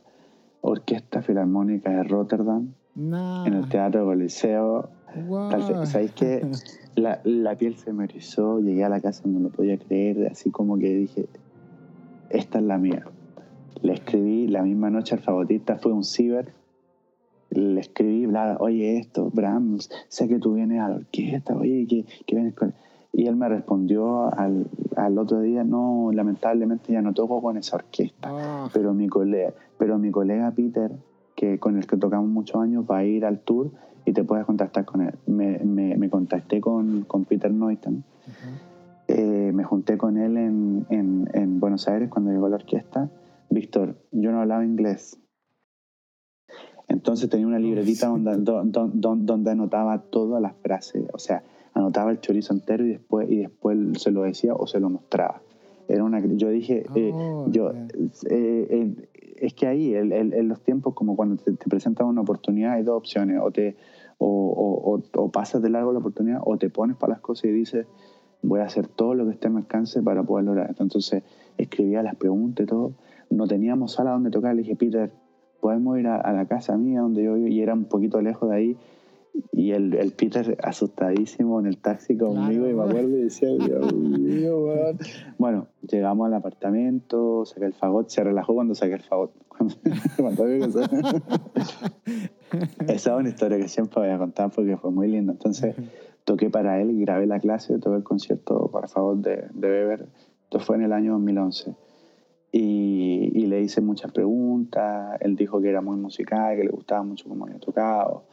Orquesta Filarmónica de Rotterdam. En el Teatro Coliseo. ¿Sabéis que la, la, piel se me erizó? Llegué a la casa, no lo podía creer, así como que dije, esta es la mía. Le escribí la misma noche al fagotista, fue un ciber le escribí, bla, oye, esto, Brahms, sé que tú vienes a la orquesta, oye, que, que vienes con... Y él me respondió al, al, otro día, no, lamentablemente ya no toco con esa orquesta, ah. pero, mi colega, pero mi colega Peter, que con el que tocamos muchos años, va a ir al tour y te puedes contactar con él. Me, me, me contacté con, con Peter Neumann, eh, me junté con él en, en, en Buenos Aires cuando llegó la orquesta. Víctor, yo no hablaba inglés, entonces tenía una libretita donde, donde, anotaba todas las frases, o sea, anotaba el chorizo entero y después, y después se lo decía o se lo mostraba. Era una, yo dije, eh, oh, yo, eh, eh, es que ahí, en los tiempos, como cuando te, te presentan una oportunidad, hay dos opciones, o, te, o, o, pasas de largo la oportunidad, o te pones para las cosas y dices, voy a hacer todo lo que esté a mi alcance para poder lograr. Entonces escribía las preguntas y todo. No teníamos sala donde tocar, le dije, Peter, podemos ir a, la casa mía donde yo vivo y era un poquito lejos de ahí y el, el Peter asustadísimo en el taxi conmigo y me acuerdo y decía Dios mío bueno llegamos al apartamento saqué el fagot se relajó cuando saqué el fagot. Esa es una historia que siempre voy a contar porque fue muy linda. Entonces toqué para él grabé la clase toqué el concierto para fagot de, de Weber esto fue en el año 2011 y, le hice muchas preguntas. Él dijo que era muy musical, que le gustaba mucho cómo había tocado,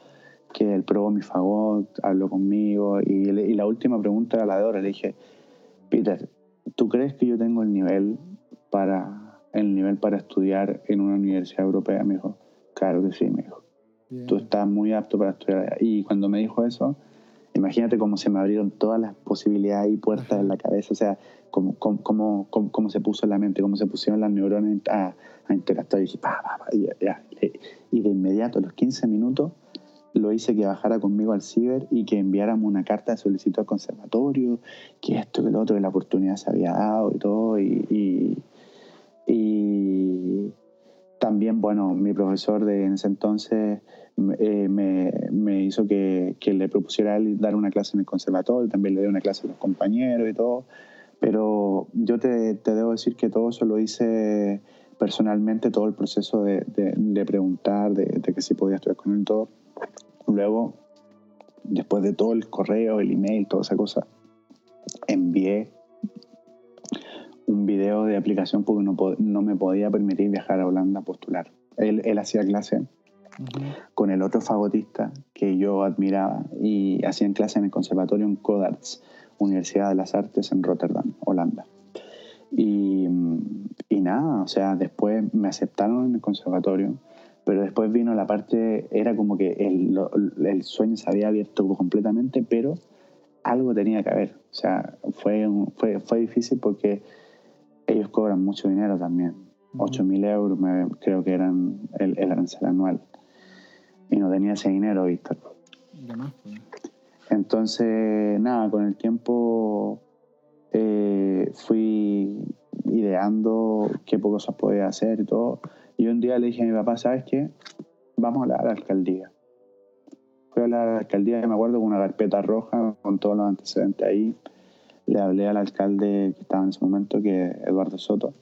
que él probó mi fagot, habló conmigo. Y, y la última pregunta era la de ahora. Le dije, Peter, ¿tú crees que yo tengo el nivel para, el nivel para estudiar en una universidad europea? Me dijo, claro que sí, me dijo. Tú estás muy apto para estudiar allá. Y cuando me dijo eso, imagínate cómo se me abrieron todas las posibilidades y puertas en la cabeza. O sea, cómo, cómo, cómo, cómo, se puso en la mente, cómo se pusieron las neuronas a, a interactuar. Y dije, pa, pa, pa, y, ya, y de inmediato, a los 15 minutos, lo hice que bajara conmigo al ciber y que enviáramos una carta de solicitud al conservatorio, que esto, que lo otro, que la oportunidad se había dado y todo. Y, y, también, bueno, mi profesor de en ese entonces eh, me, me, hizo que, que, le propusiera dar una clase en el conservatorio, también le di una clase a los compañeros y todo. Pero yo te, te, debo decir que todo eso lo hice personalmente, todo el proceso de, de, preguntar, de, que si podía estudiar con él y todo. Luego después de todo el correo, el email, toda esa cosa, envié un video de aplicación porque no, no me podía permitir viajar a Holanda a postular. Él, él hacía clase con el otro fagotista que yo admiraba y hacían clase en el conservatorio en Codarts, Universidad de las Artes en Rotterdam, Holanda. Y, y nada, o sea, después me aceptaron en el conservatorio, pero después vino la parte, era como que el, el sueño se había abierto completamente, pero algo tenía que haber. O sea, fue, fue, fue difícil porque ellos cobran mucho dinero también. 8 mil euros creo que eran el, el, arancel anual. Y no tenía ese dinero, Víctor. Pues. Entonces, nada, con el tiempo eh, fui ideando qué cosas podía hacer y todo. Y un día le dije a mi papá, ¿sabes qué? Vamos a la, alcaldía. Fui a la alcaldía, me acuerdo, con una carpeta roja con todos los antecedentes ahí. Le hablé al alcalde que estaba en ese momento, que es Eduardo Soto.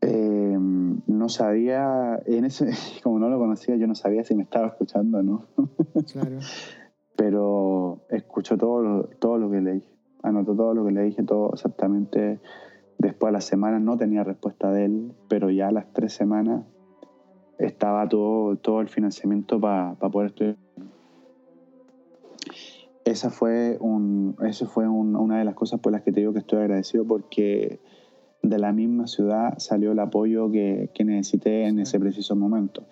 Eh, no sabía, en ese, como no lo conocía, yo no sabía si me estaba escuchando o no. claro. Pero escuchó todo, todo lo que le dije anotó todo lo que le dije, todo exactamente. Después de las semanas no tenía respuesta de él, pero ya a las tres semanas estaba todo, todo el financiamiento para poder estudiar. Esa fue, un, eso fue una de las cosas por las que te digo que estoy agradecido porque de la misma ciudad salió el apoyo que, que necesité en ese preciso momento.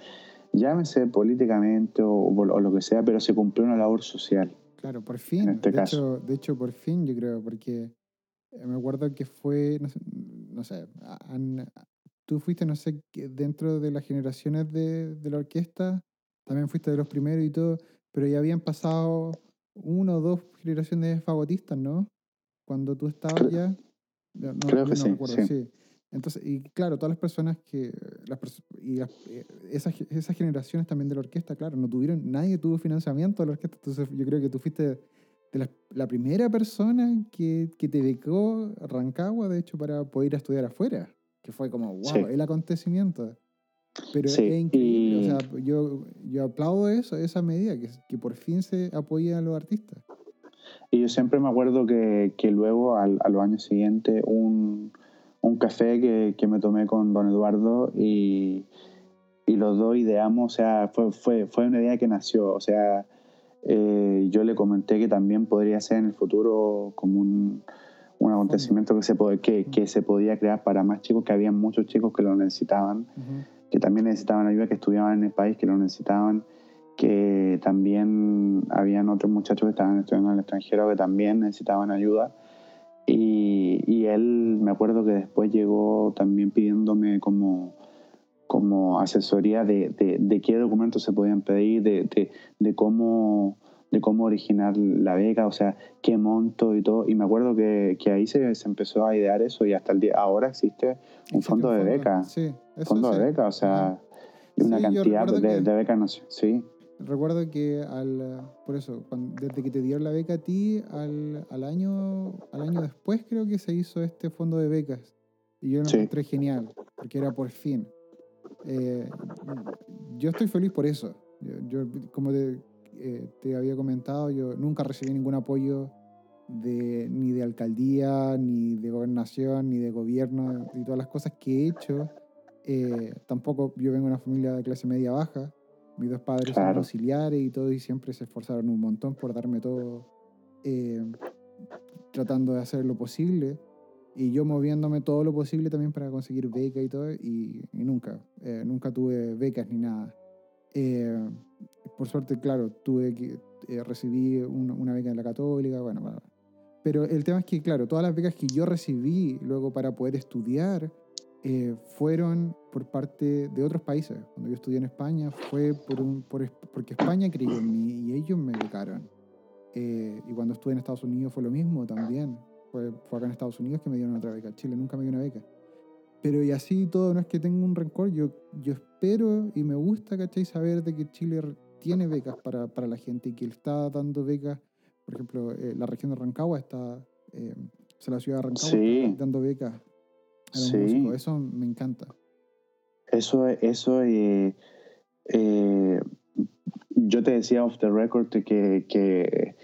Llámese políticamente o, o, lo que sea, pero se cumplió una labor social. Claro, por fin. Este de, Hecho, de hecho, por fin, yo creo, porque eh, me acuerdo que fue, no sé, tú fuiste, no sé, dentro de las generaciones de, de, la orquesta, también fuiste de los primeros y todo, pero ya habían pasado una o dos generaciones de fagotistas, ¿no? Cuando tú estabas ya. No, creo que sí, sí. Entonces, y claro, todas las personas que, las, y eh, esas, esas generaciones también de la orquesta, claro, no tuvieron, nadie tuvo financiamiento de la orquesta, entonces yo creo que tú fuiste de la, la primera persona que, que, te becó Rancagua, de hecho, para poder ir a estudiar afuera, que fue como, wow, el acontecimiento. Pero es increíble, o sea, yo, yo aplaudo eso, esa medida, que, que por fin se apoya a los artistas. Y yo siempre me acuerdo que, que luego, al, a los años siguientes, un un café que, que, me tomé con don Eduardo y, y, los dos ideamos, o sea, fue, fue, fue una idea que nació, o sea, eh, yo le comenté que también podría ser en el futuro como un, un acontecimiento que se, que, que, se podía crear para más chicos, que había muchos chicos que lo necesitaban, que también necesitaban ayuda, que estudiaban en el país, que lo necesitaban, que también habían otros muchachos que estaban estudiando en el extranjero que también necesitaban ayuda y, y, él, me acuerdo que después llegó también pidiéndome como, como asesoría de, de, de qué documentos se podían pedir, de, de, cómo de cómo originar la beca, o sea, qué monto y todo. Y me acuerdo que, que ahí se, se, empezó a idear eso y hasta el día ahora existe un fondo de beca. Sí, fondo de beca, o sea, una cantidad de, de, becas, sí. Recuerdo que al, por eso, desde que te dieron la beca a ti, al, al, año, al año después creo que se hizo este fondo de becas. Y yo lo encontré genial, porque era por fin. Eh, yo estoy feliz por eso. Yo, como te, eh, te, había comentado, yo nunca recibí ningún apoyo de, ni de alcaldía, ni de gobernación, ni de gobierno, y todas las cosas que he hecho. Eh, tampoco yo vengo de una familia de clase media baja. Mis dos padres son auxiliares y todo, y siempre se esforzaron un montón por darme todo, eh, tratando de hacer lo posible. Y yo moviéndome todo lo posible también para conseguir becas y todo, y, nunca, eh, nunca tuve becas ni nada. Eh, por suerte, claro, tuve que recibí una, beca en la católica, bueno, bueno, pero el tema es que, claro, todas las becas que yo recibí luego para poder estudiar, eh, fueron por parte de otros países. Cuando yo estudié en España fue por un, por, porque España creyó en mí y ellos me becaron. Eh, y cuando estuve en Estados Unidos fue lo mismo también. Fue, fue, acá en Estados Unidos que me dieron otra beca. Chile nunca me dio una beca. Pero y así todo, no es que tenga un rencor. Yo, yo espero y me gusta, ¿cachai? Saber de que Chile tiene becas para, para la gente y que está dando becas. Por ejemplo, eh, la región de Rancagua está, eh, o sea, la ciudad de Rancagua está dando becas sí. Eso me encanta. Eso, eso eh, eh, yo te decía off the record que, que,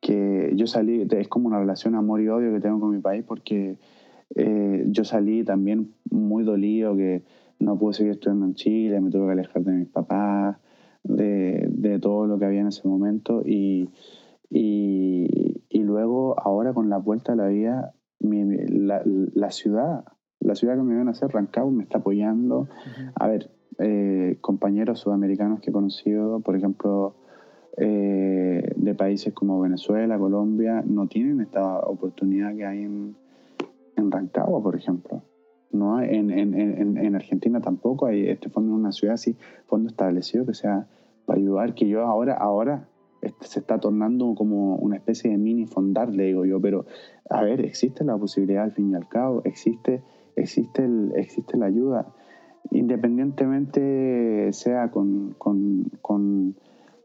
que yo salí, es como una relación amor y odio que tengo con mi país porque eh, yo salí también muy dolido que no pude seguir estudiando en Chile, me tuve que alejar de mis papás, de, de todo lo que había en ese momento y, y, y, luego ahora con la vuelta a la vida, mi, la, la, ciudad, la ciudad que me viene a hacer, Rancagua, me está apoyando. A ver, eh, compañeros sudamericanos que he conocido, por ejemplo, eh, de países como Venezuela, Colombia, no tienen esta oportunidad que hay en, en Rancagua, por ejemplo. No en, en, en, en, Argentina tampoco hay este fondo en una ciudad así, fondo establecido que sea para ayudar, que yo ahora, ahora este, se está tornando como una especie de mini fondar, le digo yo, pero a ver, existe la posibilidad al fin y al cabo, existe, existe, el, existe la ayuda, independientemente sea con, con, con,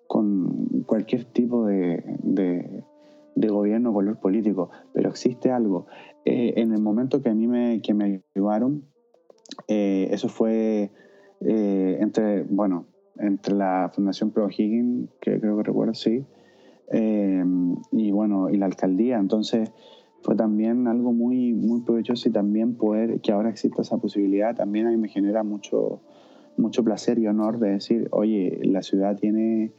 con cualquier tipo de, de, gobierno, color político, pero existe algo. Eh, en el momento que a mí me, que me ayudaron, eh, eso fue eh, entre, bueno, entre la Fundación Pro Higgins, que creo que recuerdo, sí, y bueno, y la alcaldía. Entonces fue también algo muy, muy provechoso y también poder, que ahora exista esa posibilidad, también a mí me genera mucho, mucho placer y honor de decir, oye, la ciudad tiene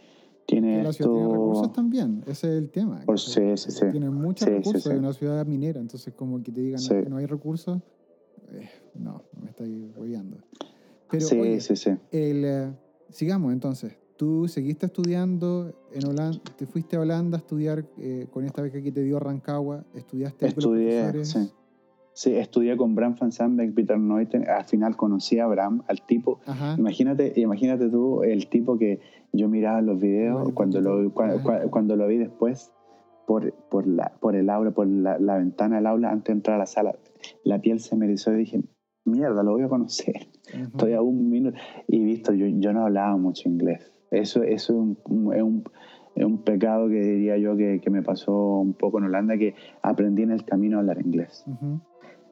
tiene la ciudad tiene recursos también, ese es el tema. Por, sí, sí, sí. Tiene muchos recursos, es una ciudad minera, entonces como que te digan que no hay recursos, eh, no, me estáis hueveando. Pero, sí, sí, sí. El, eh, sigamos entonces. Tú seguiste estudiando en Holanda, te fuiste a Holanda a estudiar eh, con esta beca que te dio Rancagua, estudiaste Estudié, con los sí. Sí, estudié con Bram van Sandbeck, Peter Neuten. Al final conocí a Bram, al tipo. Imagínate, imagínate tú el tipo que yo miraba los videos cuando, lo, cuando, lo vi después por, por, la, por el aula, por la, ventana del aula antes de entrar a la sala. La piel se me erizó y dije, mierda, lo voy a conocer. Estoy a un minuto. Y visto, yo, yo no hablaba mucho inglés. Eso, eso es un, es un es un pecado que diría yo que, que, me pasó un poco en Holanda, que aprendí en el camino a hablar inglés.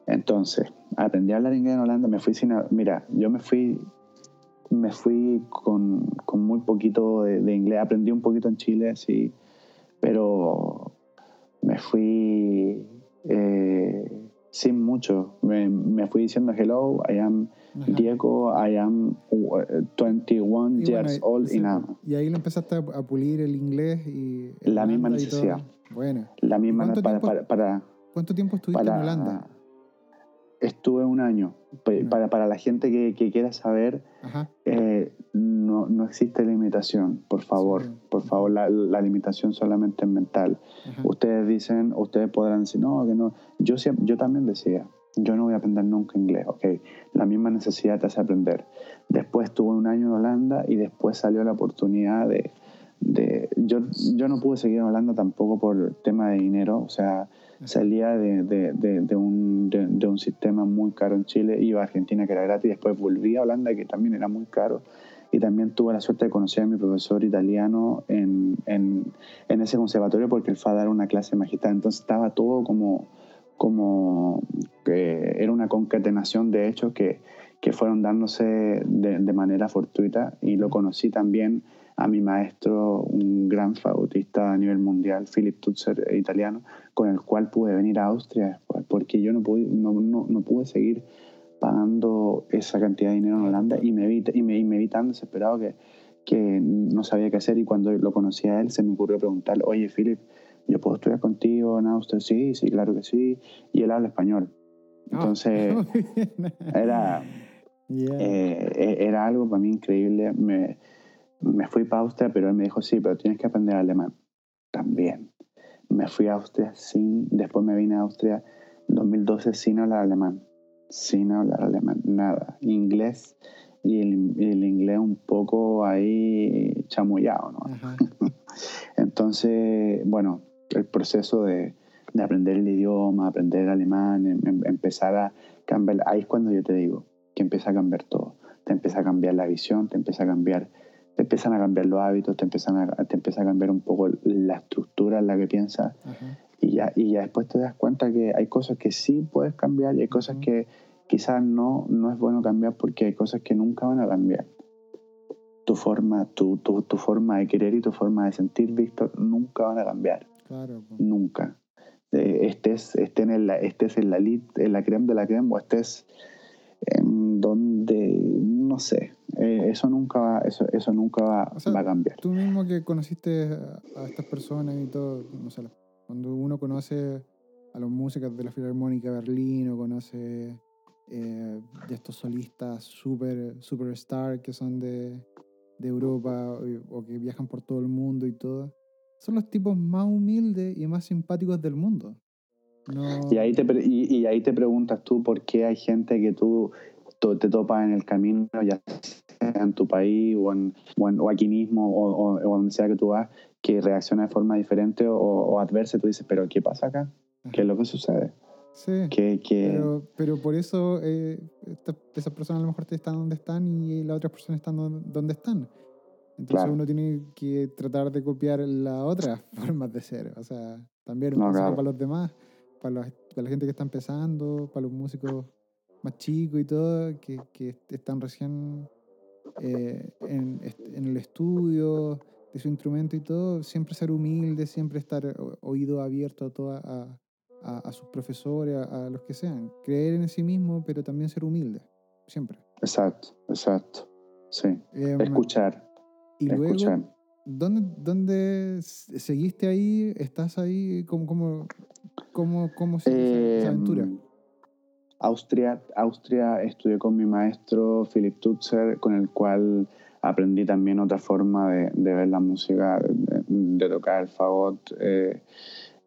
Entonces, aprendí a hablar inglés en Holanda, me fui sin... Mira, yo me fui, me fui con, con muy poquito de, inglés, aprendí un poquito en Chile, sí, pero me fui eh, sin mucho. Me, me, fui diciendo hello, I am Diego, I am 21 y years old y nada. Y ahí lo empezaste a, pulir el inglés y... La misma necesidad. Bueno. La misma para, para, para, ¿Cuánto tiempo estuviste en Holanda? Estuve un año. Para, para la gente que, que quiera saber, eh, no, no, existe limitación, por favor. Por favor, la, la, limitación solamente es mental. Ustedes dicen, ustedes podrán decir, no, que no. Yo, yo también decía, yo no voy a aprender nunca inglés, ok. La misma necesidad te hace aprender. Después estuve un año en Holanda y después salió la oportunidad de... de yo, yo no pude seguir en Holanda tampoco por tema de dinero, o sea, salía de, de, de, un, de, un sistema muy caro en Chile, iba a Argentina que era gratis, después volví a Holanda que también era muy caro y también tuve la suerte de conocer a mi profesor italiano en, en, en ese conservatorio porque él fue a dar una clase magistral, entonces estaba todo como, como que era una concatenación de hechos que, que fueron dándose de, de manera fortuita y lo conocí también a mi maestro, un gran fagotista a nivel mundial, Philip Tutzer, italiano, con el cual pude venir a Austria después, porque yo no pude, no, no, no pude seguir pagando esa cantidad de dinero en Holanda y me vi, y me, y me vi tan desesperado que, que no sabía qué hacer y cuando lo conocí a él se me ocurrió preguntarle, oye Philip, ¿yo puedo estudiar contigo en Austria? Sí, sí, claro que sí. Y él habla español. Ah, Entonces, era, eh, e, era algo para mí increíble. Me, me fui para Austria, pero él me dijo, sí, pero tienes que aprender alemán. También. Me fui a Austria sin, después me vine a Austria en 2012 sin hablar alemán. Sin hablar alemán, nada. Inglés y el, inglés un poco ahí chamullado, ¿no? Entonces, bueno, el proceso de, de, aprender el idioma, aprender alemán, em, em, empezar a cambiar, ahí es cuando yo te digo que empieza a cambiar todo. Te empieza a cambiar la visión, te empieza a cambiar te empiezan a cambiar los hábitos, te empiezan a, te empieza a cambiar un poco la estructura en la que piensas y ya, y ya después te das cuenta que hay cosas que sí puedes cambiar y hay cosas que quizás no, no es bueno cambiar porque hay cosas que nunca van a cambiar. tu forma, tu, tu, tu, forma de querer y tu forma de sentir, Víctor, nunca van a cambiar. Claro. Nunca. Eh, estés, estés, en la, estés en la en la creme de la creme o estés en donde, no sé, eh, eso nunca va, eso, eso nunca va, va, a cambiar. Tú mismo que conociste a, estas personas y todo, no sé, cuando uno conoce a los músicos de la Filarmónica de Berlín o conoce eh, de estos solistas super, superstar que son de, de Europa o, que viajan por todo el mundo y todo, son los tipos más humildes y más simpáticos del mundo. Y, ahí te, y, ahí te preguntas tú por qué hay gente que tú te topas en el camino, ya sea en tu país o, en, o, aquí mismo o, o, donde sea que tú vas, que reacciona de forma diferente o, adversa. Tú dices, pero ¿qué pasa acá? ¿Qué es lo que sucede? Sí, Pero, pero por eso eh, esas personas a lo mejor están donde están y las otras personas están donde están. Entonces uno tiene que tratar de copiar las otras formas de ser. O sea, también un para los demás, para, la gente que está empezando, para los músicos más chicos y todo, que, que están recién eh, en, en, el estudio de su instrumento y todo, siempre ser humilde, siempre estar oído abierto a, toda, a, a, sus profesores, a, los que sean. Creer en sí mismo, pero también ser humilde, siempre. Exacto, exacto. Sí. Em, escuchar. Y luego, ¿dónde, ¿dónde seguiste ahí? ¿Estás ahí? ¿Cómo, cómo, cómo, cómo sigue esa, aventura? Em, Austria, Austria estudié con mi maestro Philip Tutzer, con el cual aprendí también otra forma de, ver la música, de, tocar el fagot. Eh,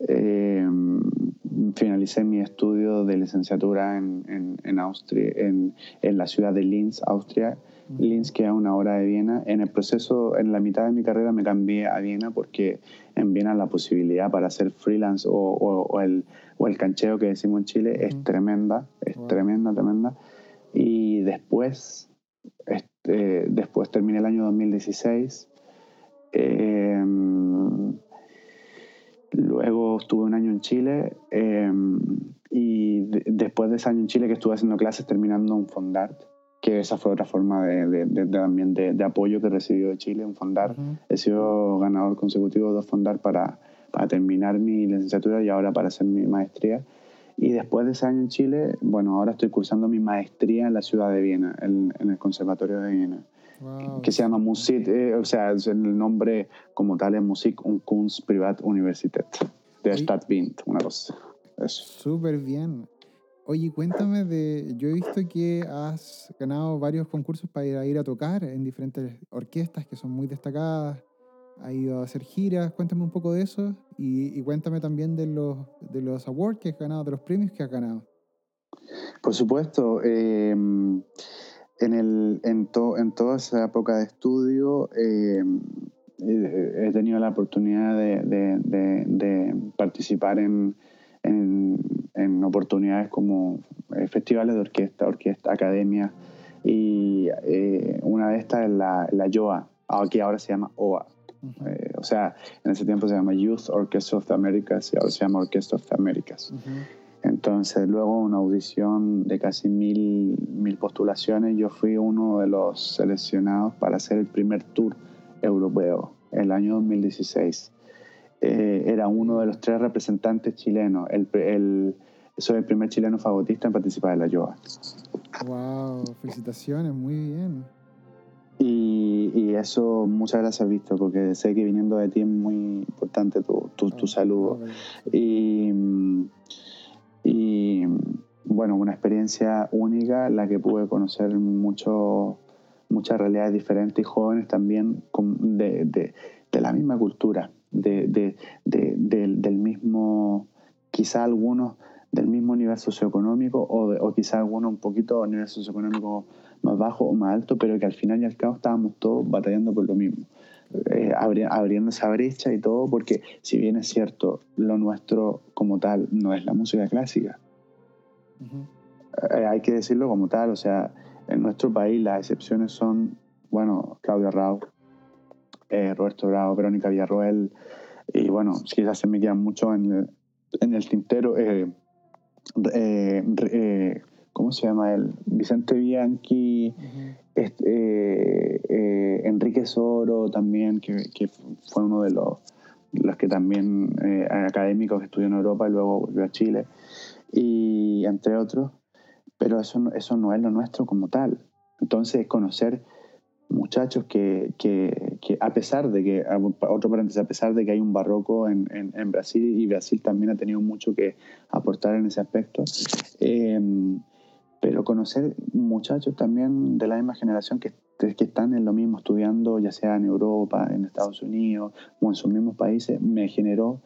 eh, finalicé mi estudio de licenciatura en, en, Austria, en, en, la ciudad de Linz, Austria. Linz queda a una hora de Viena. En el proceso, en la mitad de mi carrera me cambié a Viena porque en Viena la posibilidad para hacer freelance o, o, el, o el, cancheo que decimos en Chile es tremenda, es tremenda, tremenda. Y después, este, después terminé el año 2016. Em, luego estuve un año en Chile em, y después de ese año en Chile que estuve haciendo clases terminando un Fondart que esa fue otra forma de, también de, apoyo que recibió de Chile, un fondar. He sido ganador consecutivo de dos fondar para, para terminar mi licenciatura y ahora para hacer mi maestría. Y después de ese año en Chile, bueno, ahora estoy cursando mi maestría en la ciudad de Viena, en, el Conservatorio de Viena, que, se llama Musik, eh, o sea, el nombre como tal es Musik und Kunst Privatuniversität de Stadt Wien, una cosa. Súper bien. Oye, cuéntame de. Yo he visto que has ganado varios concursos para ir a, tocar en diferentes orquestas que son muy destacadas. Has ido a hacer giras. Cuéntame un poco de eso y, cuéntame también de los, de los awards que has ganado, de los premios que has ganado. Por supuesto. Em, en, el, en, en toda esa época de estudio em, he tenido la oportunidad de participar en en, oportunidades como eh, festivales de orquesta, orquesta, academia, y eh, una de estas es la, la YOA, que ahora se llama OA. Eh, o sea, en ese tiempo se llama Youth Orchestra of the Americas y ahora se llama Orchestra of the Americas. Entonces, luego una audición de casi mil, mil postulaciones, yo fui uno de los seleccionados para hacer el primer tour europeo el año 2016. Eh, era uno de los tres representantes chilenos. El, el, soy el primer chileno fagotista en participar de la yoga. ¡Wow! Felicitaciones, muy bien. Y, y, eso, muchas gracias, Víctor, porque sé que viniendo de ti es muy importante tu, tu, tu ah, saludo. Y, y, bueno, una experiencia única, la que pude conocer mucho, muchas realidades diferentes y jóvenes también de, de, de la misma cultura de, del mismo, quizá algunos del mismo nivel socioeconómico o, o quizá algunos un poquito a nivel socioeconómico más bajo o más alto, pero que al final y al cabo estábamos todos batallando por lo mismo. Eh, abriendo esa brecha y todo, porque si bien es cierto, lo nuestro como tal no es la música clásica, eh, hay que decirlo como tal, o sea, en nuestro país las excepciones son, bueno, Claudio Rao, eh, Roberto Bravo, Verónica Villarroel, y bueno, quizás se me quedan mucho en el, en el tintero. Eh, eh, ¿cómo se llama él? Vicente Bianchi, este, eh, eh, Enrique Soro también, que, fue uno de los, los que también eh, académicos que estudió en Europa y luego volvió a Chile, y entre otros, pero eso, eso no es lo nuestro como tal. Entonces, conocer muchachos que, que, que, a pesar de que, otro paréntesis, a pesar de que hay un barroco en, en, Brasil y Brasil también ha tenido mucho que aportar en ese aspecto, eh, pero conocer muchachos también de la misma generación que, que están en lo mismo estudiando, ya sea en Europa, en Estados Unidos o en sus mismos países, me generó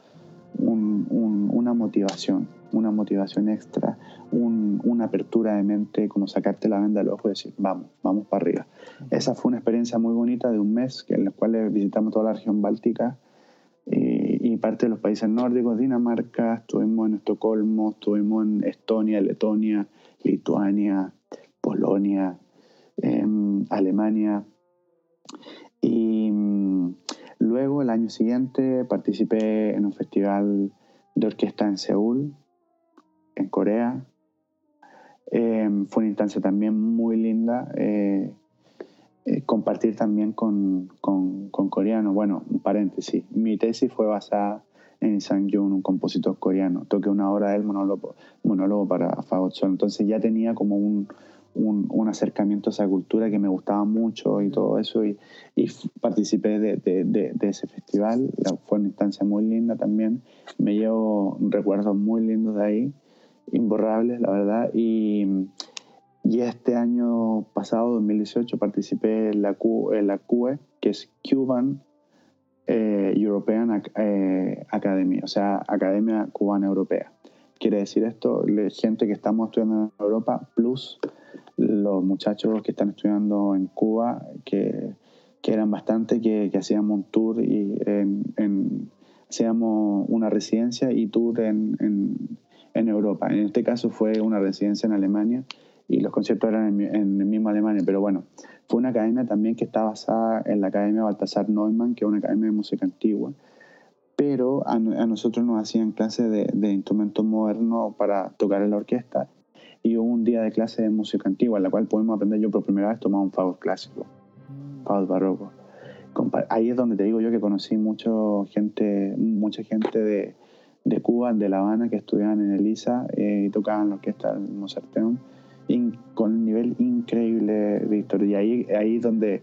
una motivación, una motivación extra, una apertura de mente, como sacarte la venda del ojo y decir, vamos, vamos para arriba. Esa fue una experiencia muy bonita de un mes en la cual visitamos toda la región báltica y, y parte de los países nórdicos, Dinamarca, estuvimos en Estocolmo, estuvimos en Estonia, Letonia, Lituania, Polonia, em, Alemania. Y mm, luego el año siguiente participé en un festival de orquesta en Seúl, en Corea. Em, fue una instancia también muy linda. Eh, eh, compartir también con, con, con coreanos. Bueno, un paréntesis. Mi tesis fue basada en Sang Jun, un compositor coreano. Toqué una hora del monólogo, monólogo para Fagot Sol. Entonces ya tenía como un, un, acercamiento a esa cultura que me gustaba mucho y todo eso. Y, participé de, de, de, ese festival. Fue una instancia muy linda también. Me llevo recuerdos muy lindos de ahí, imborrables, la verdad. Y, y este año pasado, 2018, participé en la, Q, en la CUE, que es Cuban eh, European eh, Academy, o sea, Academia Cubana Europea. Quiere decir esto, gente que estamos estudiando en Europa, plus los muchachos que están estudiando en Cuba, que, que eran bastante, que, que, hacíamos un tour y hacíamos una residencia y tour en, en, en, Europa. En este caso fue una residencia en Alemania y los conciertos eran en, en el mismo Alemania, pero bueno, fue una academia también que está basada en la Academia Baltasar Neumann, que es una academia de música antigua, pero a, nosotros nos hacían clases de, de instrumentos modernos para tocar en la orquesta y hubo un día de clase de música antigua, en la cual pudimos aprender yo por primera vez tomar un fagot clásico, fagot barroco. Ahí es donde te digo yo que conocí mucho gente, mucha gente de, de Cuba, de La Habana, que estudiaban en Elisa eh, y tocaban la orquesta del Mozarteum con un nivel increíble, Víctor. Y ahí, ahí donde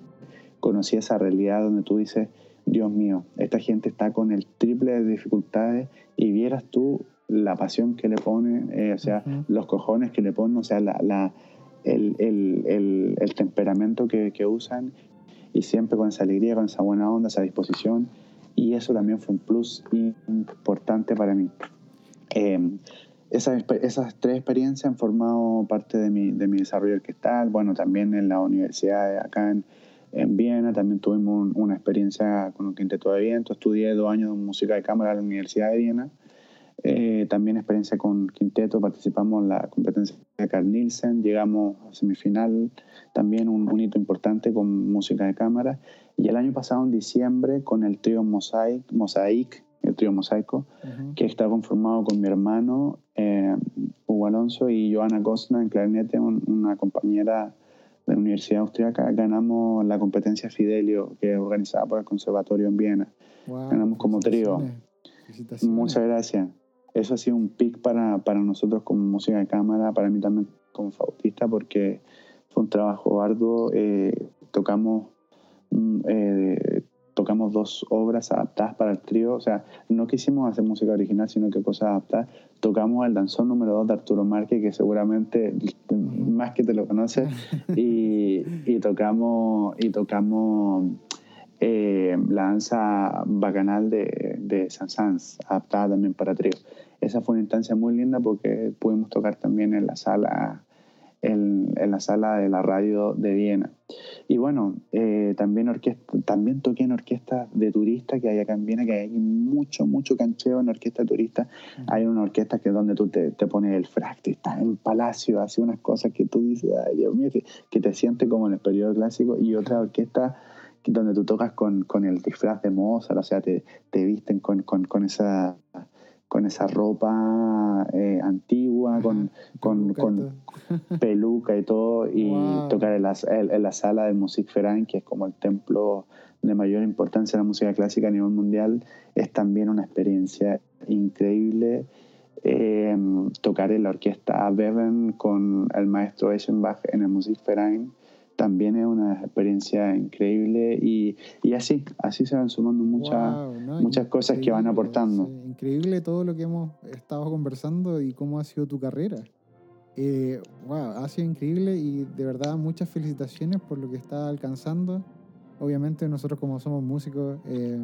conocí esa realidad donde tú dices, Dios mío, esta gente está con el triple de dificultades y vieras tú la pasión que le ponen, eh, o sea, los cojones que le ponen, o sea, la, la el, el, el, temperamento que, que, usan y siempre con esa alegría, con esa buena onda, esa disposición. Y eso también fue un plus importante para mí. Eh, esas, esas tres experiencias han formado parte de mi, de mi desarrollo orquestal. Bueno, también en la universidad acá en, en Viena también tuvimos una experiencia con un quinteto de viento. Estudié dos años de música de cámara en la Universidad de Viena. Eh, también experiencia con quinteto, participamos en la competencia de Carl Nielsen, llegamos a semifinal, también un, un, hito importante con música de cámara. Y el año pasado, en diciembre, con el trío Mosaic, Mosaic el trío Mosaico, que está conformado con mi hermano eh, Hugo Alonso y Joana Cosna en clarinete, una compañera de la Universidad Austriaca. Ganamos la competencia Fidelio, que es organizada por el Conservatorio en Viena. Ganamos como trío. Muchas gracias. Eso ha sido un pic para, para nosotros como música de cámara, para mí también como fautista, porque fue un trabajo arduo. Eh, tocamos mm, eh, tocamos dos obras adaptadas para el trío, o sea, no quisimos hacer música original, sino que cosas adaptadas. Tocamos el danzón número 2 de Arturo Márquez, que seguramente más que te lo conoces, y, y tocamos, y tocamos eh, la danza bacanal de, de Sansans, adaptada también para trío. Esa fue una instancia muy linda porque pudimos tocar también en la sala en, la sala de la radio de Viena. Y bueno, eh, también, orquesta, también toqué en orquesta de turistas que hay acá en Viena, que hay mucho, mucho cancheo en orquesta de turistas. Hay una orquesta que es donde tú te, te pones el fracto y estás en palacio, hace unas cosas que tú dices, ay Dios mío, que, te sientes como en el periodo clásico. Y otra orquesta donde tú tocas con, con el disfraz de Mozart, o sea, te, te visten con, con, con esa con esa ropa eh, antigua, con, con, peluca y todo, y tocar en la, en, la, sala del Musikverein, que es como el templo de mayor importancia en la música clásica a nivel mundial, es también una experiencia increíble. Eh, tocar en la orquesta Beven con el maestro Eschenbach en el Musikverein también es una experiencia increíble y, y así, así se van sumando muchas, muchas cosas que van aportando. increíble todo lo que hemos estado conversando y cómo ha sido tu carrera. Eh, wow, ha sido increíble y de verdad muchas felicitaciones por lo que está alcanzando. Obviamente nosotros como somos músicos, eh,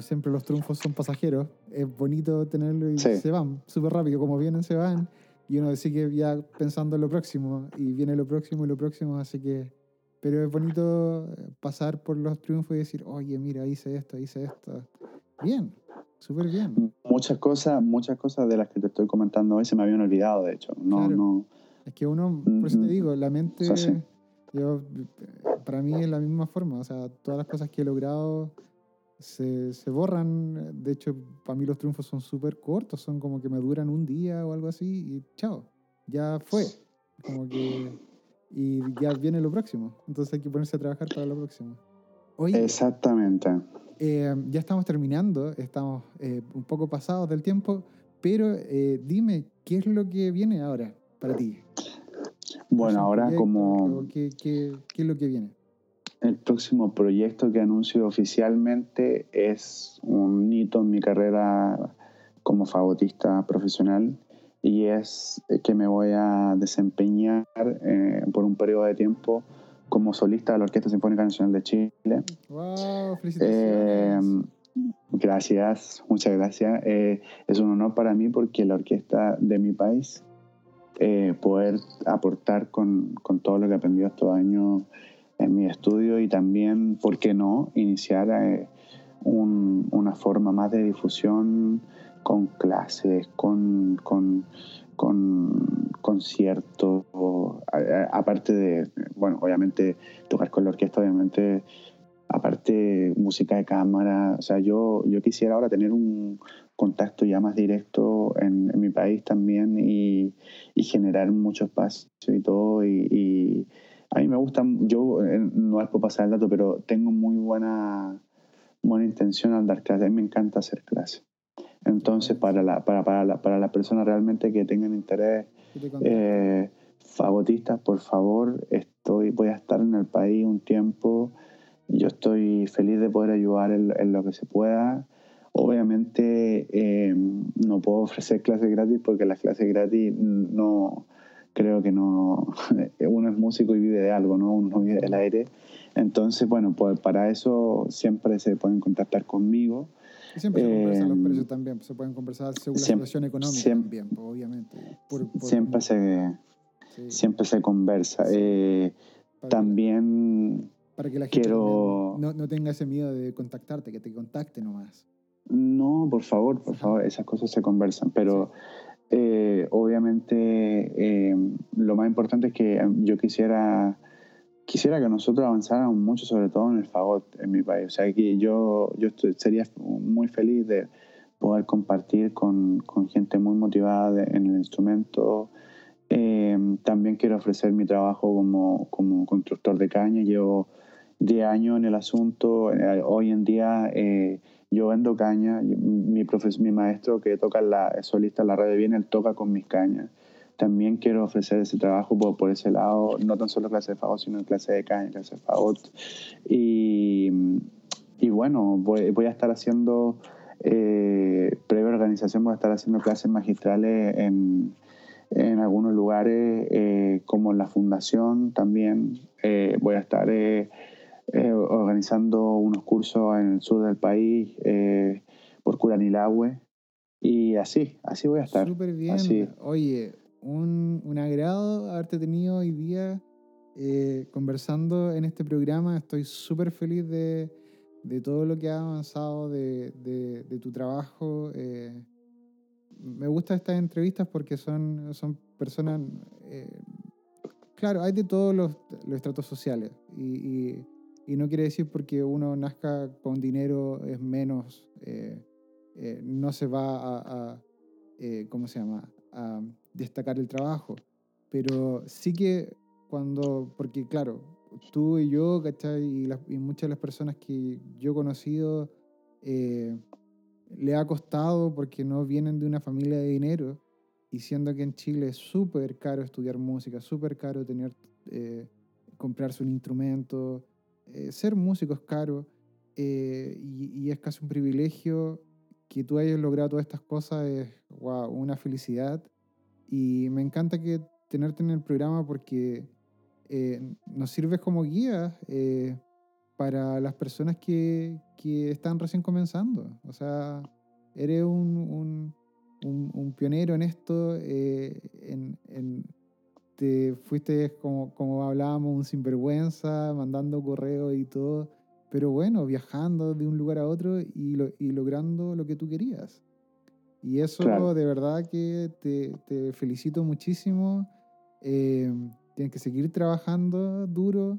siempre los triunfos son pasajeros. Es bonito tenerlo y se van súper rápido, como vienen se van y uno sigue ya pensando en lo próximo y viene lo próximo y lo próximo, así que... Pero es bonito eh, pasar por los triunfos y decir, oye, mira, hice esto, hice esto. Bien, súper bien. Muchas cosas, muchas cosas de las que te estoy comentando hoy se me habían olvidado, de hecho. No, no. Es que uno, por eso te mm, digo, la mente, yo, para mí es la misma forma. O sea, todas las cosas que he logrado se, se, borran. De hecho, para mí los triunfos son súper cortos, son como que me duran un día o algo así y chao, ya fue. Como que. Y ya viene lo próximo. Entonces hay que ponerse a trabajar para lo próximo. Exactamente. Eh, ya estamos terminando, estamos eh, un poco pasados del tiempo, pero eh, dime, ¿qué es lo que viene ahora para ti? Bueno, ahora como... ¿qué, qué, qué es lo que viene? El próximo proyecto que anuncio oficialmente es un hito en mi carrera como fagotista profesional y es que me voy a desempeñar eh, por un periodo de tiempo como solista de la Orquesta Sinfónica Nacional de Chile. ¡Wow! ¡Felicitaciones! Eh, gracias, muchas gracias. Eh, es un honor para mí porque la orquesta de mi país, poder aportar con, con, todo lo que he aprendido estos años en mi estudio y también, ¿por qué no?, iniciar eh, una forma más de difusión con clases, con, con, conciertos, aparte de, bueno, obviamente tocar con la orquesta, obviamente, aparte música de cámara, o sea, yo, yo quisiera ahora tener un contacto ya más directo en, mi país también y, generar mucho espacio y todo y a mí me gusta, yo eh, no es por pasar el dato, pero tengo muy buena, buena intención al dar clases. A mí me encanta hacer clases. Entonces, para la, para, para la, para las personas realmente que tengan interés, eh, fagotistas, por favor, estoy, voy a estar en el país un tiempo. Yo estoy feliz de poder ayudar en, lo que se pueda. Obviamente eh, no puedo ofrecer clases gratis porque las clases gratis no, creo que no, uno es músico y vive de algo, ¿no? Uno vive del aire. Entonces, bueno, pues para eso siempre se pueden contactar conmigo. Y siempre se conversan los precios también, se pueden conversar según la situación económica también, pues, obviamente. siempre, se, siempre se conversa. Eh, también para que la gente quiero... no, no, tenga ese miedo de contactarte, que te contacte nomás. No, por favor, por favor, esas cosas se conversan, pero eh, obviamente eh, lo más importante es que yo quisiera quisiera que nosotros avanzáramos mucho, sobre todo en el fagot en mi país. O sea, que yo, yo sería muy feliz de poder compartir con, con gente muy motivada en el instrumento. Eh, también quiero ofrecer mi trabajo como, como constructor de caña. Llevo 10 años en el asunto. Hoy en día yo vendo caña, mi, mi maestro que toca la solista en la radio viene, él toca con mis cañas. También quiero ofrecer ese trabajo por, por ese lado, no tan solo clase de fagot, sino clase de caña, clase de fagot. Y, y bueno, voy, a estar haciendo, eh, previa organización, voy a estar haciendo clases magistrales en, en algunos lugares, eh, como la fundación también. Eh, voy a estar eh, eh, organizando unos cursos en el sur del país eh, por Curanilagüe y así, así voy a estar. Súper bien. Oye, un, un, agrado haberte tenido hoy día eh, conversando en este programa. Estoy súper feliz de, de, todo lo que ha avanzado, de, de, de tu trabajo. me gustan estas entrevistas porque son, son personas... claro, hay de todos los, los estratos sociales y, y y no quiere decir porque uno nazca con dinero es menos, eh, eh, no se va a, eh, ¿cómo se llama?, a destacar el trabajo. Pero sí que cuando, porque claro, tú y yo, ¿cachai? Y, y muchas de las personas que yo he conocido, le ha costado porque no vienen de una familia de dinero y siendo que en Chile es súper caro estudiar música, súper caro tener, eh, comprarse un instrumento, eh, ser músico es caro eh, y, es casi un privilegio que tú hayas logrado todas estas cosas, es wow, una felicidad y me encanta que tenerte en el programa porque nos sirves como guía para las personas que, que están recién comenzando. O sea, eres un un, pionero en esto, eh, en, te fuiste, como, como hablábamos, un sinvergüenza, mandando correos y todo, pero bueno, viajando de un lugar a otro y, y logrando lo que tú querías. Y eso de verdad que te, te felicito muchísimo. Eh, tienes que seguir trabajando duro.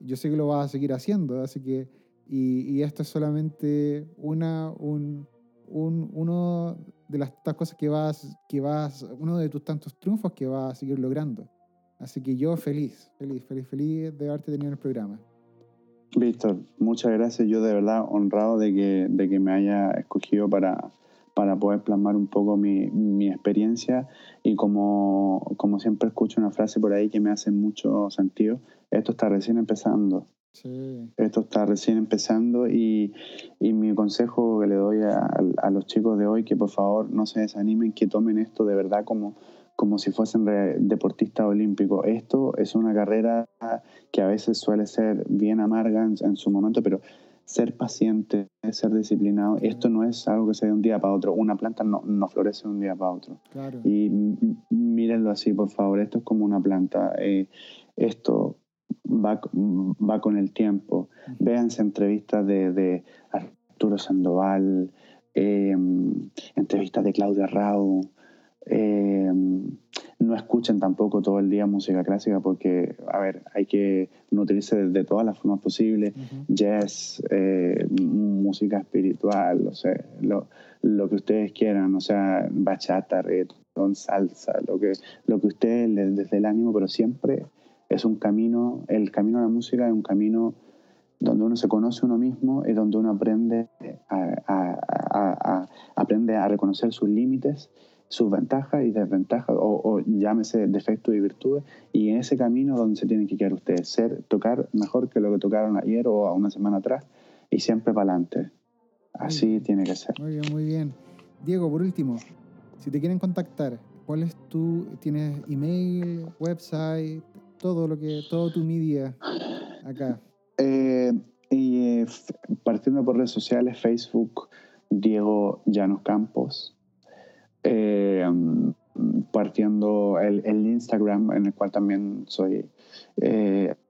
Yo sé que lo vas a seguir haciendo, así que, y, y esto es solamente una, un, un, uno de las cosas que vas, que vas, uno de tus tantos triunfos que vas a seguir logrando. Así que yo feliz, feliz, feliz, feliz de haberte tenido en el programa. Víctor, muchas gracias. Yo de verdad honrado de que, de que me haya escogido para, para poder plasmar un poco mi, mi experiencia y como, como siempre escucho una frase por ahí que me hace mucho sentido, esto está recién empezando. Esto está recién empezando y, y, mi consejo que le doy a, a, los chicos de hoy, que por favor no se desanimen, que tomen esto de verdad como, como si fuesen deportistas olímpicos. Esto es una carrera que a veces suele ser bien amarga en, su momento, pero ser paciente, ser disciplinado, esto no es algo que se de un día para otro. Una planta no, no florece de un día para otro. Y mírenlo así, por favor, esto es como una planta. Eh, esto va, va con el tiempo. Véanse entrevistas de, de Arturo Sandoval, em, entrevistas de Claudia Rau. Em, no escuchen tampoco todo el día música clásica porque, a ver, hay que nutrirse de, todas las formas posibles. Jazz, eh, música espiritual, o sea, lo, lo, que ustedes quieran, o sea, bachata, reggaeton, salsa, lo que, lo que ustedes les desde el ánimo, pero siempre es un camino, el camino a la música es un camino donde uno se conoce uno mismo y donde uno aprende a, aprende a reconocer sus límites, sus ventajas y desventajas, o, llámese defectos y virtudes, y en ese camino donde se tienen que quedar ustedes, ser, tocar mejor que lo que tocaron ayer o una semana atrás, y siempre para adelante. Así tiene que ser. Muy bien, muy bien. Diego, por último, si te quieren contactar, ¿cuál es tu, tienes email, website, todo lo que, todo tu media acá? Eh, y eh, partiendo por redes sociales, Facebook, Diego Llanos Campos. Eh, partiendo el, el, Instagram, en el cual también soy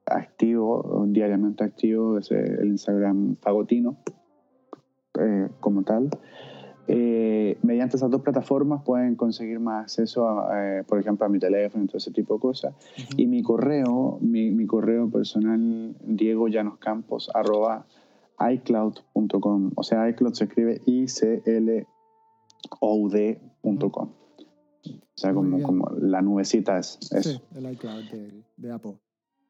activo, diariamente activo, es el Instagram Fagotino, como tal. Eh, mediante esas dos plataformas pueden conseguir más acceso, a, eh, por ejemplo, a mi teléfono y todo ese tipo de cosas. Y mi correo, mi, mi, correo personal, Diego Llanos Campos, arroba iCloud.com. O sea, iCloud se escribe I-C-L-O-U-D.com. O sea, como, como, la nubecita es eso. Sí, el iCloud de, Apple.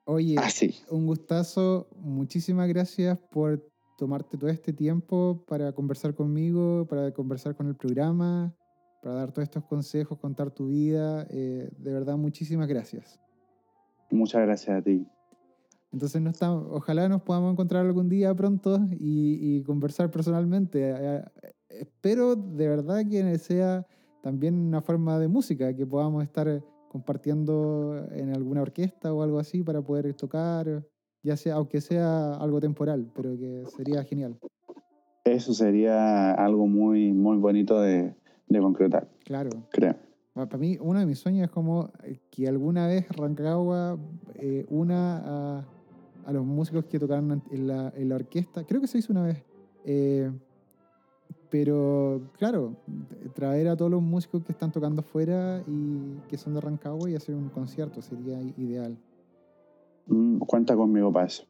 Oye, ah, un gustazo. Muchísimas gracias por tomarte todo este tiempo para conversar conmigo, para conversar con el programa, para dar todos estos consejos, contar tu vida. Eh, de verdad, muchísimas gracias. Muchas gracias a ti. Entonces, no estamos, ojalá nos podamos encontrar algún día pronto y, conversar personalmente. Espero de verdad que sea también una forma de música, que podamos estar compartiendo en alguna orquesta o algo así para poder tocar ya sea, aunque sea algo temporal, pero que sería genial. Eso sería algo muy, muy bonito de, de concretar. Claro. Creo. Para mí, uno de mis sueños es como que alguna vez Rancagua eh, una a, a, los músicos que tocaron en la, en la, orquesta. Creo que se hizo una vez. Eh, pero, claro, traer a todos los músicos que están tocando afuera y que son de Rancagua y hacer un concierto sería ideal. Mm, cuenta conmigo para eso.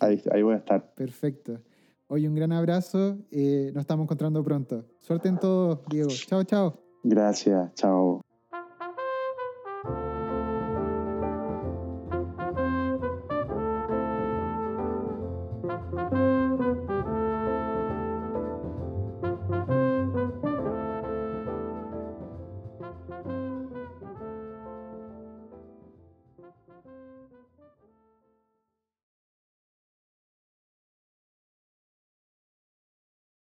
Ahí, ahí voy a estar. Perfecto. Hoy un gran abrazo. Eh, nos estamos encontrando pronto. Suerte en todo, Diego. Chao, chao. Gracias. Chao.